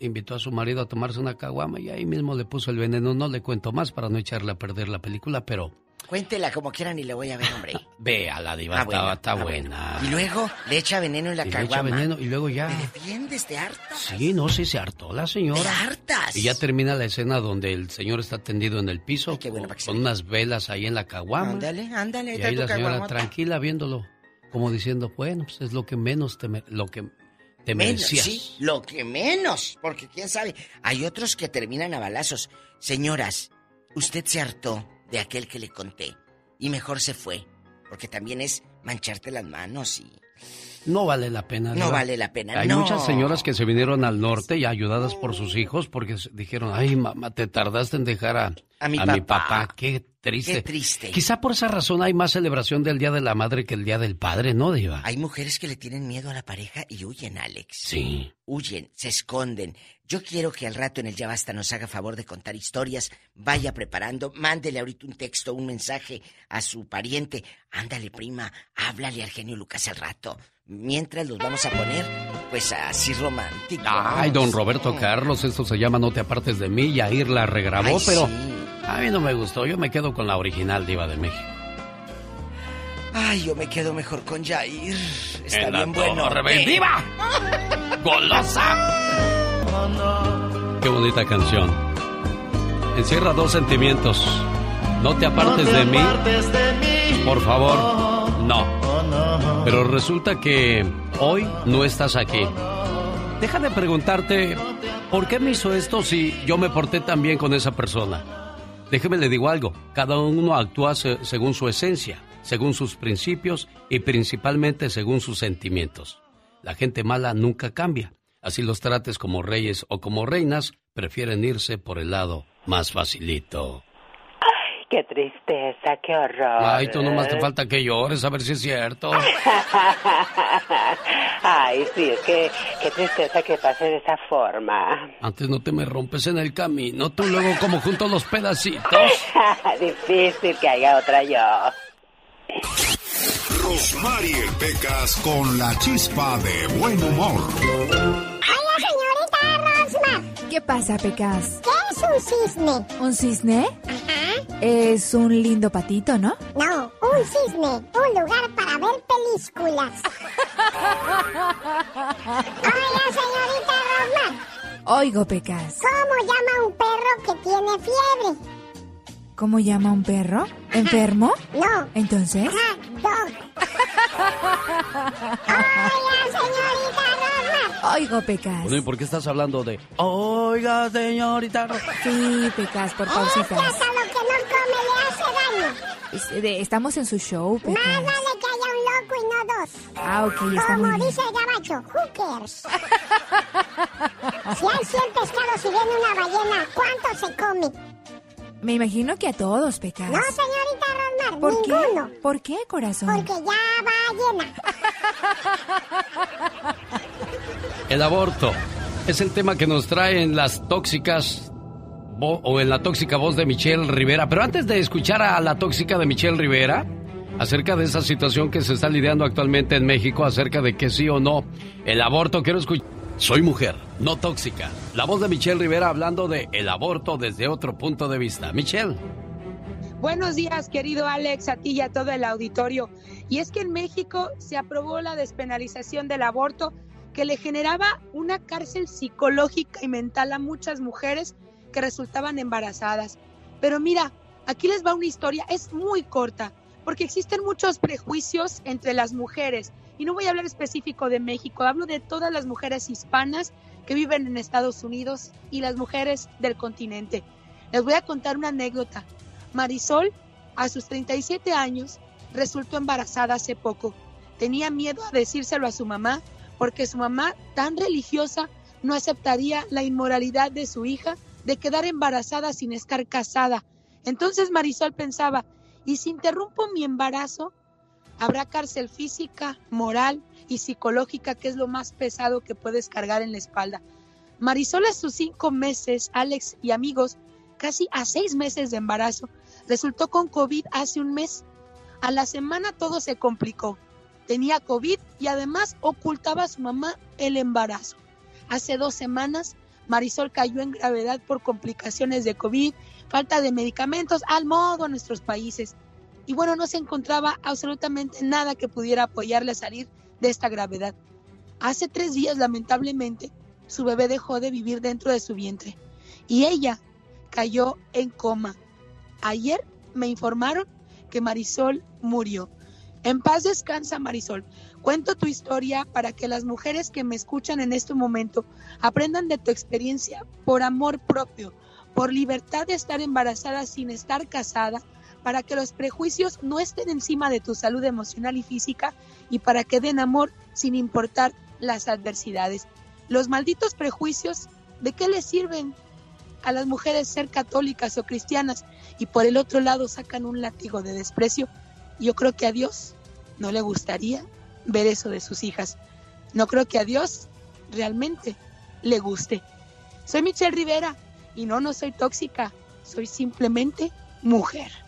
[SPEAKER 2] invitó a su marido a tomarse una caguama y ahí mismo le puso el veneno. No le cuento más para no echarle a perder la película, pero
[SPEAKER 7] Cuéntela como quieran y le voy a ver, hombre.
[SPEAKER 2] vea la diva,
[SPEAKER 7] Ah,
[SPEAKER 2] está,
[SPEAKER 7] bueno,
[SPEAKER 2] está
[SPEAKER 7] ah,
[SPEAKER 2] buena.
[SPEAKER 7] Y luego le echa veneno en la
[SPEAKER 2] Y le echa
[SPEAKER 7] caguama.
[SPEAKER 2] veneno y luego ya.
[SPEAKER 7] ¿Me defiendes de harta?
[SPEAKER 2] Sí, no sé, se hartó la señora.
[SPEAKER 7] ¿De hartas?
[SPEAKER 2] Y ya termina la escena donde el señor está tendido en el piso con, con unas velas ahí en la caguama.
[SPEAKER 7] Ándale, ándale,
[SPEAKER 2] Y ahí la señora
[SPEAKER 7] caguamota.
[SPEAKER 2] tranquila viéndolo, como diciendo, bueno, pues es lo que menos te, lo que te
[SPEAKER 7] Menos,
[SPEAKER 2] merecías.
[SPEAKER 7] sí, lo que menos, porque quién sabe, hay otros que terminan a balazos. Señoras, usted se hartó de aquel que le conté y mejor se fue, porque también es mancharte las manos y
[SPEAKER 2] No vale la pena.
[SPEAKER 7] No vale la pena,
[SPEAKER 2] Hay
[SPEAKER 7] no.
[SPEAKER 2] muchas señoras que se vinieron al norte y ayudadas por sus hijos porque dijeron, ay mamá, te tardaste en dejar a,
[SPEAKER 7] A mi
[SPEAKER 2] mi
[SPEAKER 7] papá.
[SPEAKER 2] papá. Qué triste.
[SPEAKER 7] Qué triste.
[SPEAKER 2] Quizá por esa razón hay más celebración del Día de la Madre que el Día del Padre, ¿no, Diva?
[SPEAKER 7] hay mujeres que le tienen miedo a la pareja y huyen, Alex.
[SPEAKER 2] Sí.
[SPEAKER 7] Huyen, se esconden. Yo quiero que al rato en el Ya Basta nos haga favor de contar historias. Vaya preparando, mándele ahorita un texto, un mensaje a su pariente. Ándale, prima, háblale al genio Lucas al rato. Mientras los vamos a poner, pues así románticos.
[SPEAKER 2] Ay, don Roberto Carlos, esto se llama No te apartes de mí. Yair la regrabó,
[SPEAKER 7] Ay,
[SPEAKER 2] pero
[SPEAKER 7] sí.
[SPEAKER 2] a mí no me gustó. Yo me quedo con la original Diva de México.
[SPEAKER 7] Ay, yo me quedo mejor con Jair. Está
[SPEAKER 2] En
[SPEAKER 7] bien bueno.
[SPEAKER 2] diva. ¡Golosa! Qué bonita canción. Encierra dos sentimientos. No te apartes de mí. Por favor, no. Pero resulta que hoy no estás aquí. Deja de preguntarte, ¿por qué me hizo esto si yo me porté tan bien con esa persona? Déjeme le digo algo, cada uno actúa según su esencia, según sus principios y principalmente según sus sentimientos. La gente mala nunca cambia. Así los trates como reyes o como reinas, prefieren irse por el lado más facilito.
[SPEAKER 4] Qué tristeza, qué horror.
[SPEAKER 2] Ay, tú nomás te falta que llores, a ver si es cierto.
[SPEAKER 4] Ay, sí, es que qué tristeza que pase de esa forma.
[SPEAKER 2] Antes no te me rompes en el camino, tú luego como junto los pedacitos.
[SPEAKER 4] Difícil que haya otra yo.
[SPEAKER 12] Rosmarie Pecas con la chispa de buen humor.
[SPEAKER 8] Hola, señorita
[SPEAKER 6] ¿Qué pasa, Pecas?
[SPEAKER 8] ¿Qué es un cisne?
[SPEAKER 6] ¿Un cisne?
[SPEAKER 8] Ajá.
[SPEAKER 6] Es un lindo patito, ¿no?
[SPEAKER 8] No, un cisne, un lugar para ver películas. Hola, señorita Rosmar.
[SPEAKER 6] Oigo, Pecas.
[SPEAKER 8] ¿Cómo llama un perro que tiene fiebre?
[SPEAKER 6] ¿Cómo llama un perro? ¿Enfermo?
[SPEAKER 8] No.
[SPEAKER 6] ¿Entonces?
[SPEAKER 8] Ajá, dog. Hola, señorita Rosmar.
[SPEAKER 6] Oigo, Pecas.
[SPEAKER 2] Bueno, ¿y por qué estás hablando de... Oiga, señorita
[SPEAKER 6] Sí, Pecas, por
[SPEAKER 8] Es
[SPEAKER 6] pausitas.
[SPEAKER 8] que hasta lo que no come le hace daño.
[SPEAKER 6] Estamos en su show, Pecas.
[SPEAKER 8] Más vale que haya un loco y no dos.
[SPEAKER 6] Ah, ok, está muy
[SPEAKER 8] Como
[SPEAKER 6] bien.
[SPEAKER 8] dice el gabacho, who cares? si hay 100 pescados y viene una ballena, ¿cuánto se come?
[SPEAKER 6] Me imagino que a todos, Pecas.
[SPEAKER 8] No, señorita Rosmar,
[SPEAKER 6] ¿Por
[SPEAKER 8] ninguno.
[SPEAKER 6] qué? ¿Por qué, corazón?
[SPEAKER 8] Porque ya va llena.
[SPEAKER 2] El aborto es el tema que nos trae en las tóxicas o en la tóxica voz de Michelle Rivera. Pero antes de escuchar a la tóxica de Michelle Rivera, acerca de esa situación que se está lidiando actualmente en México, acerca de que sí o no el aborto, quiero escuchar. Soy mujer, no tóxica. La voz de Michelle Rivera hablando de el aborto desde otro punto de vista. Michelle.
[SPEAKER 21] Buenos días, querido Alex, a ti y a todo el auditorio. Y es que en México se aprobó la despenalización del aborto que le generaba una cárcel psicológica y mental a muchas mujeres que resultaban embarazadas. Pero mira, aquí les va una historia, es muy corta, porque existen muchos prejuicios entre las mujeres. Y no voy a hablar específico de México, hablo de todas las mujeres hispanas que viven en Estados Unidos y las mujeres del continente. Les voy a contar una anécdota. Marisol, a sus 37 años, resultó embarazada hace poco. Tenía miedo a decírselo a su mamá porque su mamá, tan religiosa, no aceptaría la inmoralidad de su hija de quedar embarazada sin estar casada. Entonces Marisol pensaba, ¿y si interrumpo mi embarazo? Habrá cárcel física, moral y psicológica, que es lo más pesado que puedes cargar en la espalda. Marisol a sus cinco meses, Alex y amigos, casi a seis meses de embarazo, resultó con COVID hace un mes. A la semana todo se complicó. Tenía COVID y además ocultaba a su mamá el embarazo. Hace dos semanas, Marisol cayó en gravedad por complicaciones de COVID, falta de medicamentos, al modo a nuestros países. Y bueno, no se encontraba absolutamente nada que pudiera apoyarle a salir de esta gravedad. Hace tres días, lamentablemente, su bebé dejó de vivir dentro de su vientre y ella cayó en coma. Ayer me informaron que Marisol murió. En paz descansa Marisol. Cuento tu historia para que las mujeres que me escuchan en este momento aprendan de tu experiencia por amor propio, por libertad de estar embarazada sin estar casada, para que los prejuicios no estén encima de tu salud emocional y física y para que den amor sin importar las adversidades. Los malditos prejuicios, ¿de qué les sirven a las mujeres ser católicas o cristianas y por el otro lado sacan un látigo de desprecio? Yo creo que a Dios no le gustaría ver eso de sus hijas. No creo que a Dios realmente le guste. Soy Michelle Rivera y no, no soy tóxica, soy simplemente mujer.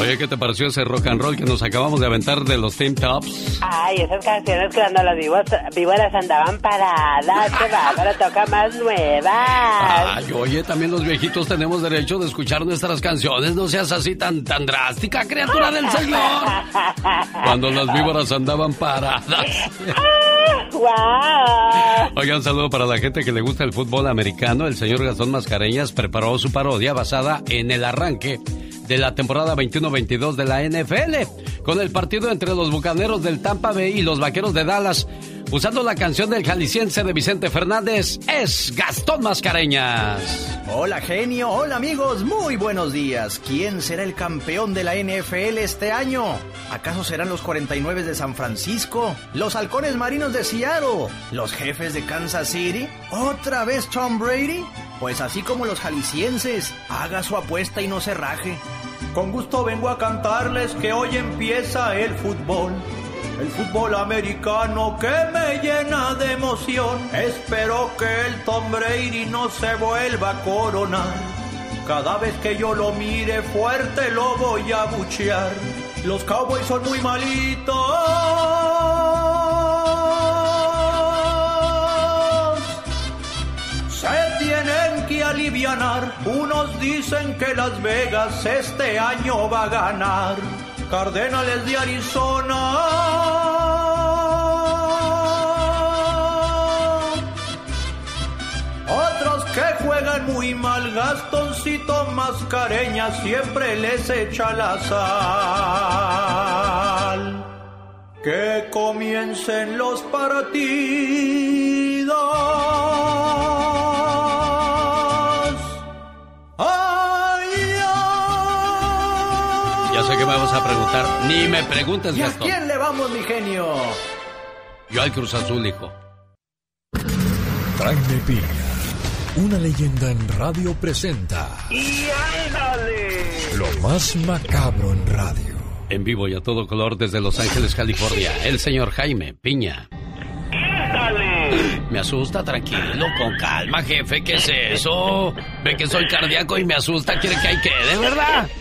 [SPEAKER 2] Oye, ¿qué te pareció ese rock and roll que nos acabamos de aventar de los Team Tops?
[SPEAKER 4] Ay, esas canciones cuando las víboras andaban paradas, que ahora toca más nuevas.
[SPEAKER 2] Ay, oye, también los viejitos tenemos derecho de escuchar nuestras canciones. No seas así tan, tan drástica, criatura del Señor. Cuando las víboras andaban paradas.
[SPEAKER 4] ¡Wow!
[SPEAKER 2] Oigan, un saludo para la gente que le gusta el fútbol americano. El señor Gastón Mascareñas preparó su parodia basada en el arranque de la temporada 21-22 de la NFL, con el partido entre los Bucaneros del Tampa Bay y los Vaqueros de Dallas. Usando la canción del jalisciense de Vicente Fernández, es Gastón Mascareñas.
[SPEAKER 15] Hola genio, hola amigos, muy buenos días. ¿Quién será el campeón de la NFL este año? ¿Acaso serán los 49 de San Francisco? ¿Los halcones marinos de Seattle? ¿Los jefes de Kansas City? ¿Otra vez Tom Brady? Pues así como los jaliscienses, haga su apuesta y no se raje. Con gusto vengo a cantarles que hoy empieza el fútbol. El fútbol americano que me llena de emoción. Espero que el Tom no se vuelva a coronar. Cada vez que yo lo mire fuerte lo voy a buchear. Los Cowboys son muy malitos. Se tienen que alivianar. Unos dicen que Las Vegas este año va a ganar. Cardenales de Arizona. Otros que juegan muy mal, Gastoncito Mascareña siempre les echa la sal. Que comiencen los partidos.
[SPEAKER 2] Que me vas a preguntar. Ni me preguntes,
[SPEAKER 15] ¿Y a
[SPEAKER 2] Gastón.
[SPEAKER 15] quién le vamos, mi genio?
[SPEAKER 2] Yo al Cruz Azul, hijo.
[SPEAKER 1] Jaime Piña, una leyenda en radio presenta
[SPEAKER 10] ¡Y ándale!
[SPEAKER 1] lo más macabro en radio.
[SPEAKER 2] En vivo y a todo color desde Los Ángeles, California, el señor Jaime Piña. Me asusta, tranquilo, con calma, jefe, ¿qué es eso? Ve que soy cardíaco y me asusta, quiere que ahí quede, ¿verdad?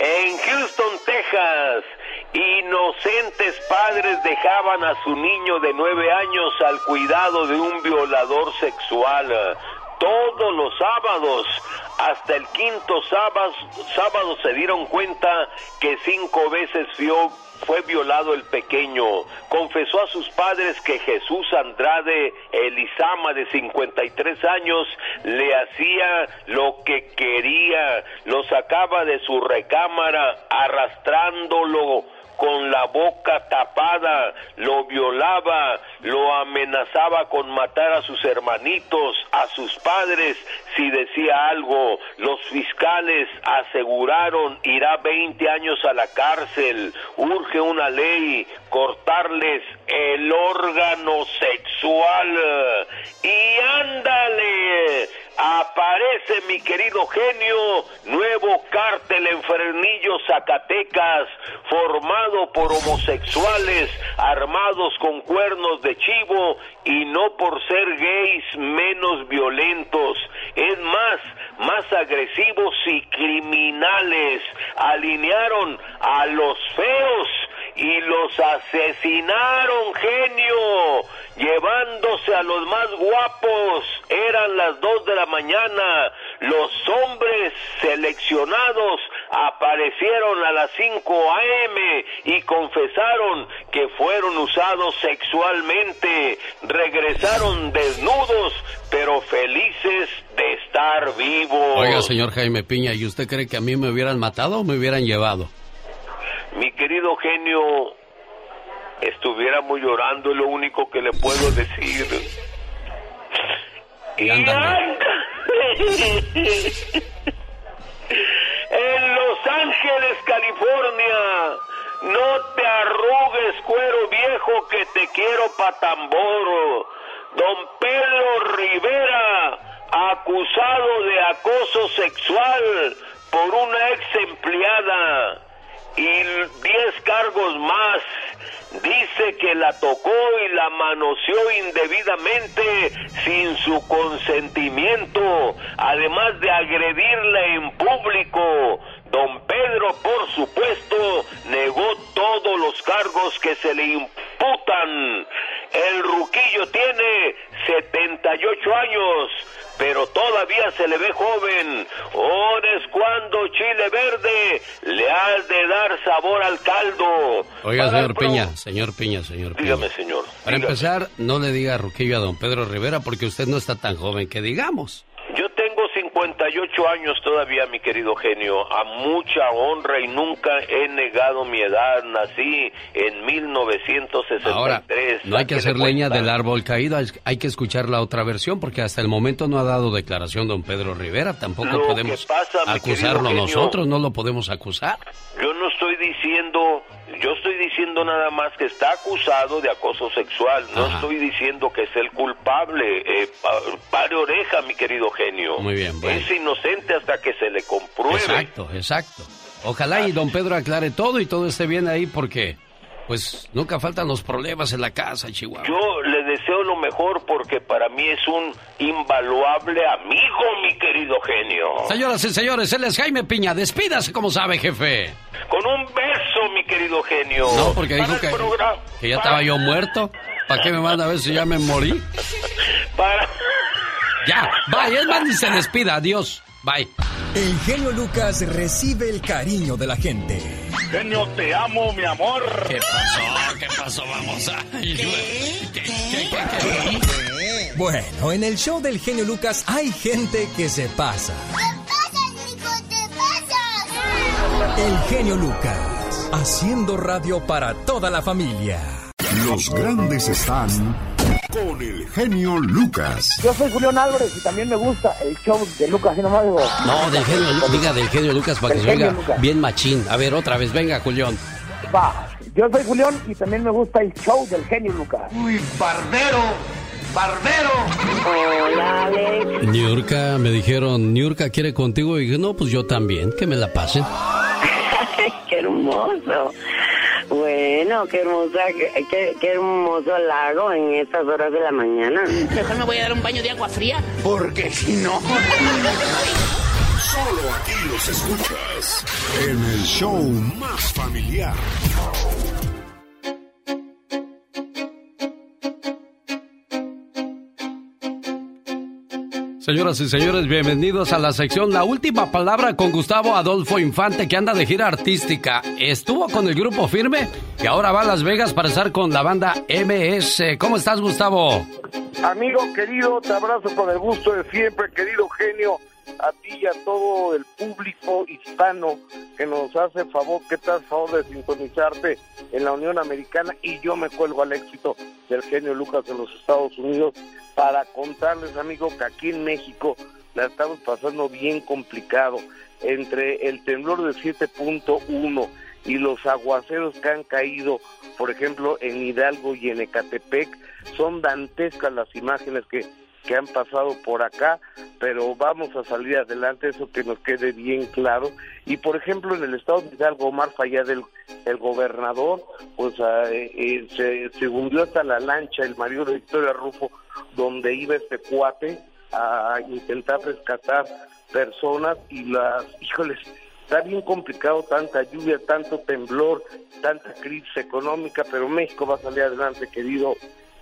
[SPEAKER 10] En Houston, Texas, inocentes padres dejaban a su niño de nueve años al cuidado de un violador sexual. Todos los sábados, hasta el quinto sábado, sábado se dieron cuenta que cinco veces vio fue violado el pequeño. Confesó a sus padres que Jesús Andrade Elizama, de 53 años, le hacía lo que quería. Lo sacaba de su recámara arrastrándolo con la boca tapada, lo violaba, lo amenazaba con matar a sus hermanitos, a sus padres, si decía algo. Los fiscales aseguraron irá 20 años a la cárcel. Urge una ley, cortarles el órgano sexual. Y ándale, aparece mi querido genio, nuevo cártel en Fernillo, Zacatecas, formado por homosexuales armados con cuernos de chivo y no por ser gays menos violentos, es más, más agresivos y criminales. Alinearon a los feos y los asesinaron, genio, llevándose a los más guapos. Eran las dos de la mañana. Los hombres seleccionados aparecieron a las 5 a.m. y confesaron que fueron usados sexualmente. Regresaron desnudos, pero felices de estar vivos.
[SPEAKER 2] Oiga, señor Jaime Piña, ¿y usted cree que a mí me hubieran matado o me hubieran llevado?
[SPEAKER 10] Mi querido genio, estuviéramos llorando, es lo único que le puedo decir.
[SPEAKER 2] Y.
[SPEAKER 10] En Los Ángeles, California, no te arrugues, cuero viejo, que te quiero pa' tambor. Don Pedro Rivera, acusado de acoso sexual por una ex empleada y 10 cargos más. Dice que la tocó y la manoseó indebidamente sin su consentimiento, además de agredirla en público. Don Pedro, por supuesto, negó todos los cargos que se le imputan. El Ruquillo tiene 78 años, pero todavía se le ve joven. Ahora es cuando Chile Verde le ha de dar sabor al caldo.
[SPEAKER 2] Oiga,
[SPEAKER 10] Para
[SPEAKER 2] señor Peña, señor Peña, señor Peña.
[SPEAKER 10] Dígame, señor.
[SPEAKER 2] Para empezar, no le diga Ruquillo a don Pedro Rivera porque usted no está tan joven que digamos.
[SPEAKER 10] Yo 58 años todavía, mi querido genio, a mucha honra y nunca he negado mi edad. Nací en 1963.
[SPEAKER 2] Ahora, no hay que hacer leña del árbol caído, hay- que escuchar la otra versión porque hasta el momento no ha dado declaración don Pedro Rivera, tampoco
[SPEAKER 10] Lo
[SPEAKER 2] podemos
[SPEAKER 10] pasa,
[SPEAKER 2] acusarlo
[SPEAKER 10] genio-
[SPEAKER 2] nosotros, no lo podemos acusar.
[SPEAKER 10] Yo no estoy diciendo, yo estoy diciendo nada más que está acusado de acoso sexual. No
[SPEAKER 2] Ajá.
[SPEAKER 10] estoy diciendo que es el culpable. Eh, pa- pare oreja, mi querido genio.
[SPEAKER 2] Muy bien, bueno.
[SPEAKER 10] Es inocente hasta que se le compruebe.
[SPEAKER 2] Exacto, exacto. Ojalá y don Pedro aclare todo y todo esté bien ahí porque, pues, nunca faltan los problemas en la casa, Chihuahua.
[SPEAKER 10] Yo le deseo lo mejor porque para mí es un invaluable amigo, mi querido genio.
[SPEAKER 2] Señoras y señores, él es Jaime Piña, despídase como sabe, jefe.
[SPEAKER 10] Con un beso, mi querido genio.
[SPEAKER 2] No, porque
[SPEAKER 10] Para
[SPEAKER 2] dijo que,
[SPEAKER 10] programa-
[SPEAKER 2] que ya estaba yo muerto. ¿Para qué me manda a ver si ya me morí?
[SPEAKER 10] Para...
[SPEAKER 2] Ya, bye, es más, ni se despida, adiós, bye.
[SPEAKER 1] El genio Lucas recibe el cariño de la gente.
[SPEAKER 9] Genio, te amo, mi amor.
[SPEAKER 2] ¿Qué pasó? ¿Qué pasó? Vamos a...
[SPEAKER 1] Bueno, en el show del genio Lucas hay gente que se pasa. El genio Lucas, haciendo radio para toda la familia.
[SPEAKER 12] Los grandes están con el genio Lucas.
[SPEAKER 48] Yo soy Julián Álvarez y también me gusta el show de Lucas y nomás digo.
[SPEAKER 2] No, del genio, Lu- diga del genio Lucas para que se oiga
[SPEAKER 48] Lucas.
[SPEAKER 2] bien machín. A ver, otra vez, venga, Julián.
[SPEAKER 48] Va, yo soy Julián y también me gusta el show del genio Lucas.
[SPEAKER 9] Uy, barbero, barbero.
[SPEAKER 48] Hola, Alex.
[SPEAKER 2] Niurka, me dijeron, Niurka quiere contigo. Y dije, no, pues yo también, que me la pasen.
[SPEAKER 49] qué hermoso. Bueno, qué hermosa, qué, qué- qué hermoso lago en estas horas de la mañana.
[SPEAKER 50] Mejor me voy a dar un baño de agua fría.
[SPEAKER 9] Porque si no.
[SPEAKER 12] Solo aquí los escuchas en el show más familiar.
[SPEAKER 2] Señoras y señores, bienvenidos a la sección La Última Palabra con Gustavo Adolfo Infante, que anda de gira artística. Estuvo con el grupo Firme y ahora va a Las Vegas para estar con la banda MS. ¿Cómo estás, Gustavo?
[SPEAKER 51] Amigo querido, te abrazo con el gusto de siempre, querido genio, a ti y a todo el público hispano que nos hace favor, que te hace favor de sintonizarte en la Unión Americana. Y yo me cuelgo al éxito del genio Lucas en los Estados Unidos para contarles, amigo, que aquí en México la estamos pasando bien complicado. Entre el temblor de 7.1 y los aguaceros que han caído, por ejemplo, en Hidalgo y en Ecatepec, son dantescas las imágenes que, que han pasado por acá, pero vamos a salir adelante, eso que nos quede bien claro. Y por ejemplo, en el estado de Hidalgo, Omar Fayad, el, el gobernador, pues ah, eh, eh, se, se hundió hasta la lancha, el marido de Victoria Rufo, donde iba este cuate a intentar rescatar personas y las, híjoles, está bien complicado tanta lluvia, tanto temblor, tanta crisis económica, pero México va a salir adelante, querido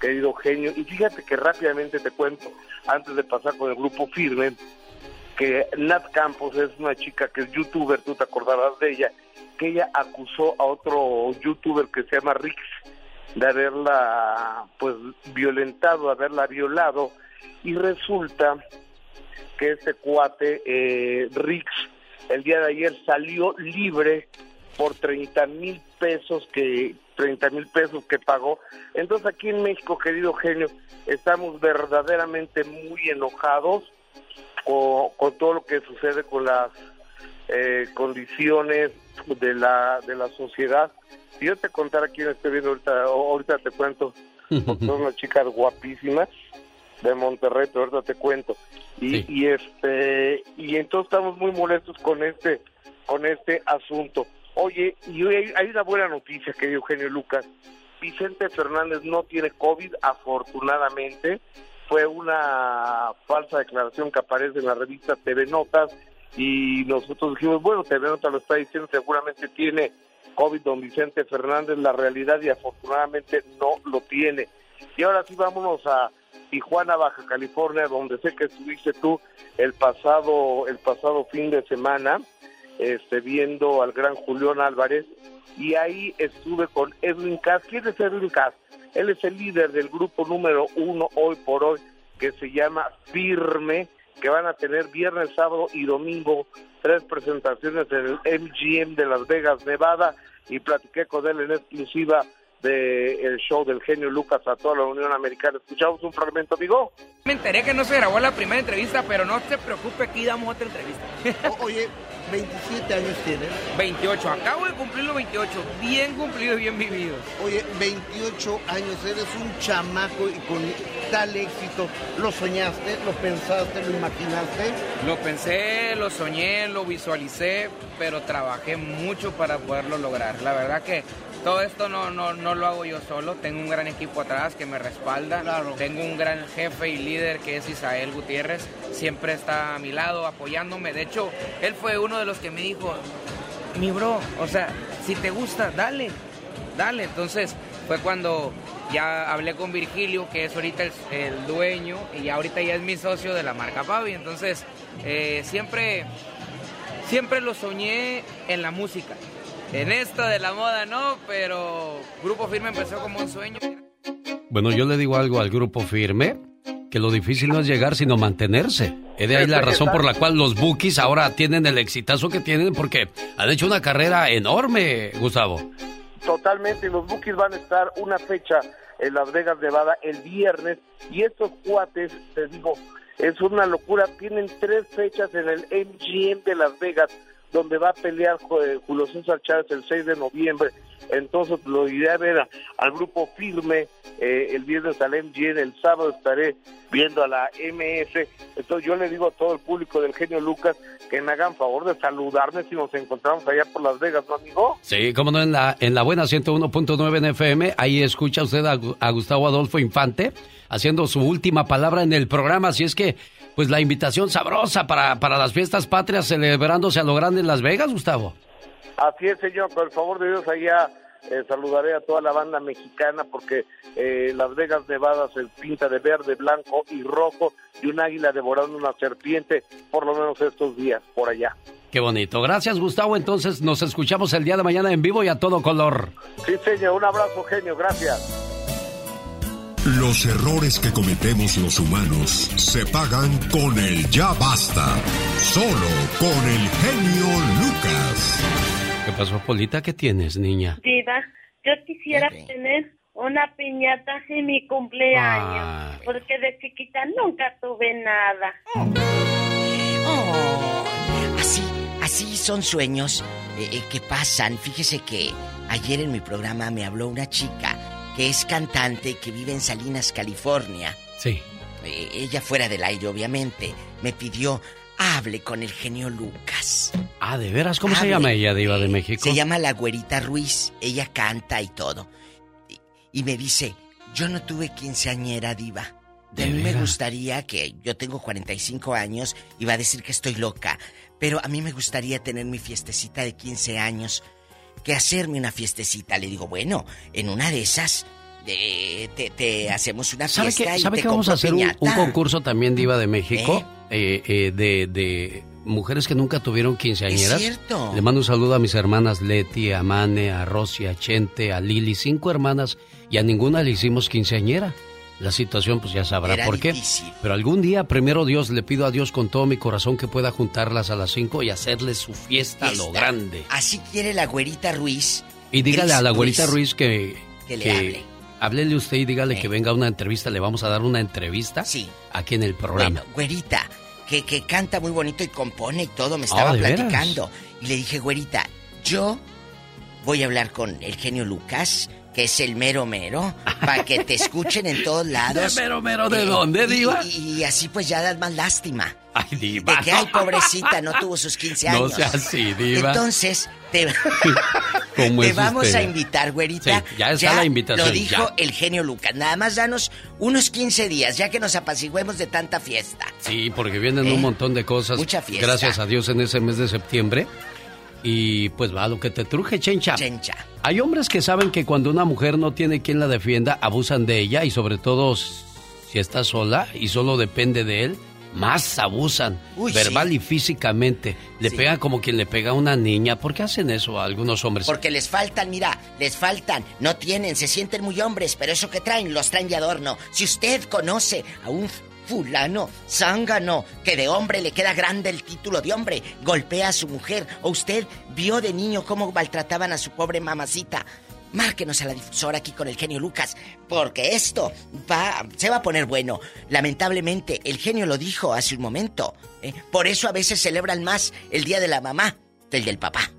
[SPEAKER 51] querido genio. Y fíjate que rápidamente te cuento, antes de pasar con el grupo Firme, que Nat Campos es una chica que es youtuber, tú te acordarás de ella, que ella acusó a otro youtuber que se llama Rix de haberla pues violentado, de haberla violado y resulta que este cuate eh, Rix el día de ayer salió libre por 30 mil pesos que 30 mil pesos que pagó. Entonces aquí en México, querido genio, estamos verdaderamente muy enojados con, con todo lo que sucede con las eh, condiciones de la de la sociedad. Si yo te contara quién estoy viendo ahorita, ahorita te cuento, son unas chicas guapísimas de Monterrey, pero ahorita te cuento. Y, y este y entonces estamos muy molestos con este con este asunto. Oye, y hay una buena noticia, querido Eugenio Lucas. Vicente Fernández no tiene COVID, afortunadamente. Fue una falsa declaración que aparece en la revista TV Notas y nosotros dijimos, bueno, TV Notas lo está diciendo, seguramente tiene COVID, don Vicente Fernández, la realidad y afortunadamente no lo tiene. Y ahora sí vámonos a Tijuana, Baja California, donde sé que estuviste tú el pasado, el pasado fin de semana, este, viendo al gran Julián Álvarez, y ahí estuve con Edwin Cass. ¿Quién es Edwin Cass? Él es el líder del grupo número uno hoy por hoy, que se llama Firme, que van a tener viernes, sábado y domingo tres presentaciones en el MGM de Las Vegas, Nevada, y platiqué con él en exclusiva del show del genio Lucas a toda la Unión Americana. ¿Escuchamos un fragmento, amigo?
[SPEAKER 52] Me enteré que no se grabó la primera entrevista, pero no se preocupe, aquí damos otra entrevista.
[SPEAKER 48] oye, 27 años tienes.
[SPEAKER 52] 28, acabo de cumplir los 28, bien cumplidos, bien vividos.
[SPEAKER 48] Oye, 28 años, eres un chamaco y con tal éxito. ¿Lo soñaste, lo pensaste, lo imaginaste?
[SPEAKER 52] Lo pensé, lo soñé, lo visualicé, pero trabajé mucho para poderlo lograr. La verdad que todo esto no, no, no lo hago yo solo, tengo un gran equipo atrás que me respalda, tengo un gran jefe y líder que es Isael Gutiérrez, siempre está a mi lado apoyándome, de hecho, él fue uno de los que me dijo, mi bro, o sea, si te gusta, dale, dale, entonces fue cuando ya hablé con Virgilio, que es ahorita el, dueño, y ahorita ya es mi socio de la marca Pavi, entonces eh, siempre, siempre lo soñé en la música. En esto de la moda no, pero Grupo Firme empezó como un sueño.
[SPEAKER 2] Bueno, yo le digo algo al Grupo Firme, que lo difícil no es llegar, sino mantenerse. Es de ahí la razón por la cual los Bookies ahora tienen el exitazo que tienen, porque han hecho una carrera enorme, Gustavo.
[SPEAKER 51] Totalmente, los Bookies van a estar una fecha en Las Vegas, Nevada, el viernes, y estos cuates, te digo, es una locura, tienen tres fechas en el MGM de Las Vegas, donde va a pelear eh, Julio César Chávez el 6 de noviembre. Entonces lo iré a ver al grupo firme eh, el viernes al MGN, el sábado estaré viendo a la MS. Entonces yo le digo a todo el público del genio Lucas que me hagan favor de saludarme si nos encontramos allá por Las Vegas, ¿no, amigo?
[SPEAKER 2] Sí, como no, en la, en la buena 101.9 en FM, ahí escucha usted a Gustavo Adolfo Infante haciendo su última palabra en el programa, así es que pues la invitación sabrosa para, para las fiestas patrias celebrándose a lo grande en Las Vegas, Gustavo.
[SPEAKER 51] Así es, señor, por el favor de Dios, allá eh, saludaré a toda la banda mexicana porque eh, Las Vegas Nevada se pinta de verde, blanco y rojo y un águila devorando una serpiente, por lo menos estos días, por allá.
[SPEAKER 2] Qué bonito. Gracias, Gustavo. Entonces nos escuchamos el día de mañana en vivo y a todo color.
[SPEAKER 51] Sí, señor. Un abrazo, genio. Gracias.
[SPEAKER 12] Los errores que cometemos los humanos se pagan con el ya basta. Solo con el genio Lucas.
[SPEAKER 2] ¿Qué pasó, Polita? ¿Qué tienes, niña?
[SPEAKER 47] Diva, yo quisiera tener una piñata en mi cumpleaños. Porque de chiquita nunca tuve nada.
[SPEAKER 7] Oh, así, así son sueños eh, eh, que pasan. Fíjese que ayer en mi programa me habló una chica que es cantante que vive en Salinas, California.
[SPEAKER 2] Sí.
[SPEAKER 7] Eh, ella fuera del aire, obviamente, me pidió hable con el genio Lucas.
[SPEAKER 2] Ah, ¿de veras? ¿Cómo se llama ella, Diva de México?
[SPEAKER 7] Se llama La Güerita Ruiz. Ella canta y todo. Y, me dice, yo no tuve quinceañera, Diva. De mí me gustaría que yo tengo 45 años y va a decir que estoy loca, pero a mí me gustaría tener mi fiestecita de 15 años que hacerme una fiestecita. Le digo, bueno, en una de esas te, hacemos una fiesta
[SPEAKER 2] ¿Sabe que vamos a hacer un, concurso también Diva de México? ¿Eh? Eh, eh, de, mujeres que nunca tuvieron quinceañeras.
[SPEAKER 7] Es cierto.
[SPEAKER 2] Le mando un saludo a mis hermanas Leti, a Mane, a Rosy, a Chente, a Lili, cinco hermanas, y a ninguna le hicimos quinceañera. La situación pues ya sabrá por qué. Pero algún día, primero Dios, le pido a Dios con todo mi corazón que pueda juntarlas a las cinco y hacerles su fiesta, a lo grande.
[SPEAKER 7] Así quiere la güerita Ruiz.
[SPEAKER 2] Y dígale a la güerita Ruiz que...
[SPEAKER 7] Que le hable.
[SPEAKER 2] Háblele usted y dígale que venga a una entrevista. Le vamos a dar una entrevista.
[SPEAKER 7] Sí.
[SPEAKER 2] Aquí en el programa.
[SPEAKER 7] Bueno, güerita, que, que canta muy bonito y compone y todo, me estaba ah, platicando. Y le dije, güerita, yo voy a hablar con el genio Lucas que es el mero mero, para que te escuchen en todos lados.
[SPEAKER 2] ¿De mero mero de dónde, Diva?
[SPEAKER 7] Y, así pues ya das más lástima.
[SPEAKER 2] Ay, Diva.
[SPEAKER 7] De que, ay, pobrecita, no tuvo sus 15 años.
[SPEAKER 2] No sea así, Diva.
[SPEAKER 7] Entonces, te, te vamos a invitar, güerita.
[SPEAKER 2] Sí, ya está la invitación.
[SPEAKER 7] Lo dijo el genio Lucas. Nada más danos unos 15 días, ya que nos apaciguemos de tanta fiesta.
[SPEAKER 2] Sí, porque vienen un ¿Eh? montón de cosas.
[SPEAKER 7] Mucha fiesta.
[SPEAKER 2] Gracias a Dios en ese mes de septiembre. Y pues va lo que te truje, chencha.
[SPEAKER 7] Chencha.
[SPEAKER 2] Hay hombres que saben que cuando una mujer no tiene quien la defienda, abusan de ella y sobre todo si está sola y solo depende de él, más abusan,
[SPEAKER 7] Uy,
[SPEAKER 2] verbal
[SPEAKER 7] sí.
[SPEAKER 2] y físicamente. Le
[SPEAKER 7] Sí.
[SPEAKER 2] pegan como quien le pega a una niña. ¿Por qué hacen eso a algunos hombres?
[SPEAKER 7] Porque les faltan, mira, les faltan, no tienen, se sienten muy hombres, pero eso que traen, los traen de adorno. Si usted conoce a un fulano, zángano, que de hombre le queda grande el título de hombre, golpea a su mujer, o usted vio de niño cómo maltrataban a su pobre mamacita, márquenos a la difusora aquí con el genio Lucas, porque esto va, se va a poner bueno. Lamentablemente, el genio lo dijo hace un momento. ¿eh? Por eso a veces celebran más el día de la mamá del del papá.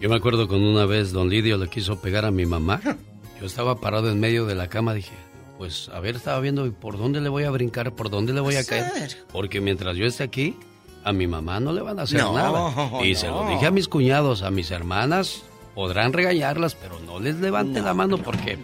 [SPEAKER 2] Yo me acuerdo con una vez don Lidio le quiso pegar a mi mamá. Yo estaba parado en medio de la cama, dije, pues a ver, estaba viendo por dónde le voy a brincar, por dónde le voy a caer. Porque mientras yo esté aquí, a mi mamá no le van a hacer
[SPEAKER 7] No,
[SPEAKER 2] nada. Y se lo dije a mis cuñados, a mis hermanas, podrán regañarlas, pero no les levante la mano porque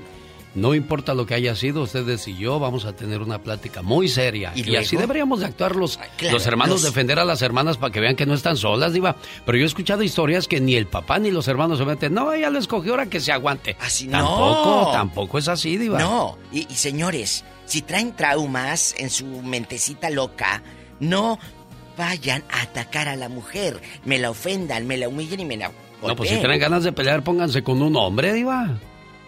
[SPEAKER 2] no importa lo que haya sido, ustedes y yo vamos a tener una plática muy seria.
[SPEAKER 7] ¿Y
[SPEAKER 2] Y, así deberíamos de actuar los,
[SPEAKER 7] claro,
[SPEAKER 2] los hermanos,
[SPEAKER 7] los-
[SPEAKER 2] defender a las hermanas para que vean que no están solas, diva. Pero yo he escuchado historias que ni el papá ni los hermanos se meten. No, ella lo escogió ahora que se aguante.
[SPEAKER 7] Así
[SPEAKER 2] Tampoco,
[SPEAKER 7] no.
[SPEAKER 2] tampoco es así, diva.
[SPEAKER 7] No, y, y señores, si traen traumas en su mentecita loca, no vayan a atacar a la mujer. Me la ofendan, me la humillen y me la
[SPEAKER 2] No, pues si tienen ganas de pelear, pónganse con un hombre, diva.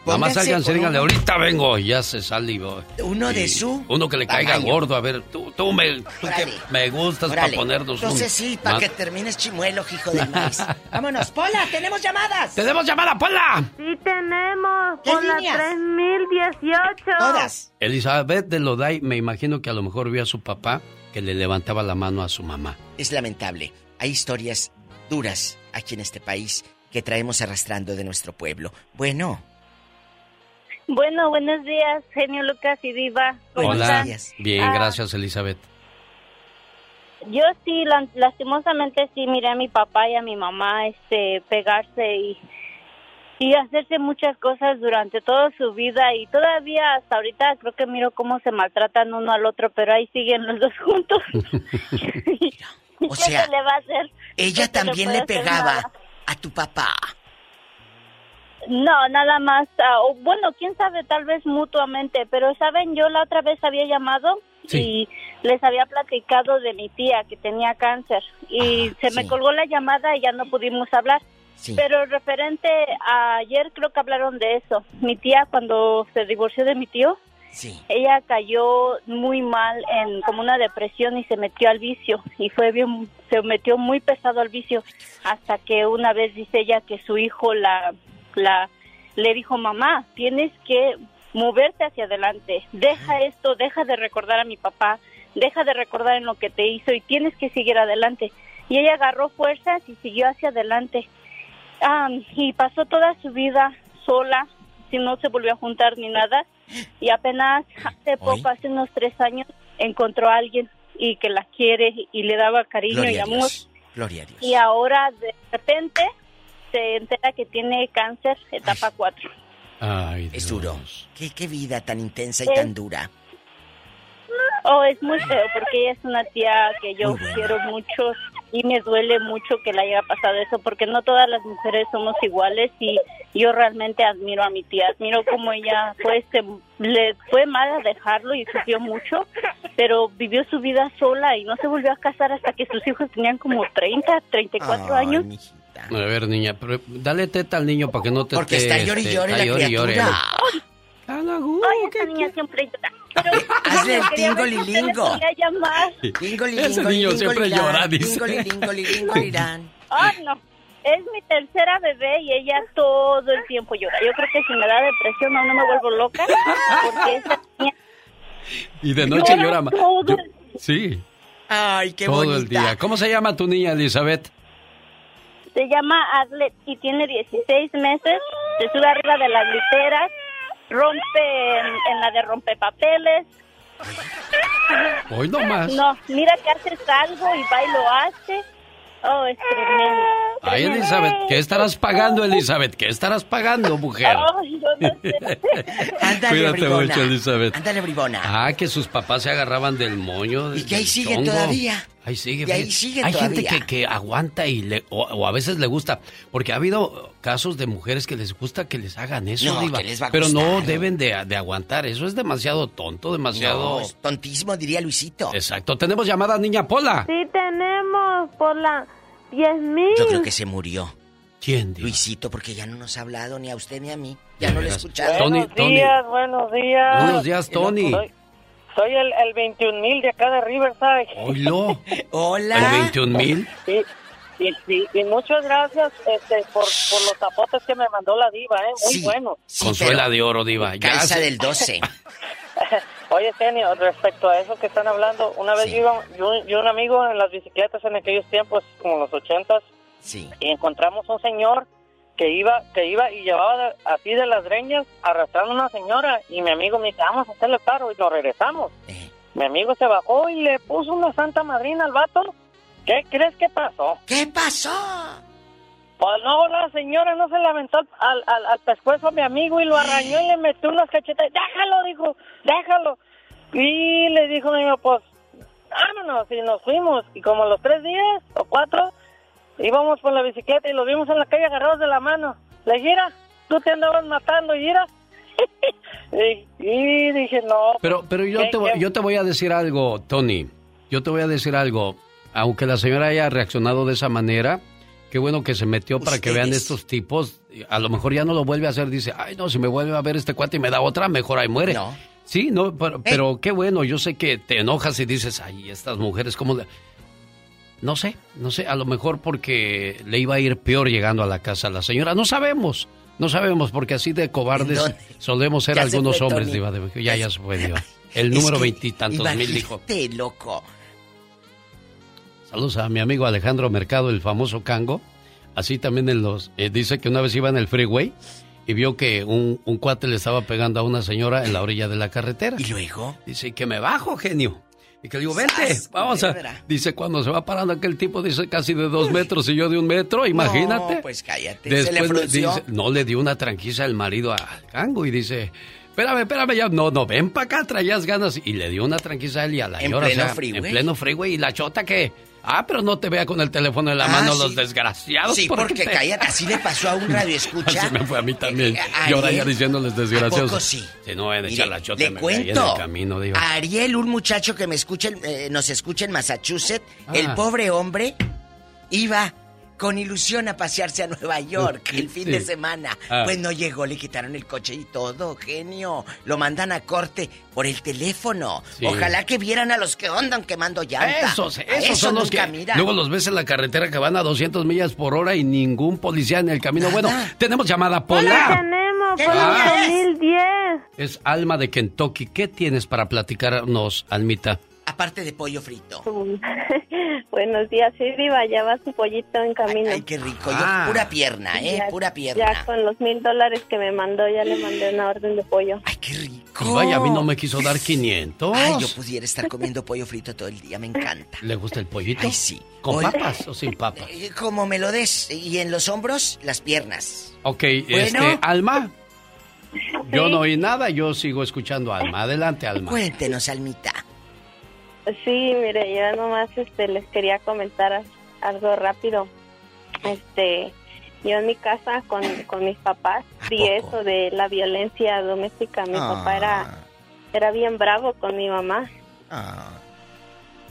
[SPEAKER 2] Nada más salgan, díganle,
[SPEAKER 7] uno.
[SPEAKER 2] ahorita vengo, y ya se y va.
[SPEAKER 7] Uno de su
[SPEAKER 2] Uno que le caiga gordo, a ver, tú, tú, me, tú que
[SPEAKER 7] Órale.
[SPEAKER 2] me gustas para ponernos un...
[SPEAKER 7] Entonces sí, para que termines chimuelo, hijo de maíz. Vámonos, Pola, tenemos llamadas.
[SPEAKER 2] ¡Tenemos llamada, Pola!
[SPEAKER 47] Sí tenemos,
[SPEAKER 7] ¿Qué
[SPEAKER 47] por la
[SPEAKER 7] líneas?
[SPEAKER 47] 3018.
[SPEAKER 7] Todas.
[SPEAKER 2] Elizabeth de Loday, me imagino que a lo mejor vio a su papá que le levantaba la mano a su mamá.
[SPEAKER 7] Es lamentable. Hay historias duras aquí en este país que traemos arrastrando de nuestro pueblo. Bueno,
[SPEAKER 47] Bueno, buenos días, genio Lucas y Diva. ¿Cómo
[SPEAKER 2] Hola. Bien,
[SPEAKER 47] Ah,
[SPEAKER 2] gracias, Elizabeth.
[SPEAKER 47] Yo sí, la- lastimosamente sí miré a mi papá y a mi mamá este pegarse y y hacerse muchas cosas durante toda su vida y todavía hasta ahorita creo que miro cómo se maltratan uno al otro, pero ahí siguen los dos juntos.
[SPEAKER 7] o
[SPEAKER 47] ¿Qué
[SPEAKER 7] sea,
[SPEAKER 47] se le va a hacer?
[SPEAKER 7] ella también le pegaba a tu papá.
[SPEAKER 47] No, nada más. ah, o bueno, quién sabe, tal vez mutuamente. Pero, ¿saben? Yo la otra vez había llamado y les había platicado de mi tía que tenía cáncer. Y se me colgó la llamada y ya no pudimos hablar. Pero referente a ayer, creo que hablaron de eso. Mi tía, cuando se divorció de mi tío, ella cayó muy mal en como una depresión y se metió al vicio y fue bien se metió muy pesado al vicio hasta que una vez dice ella que su hijo la la le dijo mamá tienes que moverte hacia adelante deja esto deja de recordar a mi papá deja de recordar en lo que te hizo y tienes que seguir adelante y ella agarró fuerzas y siguió hacia adelante y pasó toda su vida sola, si no se volvió a juntar ni nada. Y apenas hace poco, hace unos tres años, encontró a alguien y que la quiere y le daba cariño y
[SPEAKER 7] Gloria
[SPEAKER 47] amor.
[SPEAKER 7] Gloria a Dios.
[SPEAKER 47] Y ahora de repente se entera que tiene cáncer etapa 4.
[SPEAKER 2] Ay,
[SPEAKER 7] Es duro. ¿Qué, qué vida tan intensa y
[SPEAKER 47] Es-
[SPEAKER 7] tan dura.
[SPEAKER 47] Oh, es muy feo porque ella es una tía que yo quiero mucho y me duele mucho que le haya pasado eso porque no todas las mujeres somos iguales y yo realmente admiro a mi tía, admiro cómo ella fue, se, le fue mal a dejarlo y sufrió mucho, pero vivió su vida sola y no se volvió a casar hasta que sus hijos tenían como 30, 34
[SPEAKER 7] Ay,
[SPEAKER 47] años.
[SPEAKER 2] A ver, niña, pero dale teta al niño para que no te
[SPEAKER 7] Porque
[SPEAKER 2] esté,
[SPEAKER 7] está llori y
[SPEAKER 2] este,
[SPEAKER 7] llore la
[SPEAKER 2] llori y llore.
[SPEAKER 7] criatura.
[SPEAKER 47] Ay, esa niña siempre llora.
[SPEAKER 7] Hazle el tingolilingo.
[SPEAKER 47] quería llamar.
[SPEAKER 2] Ese niño siempre llora, dice.
[SPEAKER 7] Tingolilingolilingolirán.
[SPEAKER 47] Ay, no. Es mi tercera bebé y ella todo el tiempo llora. Yo creo que si me da depresión no, no me vuelvo loca. Porque esa niña
[SPEAKER 2] Y de noche
[SPEAKER 47] llora
[SPEAKER 2] llora más.
[SPEAKER 47] todo.
[SPEAKER 2] Sí,
[SPEAKER 7] Ay, qué
[SPEAKER 2] todo
[SPEAKER 7] bonita.
[SPEAKER 2] el día. ¿Cómo se llama tu niña, Elizabeth?
[SPEAKER 47] Se llama Arlet y tiene 16 meses. Se sube arriba de las literas. Rompe en, en la de rompepapeles.
[SPEAKER 2] Hoy no más.
[SPEAKER 47] No, mira que haces algo y va y lo hace. Oh, es tremendo.
[SPEAKER 2] Ay, Elizabeth, ¿qué estarás pagando, Elizabeth? ¿Qué estarás pagando, mujer?
[SPEAKER 7] Ándale,
[SPEAKER 2] Cuídate
[SPEAKER 7] bribona.
[SPEAKER 2] mucho, Elizabeth.
[SPEAKER 7] Ándale, bribona.
[SPEAKER 2] Ah, que sus papás se agarraban del moño.
[SPEAKER 7] Y que ahí siguen todavía.
[SPEAKER 2] Ahí sigue.
[SPEAKER 7] Y ahí siguen
[SPEAKER 2] Hay gente que, que aguanta y le, o, o a veces le gusta. Porque ha habido casos de mujeres que les gusta que les hagan eso,
[SPEAKER 7] No,
[SPEAKER 2] Diva.
[SPEAKER 7] que les va a
[SPEAKER 2] Pero no deben de, de aguantar. Eso es demasiado tonto, demasiado...
[SPEAKER 7] No, es tontísimo, diría Luisito.
[SPEAKER 2] Exacto. Tenemos llamada, niña Pola.
[SPEAKER 53] Sí tenemos por la 10 mil.
[SPEAKER 7] Yo creo que se murió.
[SPEAKER 2] ¿Quién?
[SPEAKER 7] Luisito, porque ya no nos ha hablado ni a usted ni a mí. Ya no lo he escuchado.
[SPEAKER 2] Tony,
[SPEAKER 54] buenos
[SPEAKER 2] Tony.
[SPEAKER 54] días, buenos días.
[SPEAKER 2] Buenos días, Tony.
[SPEAKER 54] Soy, el, el 21 mil de acá de Riverside.
[SPEAKER 2] Oilo.
[SPEAKER 7] Hola.
[SPEAKER 2] ¿El 21 mil?
[SPEAKER 54] Sí, y, sí, y muchas gracias este, por, por los zapotes que me mandó la diva, ¿eh? Muy
[SPEAKER 7] Sí,
[SPEAKER 54] bueno.
[SPEAKER 2] Consuela de oro, Diva. Ya
[SPEAKER 7] Calza del 12.
[SPEAKER 54] Oye, Genio, respecto a eso que están hablando, una vez yo iba, yo, yo un amigo en las bicicletas en aquellos tiempos, como los ochentas,
[SPEAKER 7] Sí.
[SPEAKER 54] y encontramos un señor que iba, que iba y llevaba así de las greñas arrastrando a una señora, y mi amigo me dice, vamos a hacerle paro, y nos regresamos.
[SPEAKER 7] Eh.
[SPEAKER 54] Mi amigo se bajó y le puso una santa madrina al vato. ¿Qué crees que pasó?
[SPEAKER 7] ¿Qué pasó?
[SPEAKER 54] Pues no, la señora no se le aventó al, al, al pescuezo a mi amigo y lo arrañó y le metió unas cachetas. Déjalo, dijo, déjalo. Y le dijo mi amigo, pues, vámonos. Y nos fuimos. Y como los tres días o cuatro, íbamos por la bicicleta y lo vimos en la calle agarrados de la mano. Le dije, "Mira, tú te andabas matando, y mira. y, y dije, no.
[SPEAKER 2] Pero, pero yo,
[SPEAKER 54] ¿qué-
[SPEAKER 2] te, voy- yo te voy a decir algo, Tony. Yo te voy a decir algo. Aunque la señora haya reaccionado de esa manera, qué bueno que se metió para que vean estos tipos. A lo mejor ya no lo vuelve a hacer. Dice, ay, no, si me vuelve a ver este cuate y me da otra, mejor ahí muere.
[SPEAKER 7] No.
[SPEAKER 2] Sí, no, pero, pero qué bueno. Yo sé que te enojas y dices, ay, estas mujeres, ¿cómo le-?" No sé, no sé, a lo mejor porque le iba a ir peor llegando a la casa a la señora. No sabemos, no sabemos, porque así de cobardes solemos ser
[SPEAKER 7] se
[SPEAKER 2] algunos
[SPEAKER 7] fue,
[SPEAKER 2] hombres. Diva de México. Ya, ya se fue, Diva. El número veintitantos mil dijo.
[SPEAKER 7] loco.
[SPEAKER 2] Saludos a mi amigo Alejandro Mercado, el famoso Cango. Así también en los, eh, dice que una vez iba en el freeway y vio que un, un cuate le estaba pegando a una señora en la orilla de la carretera.
[SPEAKER 7] ¿Y luego?
[SPEAKER 2] Dice que me bajo, genio. Y que digo, vente,
[SPEAKER 7] ¡Sas,
[SPEAKER 2] vamos a... Dice, cuando se va parando aquel tipo, dice casi de dos metros y yo de un metro, imagínate.
[SPEAKER 7] No, pues cállate. se le
[SPEAKER 2] Después le dice, no le dio una tranquisa al marido al cango y dice, espérame, espérame, ya, no, no, ven para acá, traías ganas. Y le dio una tranquisa a él y a la
[SPEAKER 7] ¿En
[SPEAKER 2] señora,
[SPEAKER 7] pleno
[SPEAKER 2] o sea,
[SPEAKER 7] freeway?
[SPEAKER 2] En pleno freeway. Y la chota que, ah, pero no te vea con el teléfono en la
[SPEAKER 7] Ah,
[SPEAKER 2] mano,
[SPEAKER 7] sí.
[SPEAKER 2] los desgraciados.
[SPEAKER 7] Sí,
[SPEAKER 2] ¿por qué
[SPEAKER 7] porque
[SPEAKER 2] te-
[SPEAKER 7] cállate, así le pasó a un radio escucha.
[SPEAKER 2] Así me fue a mí también.
[SPEAKER 7] Eh,
[SPEAKER 2] y ahora ya diciéndoles desgraciados.
[SPEAKER 7] ¿A poco sí?
[SPEAKER 2] Si no a
[SPEAKER 7] Mire,
[SPEAKER 2] echar la chota,
[SPEAKER 7] le
[SPEAKER 2] me caí en
[SPEAKER 7] cuento.
[SPEAKER 2] el camino, digo.
[SPEAKER 7] A Ariel, un muchacho que me escucha, eh, nos escucha en Massachusetts,
[SPEAKER 2] Ah.
[SPEAKER 7] el pobre hombre iba con ilusión a pasearse a Nueva York el fin
[SPEAKER 2] Sí.
[SPEAKER 7] de semana.
[SPEAKER 2] Ah.
[SPEAKER 7] Pues no llegó, le quitaron el coche y todo, genio. Lo mandan a corte por el teléfono.
[SPEAKER 2] Sí.
[SPEAKER 7] Ojalá que vieran a los que andan quemando llanta.
[SPEAKER 2] Esos, esos
[SPEAKER 7] eso
[SPEAKER 2] son los que
[SPEAKER 7] mira.
[SPEAKER 2] luego los ves en la carretera que van a 200 millas por hora y ningún policía en el camino. Bueno, tenemos llamada Pola.
[SPEAKER 53] Tenemos
[SPEAKER 2] Ah.
[SPEAKER 53] los 2010.
[SPEAKER 2] Es Alma de Kentucky. ¿Qué tienes para platicarnos, Almita?
[SPEAKER 7] Aparte de pollo frito.
[SPEAKER 53] Buenos días, sí, Diva, ya va su pollito en camino.
[SPEAKER 7] Ay, qué rico. Yo,
[SPEAKER 2] Ah.
[SPEAKER 7] pura pierna, ¿eh?
[SPEAKER 53] Ya-
[SPEAKER 7] pura pierna.
[SPEAKER 53] Ya con los mil dólares que me mandó, ya le mandé una orden de pollo.
[SPEAKER 7] Ay, qué rico.
[SPEAKER 2] Y vaya, a mí no me quiso dar 500.
[SPEAKER 7] Ay, yo pudiera estar comiendo pollo frito todo el día, me encanta.
[SPEAKER 2] ¿Le gusta el pollito?
[SPEAKER 7] Ay, sí.
[SPEAKER 2] ¿Con papas o sin papas?
[SPEAKER 7] eh, Como me lo des. Y en los hombros, las piernas.
[SPEAKER 2] Ok,
[SPEAKER 7] Bueno.
[SPEAKER 2] este, Alma. Yo no oí nada, yo sigo escuchando a Alma. Adelante, Alma.
[SPEAKER 7] Cuéntenos, Almita.
[SPEAKER 53] Sí, mire, yo nomás este, les quería comentar algo rápido. Este, yo en mi casa con, con mis papás vi eso de la violencia doméstica. Mi
[SPEAKER 7] Ah.
[SPEAKER 53] papá era, era bien bravo con mi mamá.
[SPEAKER 7] Ah.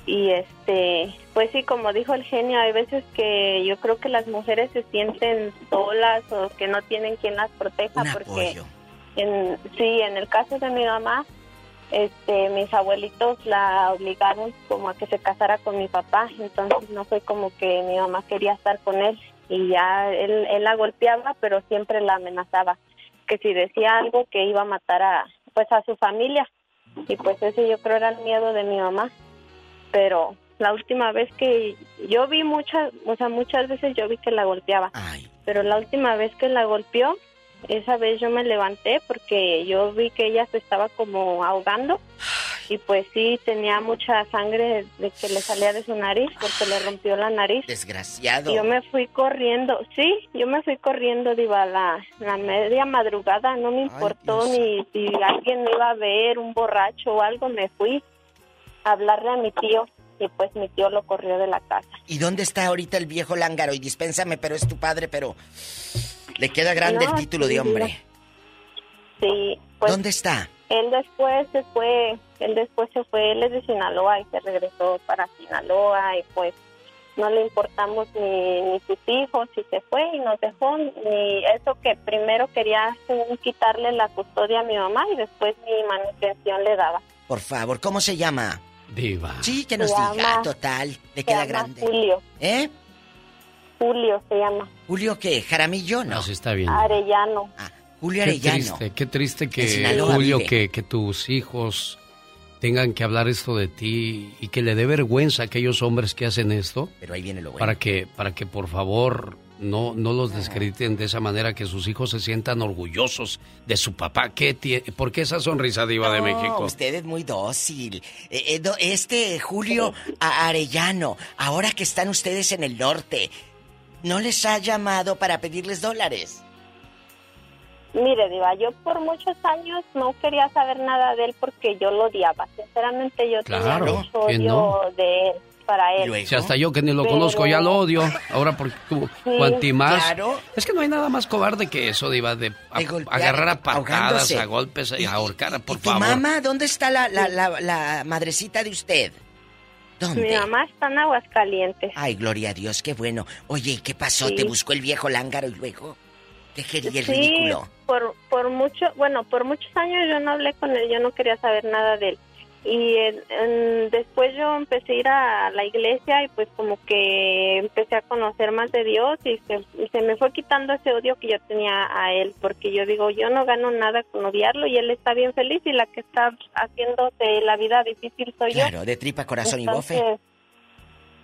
[SPEAKER 53] Y este, pues sí, como dijo el genio, hay veces que yo creo que las mujeres se sienten solas o que no tienen quien las proteja
[SPEAKER 7] Un
[SPEAKER 53] porque
[SPEAKER 7] apoyo.
[SPEAKER 53] en, sí, en el caso de mi mamá, este, mis abuelitos la obligaron como a que se casara con mi papá, entonces no fue como que mi mamá quería estar con él y ya él, él la golpeaba, pero siempre la amenazaba, que si decía algo que iba a matar a, pues a su familia. Y pues ese yo creo era el miedo de mi mamá, pero la última vez que yo vi muchas, o sea, muchas veces yo vi que la golpeaba, pero la última vez que la golpeó, esa vez yo me levanté porque yo vi que ella se estaba como ahogando y pues sí, tenía mucha sangre de que le salía de su nariz porque le rompió la nariz.
[SPEAKER 7] Desgraciado.
[SPEAKER 53] Y Yo me fui corriendo, sí, yo me fui corriendo, diva, la, la media madrugada, no me importó ni si alguien me iba a ver, un borracho o algo, me fui a hablarle a mi tío y pues mi tío lo corrió de la casa.
[SPEAKER 7] ¿Y dónde está ahorita el viejo lángaro? Y dispénsame, pero es tu padre, pero le queda grande
[SPEAKER 53] No,
[SPEAKER 7] el título de hombre.
[SPEAKER 53] Sí, pues
[SPEAKER 7] ¿Dónde está?
[SPEAKER 53] él después se fue, él después se fue, él es de Sinaloa y se regresó para Sinaloa y pues no le importamos ni, ni sus hijos y se fue y nos dejó ni eso que primero quería según quitarle la custodia a mi mamá y después ni manutención le daba.
[SPEAKER 7] Por favor, ¿cómo se llama?
[SPEAKER 2] Diva.
[SPEAKER 7] Sí, que
[SPEAKER 53] Se
[SPEAKER 7] nos diga,
[SPEAKER 53] llama-
[SPEAKER 7] total. Le
[SPEAKER 53] Se
[SPEAKER 7] queda grande.
[SPEAKER 53] Julio,
[SPEAKER 7] ¿Eh?
[SPEAKER 53] Julio se llama,
[SPEAKER 7] ¿Julio qué? ¿Jaramillo? No.
[SPEAKER 2] Así está bien.
[SPEAKER 53] Arellano.
[SPEAKER 7] Julio
[SPEAKER 2] Qué
[SPEAKER 7] Arellano.
[SPEAKER 2] triste, qué triste que, Julio, que, que tus hijos tengan que hablar esto de ti y que le dé vergüenza a aquellos hombres que hacen esto.
[SPEAKER 7] Pero ahí viene lo bueno.
[SPEAKER 2] Para que, para que por favor no, no los descrediten de esa manera, que sus hijos se sientan orgullosos de su papá. ¿Qué tie- ¿Por qué esa sonrisa diva de México?
[SPEAKER 7] usted es muy dócil. Eh, eh, este Julio Arellano, ahora que están ustedes en el norte, ¿no les ha llamado para pedirles dólares?
[SPEAKER 53] Mire, Diva, yo por muchos años no quería saber nada de él porque yo lo odiaba. Sinceramente, yo
[SPEAKER 2] Claro,
[SPEAKER 53] tenía mucho
[SPEAKER 2] ¿quién
[SPEAKER 53] odio
[SPEAKER 2] no?
[SPEAKER 53] de él para él.
[SPEAKER 2] Si hasta yo que ni lo
[SPEAKER 53] Pero-
[SPEAKER 2] conozco ya lo odio. Ahora porque tú,
[SPEAKER 53] Sí,
[SPEAKER 2] cuanti más.
[SPEAKER 7] claro.
[SPEAKER 2] Es que no hay nada más cobarde que eso, Diva, de, a-
[SPEAKER 7] golpear,
[SPEAKER 2] agarrar a patadas, a golpes y a ahorcar, por
[SPEAKER 7] ¿Tu
[SPEAKER 2] favor.
[SPEAKER 7] mamá? ¿Dónde está la, la, la, la madrecita de usted? ¿Dónde?
[SPEAKER 53] Mi mamá está en Aguascalientes.
[SPEAKER 7] Ay, gloria a Dios, qué bueno. Oye, ¿y ¿qué pasó?
[SPEAKER 53] Sí.
[SPEAKER 7] ¿Te buscó el viejo lángaro y luego? ¿Qué quería el
[SPEAKER 53] sí,
[SPEAKER 7] ridículo?
[SPEAKER 53] por, por mucho, bueno, por muchos años yo no hablé con él, yo no quería saber nada de él. Y en- en- después yo empecé a ir a la iglesia y pues como que empecé a conocer más de Dios y se, y se me fue quitando ese odio que yo tenía a él, porque yo digo, yo no gano nada con odiarlo y él está bien feliz y la que está haciéndose la vida difícil soy yo.
[SPEAKER 7] Claro, de tripa, corazón y bofe.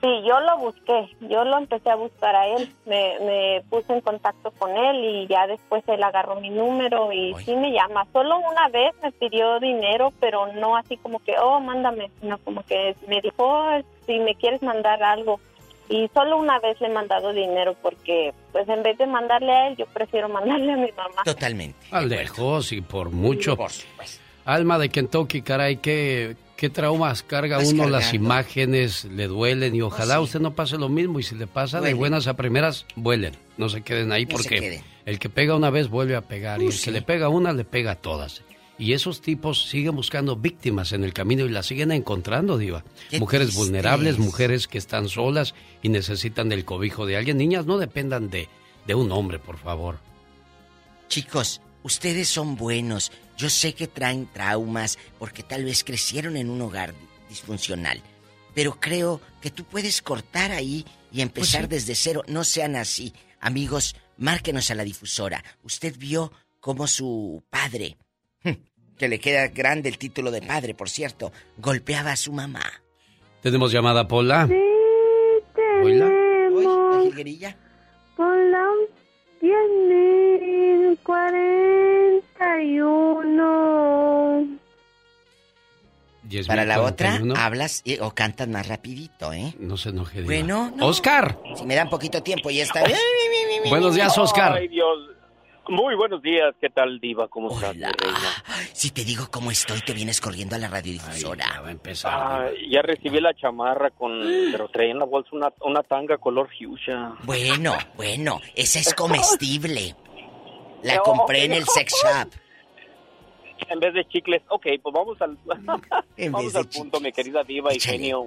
[SPEAKER 53] Sí, yo lo busqué, yo lo empecé a buscar a él, me, me puse en contacto con él y ya después él agarró mi número y sí me llama. Solo una vez me pidió dinero, pero no así como que, oh, mándame, sino como que me dijo, "Oh, si me quieres mandar algo. Y solo una vez le he mandado dinero porque, pues en vez de mandarle a él, yo prefiero mandarle a mi mamá.
[SPEAKER 7] Totalmente.
[SPEAKER 2] A lejos y por mucho.
[SPEAKER 7] Por supuesto.
[SPEAKER 2] Alma de Kentucky, caray, qué, qué traumas carga
[SPEAKER 7] Vas
[SPEAKER 2] uno, las imágenes le duelen y ojalá
[SPEAKER 7] sí.
[SPEAKER 2] usted no pase lo mismo y si le pasa de buenas a primeras, vuelen, no se queden ahí
[SPEAKER 7] No
[SPEAKER 2] porque
[SPEAKER 7] queden.
[SPEAKER 2] el que pega una vez vuelve a pegar y el
[SPEAKER 7] sí.
[SPEAKER 2] que le pega una le pega a todas. Y esos tipos siguen buscando víctimas en el camino y las siguen encontrando, Diva.
[SPEAKER 7] Qué
[SPEAKER 2] mujeres vulnerables, mujeres que están solas y necesitan del cobijo de alguien. Niñas, no dependan de, de un hombre, por favor.
[SPEAKER 7] Chicos, ustedes son buenos. Yo sé que traen traumas porque tal vez crecieron en un hogar disfuncional. Pero creo que tú puedes cortar ahí y empezar
[SPEAKER 2] Pues
[SPEAKER 7] desde cero. No sean así. Amigos, márquenos a la difusora. Usted vio cómo su padre, que le queda grande el título de padre, por cierto, golpeaba a su mamá.
[SPEAKER 2] Tenemos llamada, Pola.
[SPEAKER 7] Hola. ¿La jilguerilla?
[SPEAKER 53] Hola, 10.041.
[SPEAKER 7] Para la otra,
[SPEAKER 2] 10,041.
[SPEAKER 7] hablas y- o cantas más rapidito, ¿eh?
[SPEAKER 2] No se enoje, Diva.
[SPEAKER 7] Bueno, no.
[SPEAKER 2] Oscar.
[SPEAKER 7] Si me dan poquito tiempo y esta...
[SPEAKER 2] Buenos días, Oscar.
[SPEAKER 55] Ay, Dios. Muy buenos días. ¿Qué tal, Diva? ¿Cómo estás, mi reina?
[SPEAKER 7] Si te digo cómo estoy, te vienes corriendo a la radiodifusora.
[SPEAKER 2] va a empezar.
[SPEAKER 55] Ah, ya recibí la chamarra con... Pero traía en la bolsa una, una tanga color fuchsia.
[SPEAKER 7] Bueno, bueno, esa es comestible. La compré en el sex shop.
[SPEAKER 55] En vez de chicles. Ok, pues vamos al,
[SPEAKER 7] En
[SPEAKER 55] vamos al punto, mi querida Diva y genio.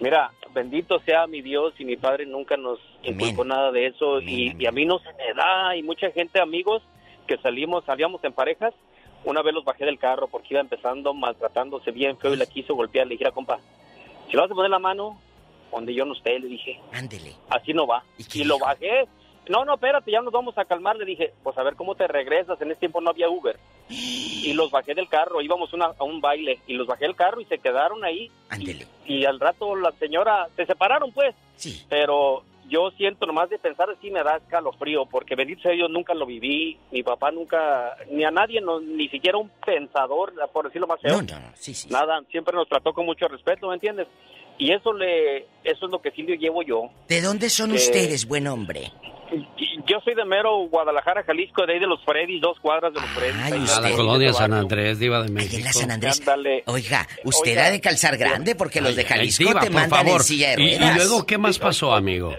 [SPEAKER 55] Mira, bendito sea mi Dios y mi Padre nunca nos inculcó nada de eso. y, y a mí no se me da. Y mucha gente, amigos, que salimos, salíamos en parejas. Una vez los bajé del carro porque iba empezando maltratándose bien feo y la quiso golpear. Le dije, "Mira, compa, si vas a poner la mano donde yo no esté, le dije.
[SPEAKER 7] Ándele.
[SPEAKER 55] Así no va. Y, lo bajé. No, no, espérate, ya nos vamos a calmar. Le dije, pues a ver cómo te regresas. En ese tiempo no había Uber. Y los bajé del carro. Íbamos una- a un baile. Y los bajé del carro y se quedaron ahí.
[SPEAKER 7] Ándele.
[SPEAKER 55] Y al rato la señora, se separaron pues.
[SPEAKER 7] Sí.
[SPEAKER 55] Pero yo siento nomás de pensar así me da escalofrío, porque bendito sea Dios, nunca lo viví, mi papá nunca, ni a nadie, no, ni siquiera un pensador, por decirlo más feo.
[SPEAKER 7] No, no, sí, sí.
[SPEAKER 55] Nada, siempre nos trató con mucho respeto, ¿me entiendes? Y eso le, eso es lo que sí le llevo yo.
[SPEAKER 7] ¿De dónde son
[SPEAKER 55] Que-
[SPEAKER 7] ustedes, buen hombre?
[SPEAKER 55] Yo soy de mero Guadalajara, Jalisco, de ahí de los Freddy's, dos cuadras de los Freddy's. Ahí
[SPEAKER 2] A la colonia San. Andrés, Diva de México.
[SPEAKER 7] la San Andrés.
[SPEAKER 55] Ándale.
[SPEAKER 7] Oiga, usted
[SPEAKER 55] Oiga.
[SPEAKER 7] ha de calzar grande porque los de Jalisco
[SPEAKER 2] Diva,
[SPEAKER 7] te mandan
[SPEAKER 2] favor.
[SPEAKER 7] en silla de
[SPEAKER 2] Y- y,
[SPEAKER 7] ruedas.
[SPEAKER 2] luego, ¿qué más pasó, amigo?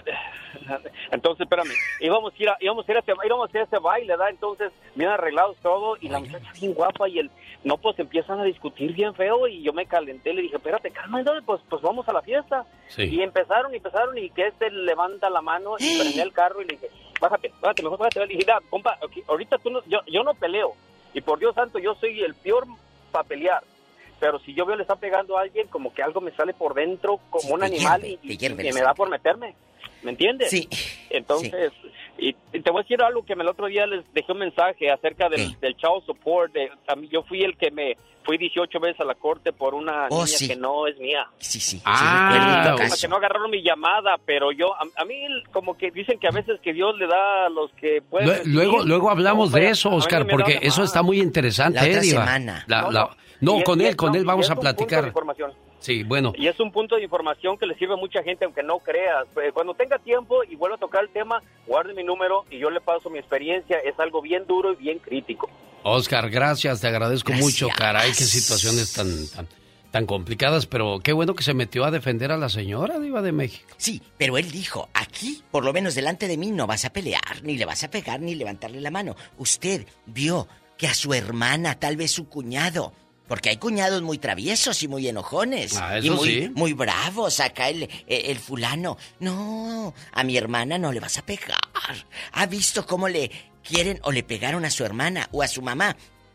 [SPEAKER 55] Entonces, espérame, íbamos a ir a, íbamos a ir a ese, íbamos a ir a ese baile, ¿verdad? Entonces, bien arreglados todo, y la muchacha bien guapa, y el, no, pues empiezan a discutir bien feo, y yo me calenté, le dije, espérate, calma, entonces, pues, pues vamos a la fiesta.
[SPEAKER 2] Sí.
[SPEAKER 55] Y empezaron, y empezaron, y que este levanta la mano, y prendí el carro, y le dije, bájate, bájate, mejor bájate. Le dije, "Mira, compa, ahorita tú no, yo, yo no peleo, y por Dios santo, yo soy el peor para pelear. Pero si yo veo le está pegando a alguien, como que algo me sale por dentro, como un animal,
[SPEAKER 7] hierve,
[SPEAKER 55] y,
[SPEAKER 7] hierve
[SPEAKER 55] me da por meterme. ¿Me entiendes?
[SPEAKER 7] Sí.
[SPEAKER 55] Entonces, y, y te voy a decir algo que el otro día les dejé un mensaje acerca del, del child support. De, a mí- yo fui el que me fui 18 veces a la corte por una
[SPEAKER 7] Oh,
[SPEAKER 55] niña
[SPEAKER 7] sí.
[SPEAKER 55] que no es mía.
[SPEAKER 7] Sí, sí.
[SPEAKER 2] Ah,
[SPEAKER 55] Como
[SPEAKER 7] caso.
[SPEAKER 55] que no agarraron mi llamada, pero yo, a, a mí como que dicen que a veces que Dios le da a los que pueden...
[SPEAKER 2] Luego, luego hablamos
[SPEAKER 55] No,
[SPEAKER 2] de eso, Oscar, porque eso está muy interesante,
[SPEAKER 7] La otra
[SPEAKER 2] ¿eh,
[SPEAKER 7] semana.
[SPEAKER 2] La-
[SPEAKER 55] No,
[SPEAKER 2] la-
[SPEAKER 55] no.
[SPEAKER 2] no,
[SPEAKER 55] Y es-
[SPEAKER 2] con él, con
[SPEAKER 55] no,
[SPEAKER 2] él vamos a
[SPEAKER 55] un punto de
[SPEAKER 2] platicar. Sí, bueno.
[SPEAKER 55] Y es un punto de información que le sirve a mucha gente, aunque no creas. Eh, Cuando tenga tiempo y vuelva a tocar el tema, guarde mi número y yo le paso mi experiencia. Es algo bien duro y bien crítico.
[SPEAKER 2] Oscar, gracias, te agradezco mucho, caray, qué situaciones tan, tan, tan complicadas, pero qué bueno que se metió a defender a la señora, Diva de México.
[SPEAKER 7] Sí, pero él dijo, aquí, por lo menos delante de mí, no vas a pelear, ni le vas a pegar, ni levantarle la mano. Usted vio que a su hermana, tal vez su cuñado, porque hay cuñados muy traviesos y muy enojones.
[SPEAKER 2] Ah,
[SPEAKER 7] y
[SPEAKER 2] eso
[SPEAKER 7] muy,
[SPEAKER 2] sí.
[SPEAKER 7] muy bravos, acá el, eh, el fulano. No, a mi hermana no le vas a pegar. ¿Ha visto cómo le quieren o le pegaron a su hermana o a su mamá?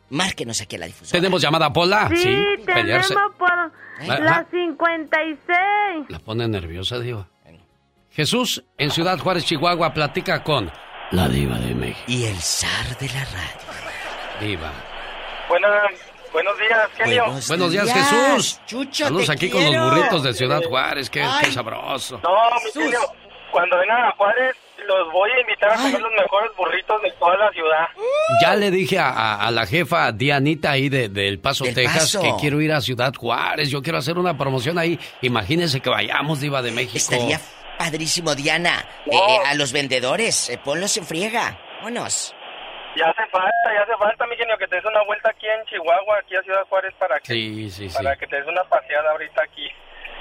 [SPEAKER 7] Márquenos aquí a la difusora.
[SPEAKER 2] ¿Tenemos llamada, Pola?
[SPEAKER 56] Sí,
[SPEAKER 2] pelearse.
[SPEAKER 56] tenemos por
[SPEAKER 2] Ajá.
[SPEAKER 56] la 56.
[SPEAKER 2] La pone nerviosa, Diva. Jesús, en Ciudad Juárez, Chihuahua, platica con la Diva de México.
[SPEAKER 7] Y el zar de la radio.
[SPEAKER 2] Diva.
[SPEAKER 57] Buenas, buenos días, genio.
[SPEAKER 2] Buenos días, Jesús.
[SPEAKER 7] Chucho,
[SPEAKER 2] Saludos aquí con los burritos de Ciudad Juárez, qué, sabroso.
[SPEAKER 57] No, mi genio, cuando vengan a Juárez, los voy a invitar a comer los mejores burritos de toda la ciudad.
[SPEAKER 2] Ya le dije a, a- a la jefa Dianita ahí de, del Paso,
[SPEAKER 7] Del
[SPEAKER 2] Texas,
[SPEAKER 7] Paso.
[SPEAKER 2] que quiero ir a Ciudad Juárez. Yo quiero hacer una promoción ahí. Imagínense que vayamos, Diva de México.
[SPEAKER 7] Estaría padrísimo, Diana. Eh, eh, a los vendedores, eh, ponlos en friega. Vámonos.
[SPEAKER 57] Ya hace falta, ya hace falta, mi genio, que te des una vuelta aquí en Chihuahua, aquí a Ciudad Juárez, para que,
[SPEAKER 2] Sí, sí, sí.
[SPEAKER 57] para que te des una paseada ahorita aquí.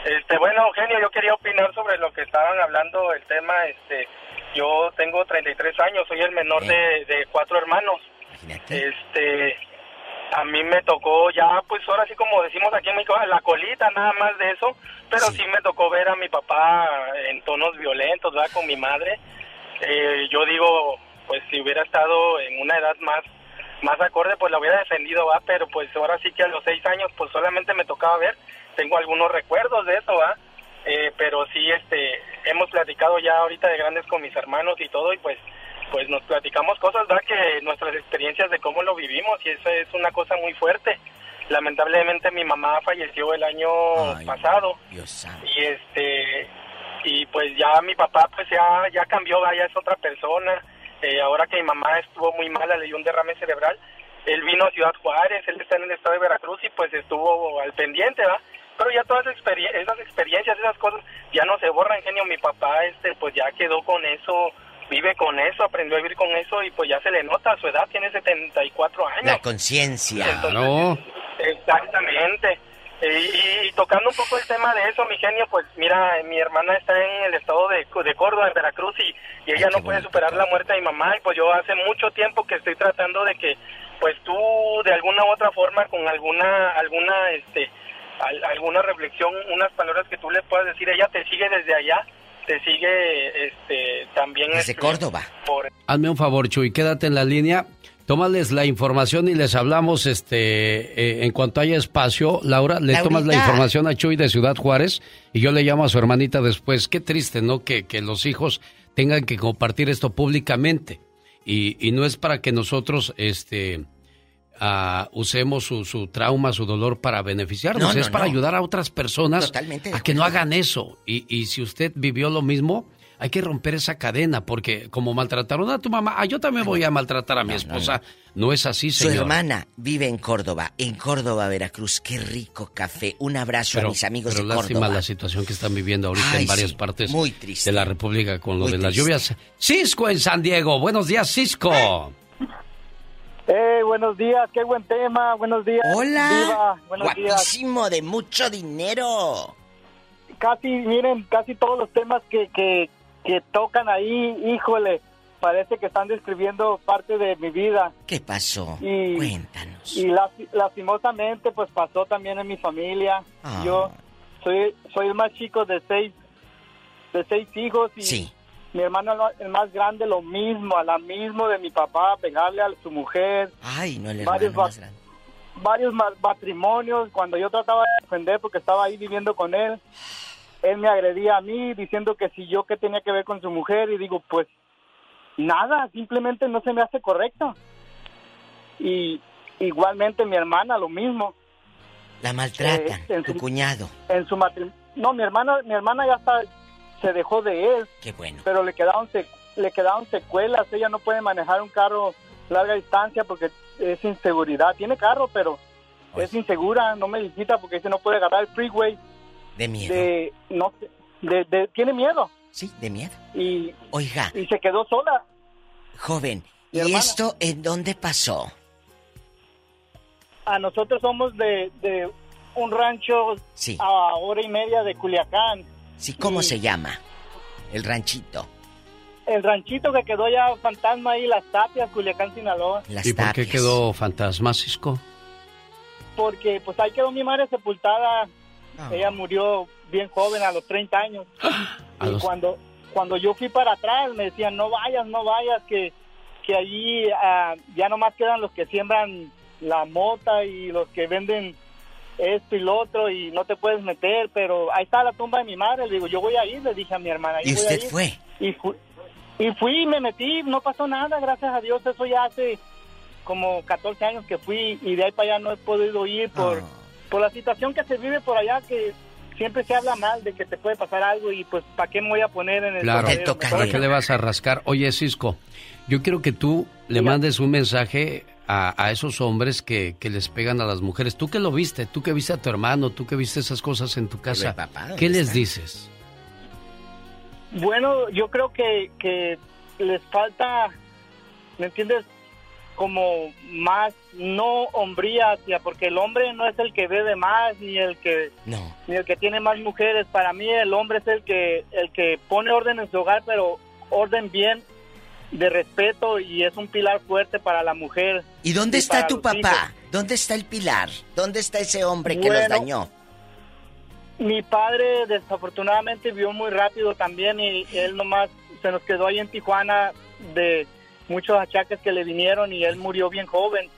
[SPEAKER 57] Este, bueno, Eugenio, yo quería opinar sobre lo que estaban hablando, el tema, este, yo tengo 33 años, soy el menor de, de cuatro hermanos. Este, a mí me tocó ya, pues ahora sí como decimos aquí en México, la colita nada más de eso, pero sí, me tocó ver a mi papá en tonos violentos, ¿verdad? Con mi madre. Eh, yo digo, pues si hubiera estado en una edad más más acorde, pues la hubiera defendido, va, pero pues ahora sí que a los seis años, pues solamente me tocaba ver, tengo algunos recuerdos de eso, va, Eh, pero sí, este, hemos platicado ya ahorita de grandes con mis hermanos y todo, y pues, pues nos platicamos cosas, va, que nuestras experiencias de cómo lo vivimos, y eso es una cosa muy fuerte. Lamentablemente mi mamá falleció el año pasado, y este, y pues ya mi papá pues ya, ya cambió, va, ya es otra persona, eh, ahora que mi mamá estuvo muy mala, le dio un derrame cerebral, él vino a Ciudad Juárez, él está en el estado de Veracruz y pues estuvo al pendiente, ¿va? Pero ya todas esas, experien- esas experiencias, esas cosas ya no se borran, genio. Mi papá, este, pues ya quedó con eso, vive con eso, aprendió a vivir con eso y pues ya se le nota a su edad, tiene 74 años.
[SPEAKER 7] La conciencia.
[SPEAKER 2] Claro.
[SPEAKER 57] Exactamente. Eh, Y, y tocando un poco el tema de eso, mi genio, pues mira, mi hermana está en el estado de, de Córdoba, en Veracruz, y, y ella no puede superar la muerte de mi mamá, y pues yo hace mucho tiempo que estoy tratando de que, pues tú, de alguna u otra forma, con alguna, alguna, este, al- alguna reflexión, unas palabras que tú le puedas decir, ella te sigue desde allá, te sigue, este, también...
[SPEAKER 7] Desde
[SPEAKER 57] este,
[SPEAKER 7] Córdoba.
[SPEAKER 57] Por,
[SPEAKER 2] Hazme un favor, Chuy, quédate en la línea. Tómales la información y les hablamos este eh, en cuanto haya espacio. Laura, le
[SPEAKER 7] Laurita.
[SPEAKER 2] tomas la información a Chuy de Ciudad Juárez y yo le llamo a su hermanita después. Qué triste, ¿no? Que, que los hijos tengan que compartir esto públicamente. Y, y no es para que nosotros este ah, usemos su, su trauma, su dolor para beneficiarnos.
[SPEAKER 7] No, no,
[SPEAKER 2] es para
[SPEAKER 7] no.
[SPEAKER 2] ayudar a otras personas
[SPEAKER 7] Totalmente
[SPEAKER 2] a que no hagan eso. Y, y si usted vivió lo mismo, hay que romper esa cadena, porque como maltrataron a tu mamá, ah, yo también voy a maltratar a mi esposa. No, es así, señor.
[SPEAKER 7] Su hermana vive en Córdoba, en Córdoba, Veracruz. Qué rico café. Un abrazo a mis amigos
[SPEAKER 2] pero
[SPEAKER 7] de
[SPEAKER 2] lástima la situación que están viviendo ahorita en varias partes de la República con lo de las lluvias. Cisco en San Diego. Buenos días, Cisco.
[SPEAKER 58] Hey, buenos días, qué buen tema, buenos días.
[SPEAKER 7] Hola.
[SPEAKER 58] buenos
[SPEAKER 7] Guapísimo, de mucho dinero.
[SPEAKER 58] Casi, miren, casi todos los temas que, que, que tocan ahí, híjole, parece que están describiendo parte de mi vida.
[SPEAKER 7] ¿Qué pasó?
[SPEAKER 58] Y,
[SPEAKER 7] Cuéntanos.
[SPEAKER 58] Y lastimosamente, pues pasó también en mi familia.
[SPEAKER 7] Ah.
[SPEAKER 58] Yo soy, soy el más chico de seis, de seis hijos y
[SPEAKER 7] sí.
[SPEAKER 58] mi hermano el más grande lo mismo, a la mismo de mi papá, pegarle a su mujer.
[SPEAKER 7] Ay, no el
[SPEAKER 58] varios
[SPEAKER 7] más grande.
[SPEAKER 58] Varios matrimonios, cuando yo trataba de defender porque estaba ahí viviendo con él, él me agredía a mí diciendo que si yo qué tenía que ver con su mujer y digo, pues nada, simplemente no se me hace correcto. Y igualmente mi hermana lo mismo.
[SPEAKER 7] La maltratan,
[SPEAKER 58] Eh,
[SPEAKER 7] tu cuñado.
[SPEAKER 58] En su matrimonio. No, mi hermana, mi hermana ya está, se dejó de él.
[SPEAKER 7] Qué bueno.
[SPEAKER 58] Pero le quedaron, sec- le quedaron secuelas. Ella no puede manejar un carro larga distancia porque es inseguridad. Tiene carro, pero es insegura. No me visita porque dice no puede agarrar el freeway.
[SPEAKER 7] De miedo.
[SPEAKER 58] De, no, sé, de, de- tiene miedo.
[SPEAKER 7] Sí, de miedo.
[SPEAKER 58] Y,
[SPEAKER 7] Oiga,
[SPEAKER 58] y se quedó sola.
[SPEAKER 7] joven, ¿y
[SPEAKER 58] hermana.
[SPEAKER 7] esto en dónde pasó?
[SPEAKER 58] A nosotros somos de, de un rancho
[SPEAKER 7] Sí.
[SPEAKER 58] a hora y media de Culiacán.
[SPEAKER 7] Sí, ¿cómo se llama? El ranchito.
[SPEAKER 58] El ranchito que quedó ya fantasma ahí, Las Tapias, Culiacán, Sinaloa.
[SPEAKER 7] Las
[SPEAKER 2] ¿Y por qué quedó fantasma, Cisco?
[SPEAKER 58] Porque pues ahí quedó mi madre sepultada.
[SPEAKER 7] Ah.
[SPEAKER 58] Ella murió bien joven, a los 30 años.
[SPEAKER 2] A
[SPEAKER 58] y
[SPEAKER 2] los-
[SPEAKER 58] cuando, cuando yo fui para atrás me decían, no vayas, no vayas, que, que allí ah, ya nomás quedan los que siembran la mota y los que venden esto y lo otro y no te puedes meter, pero ahí está la tumba de mi madre. Le digo, yo voy a ir, le dije a mi hermana.
[SPEAKER 7] ¿Y
[SPEAKER 58] "Yo voy a
[SPEAKER 7] usted
[SPEAKER 58] ir".
[SPEAKER 7] fue?
[SPEAKER 58] Y fui, y fui, me metí, no pasó nada, gracias a Dios. Eso ya hace como 14 años que fui y de ahí para allá no he podido ir por,
[SPEAKER 7] Ah.
[SPEAKER 58] Por la situación que se vive por allá, que siempre se habla mal de que te puede pasar algo y pues ¿para qué me voy a poner en el
[SPEAKER 2] Claro? ¿para qué le vas a rascar? Oye, Cisco, yo quiero que tú le mandes un mensaje a, a esos hombres que, que les pegan a las mujeres. Tú que lo viste, tú que viste a tu hermano, tú que viste esas cosas en tu casa,
[SPEAKER 58] papá, ¿dónde
[SPEAKER 2] ¿qué les dices?
[SPEAKER 58] Bueno, yo creo que, que les falta, ¿me entiendes? Como más, no hombría hacia, porque el hombre no es el que bebe más, ni el que
[SPEAKER 7] No.
[SPEAKER 58] ni el que tiene más mujeres. Para mí el hombre es el que, el que pone orden en su hogar, pero orden bien, de respeto, y es un pilar fuerte para la mujer.
[SPEAKER 7] ¿Y dónde está tu papá?
[SPEAKER 58] hijos.
[SPEAKER 7] ¿Dónde está el pilar? ¿Dónde está ese hombre que los dañó?
[SPEAKER 58] Mi padre desafortunadamente vio muy rápido también y él nomás se nos quedó ahí en Tijuana de muchos achaques que le vinieron y él murió bien joven.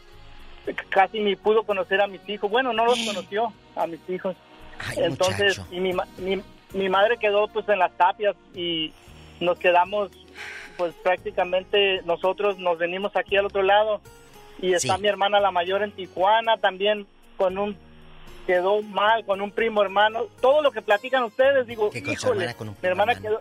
[SPEAKER 58] Casi ni pudo conocer a mis hijos. Bueno, no los conoció a mis hijos. Entonces,
[SPEAKER 7] muchacho.
[SPEAKER 58] y mi, mi, mi madre quedó pues en las tapias y nos quedamos pues prácticamente nosotros nos venimos aquí al otro lado y está
[SPEAKER 7] Sí.
[SPEAKER 58] mi hermana la mayor en Tijuana también con un quedó mal con un primo hermano todo lo que platican ustedes digo híjole
[SPEAKER 7] hermana con un
[SPEAKER 58] mi hermana quedó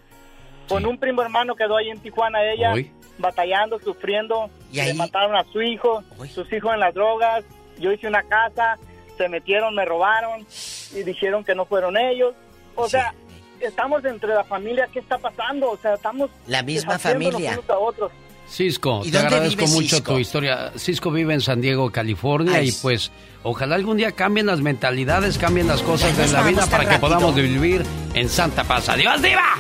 [SPEAKER 58] con un primo hermano quedó ahí en Tijuana ella
[SPEAKER 7] Uy.
[SPEAKER 58] Batallando sufriendo
[SPEAKER 7] ¿Y
[SPEAKER 58] le mataron a su hijo sus hijos en las drogas yo hice una casa se metieron me robaron y dijeron que no fueron ellos o sea estamos entre la familia qué está pasando o sea estamos
[SPEAKER 7] La misma familia.
[SPEAKER 58] unos a otros
[SPEAKER 2] Cisco,
[SPEAKER 7] ¿Y
[SPEAKER 2] te agradezco mucho
[SPEAKER 7] Cisco?
[SPEAKER 2] tu historia. Cisco vive en San Diego, California,
[SPEAKER 7] Ay,
[SPEAKER 2] y pues ojalá algún día cambien las mentalidades, cambien las cosas de la vida para que podamos vivir en santa paz. ¡Adiós, diva!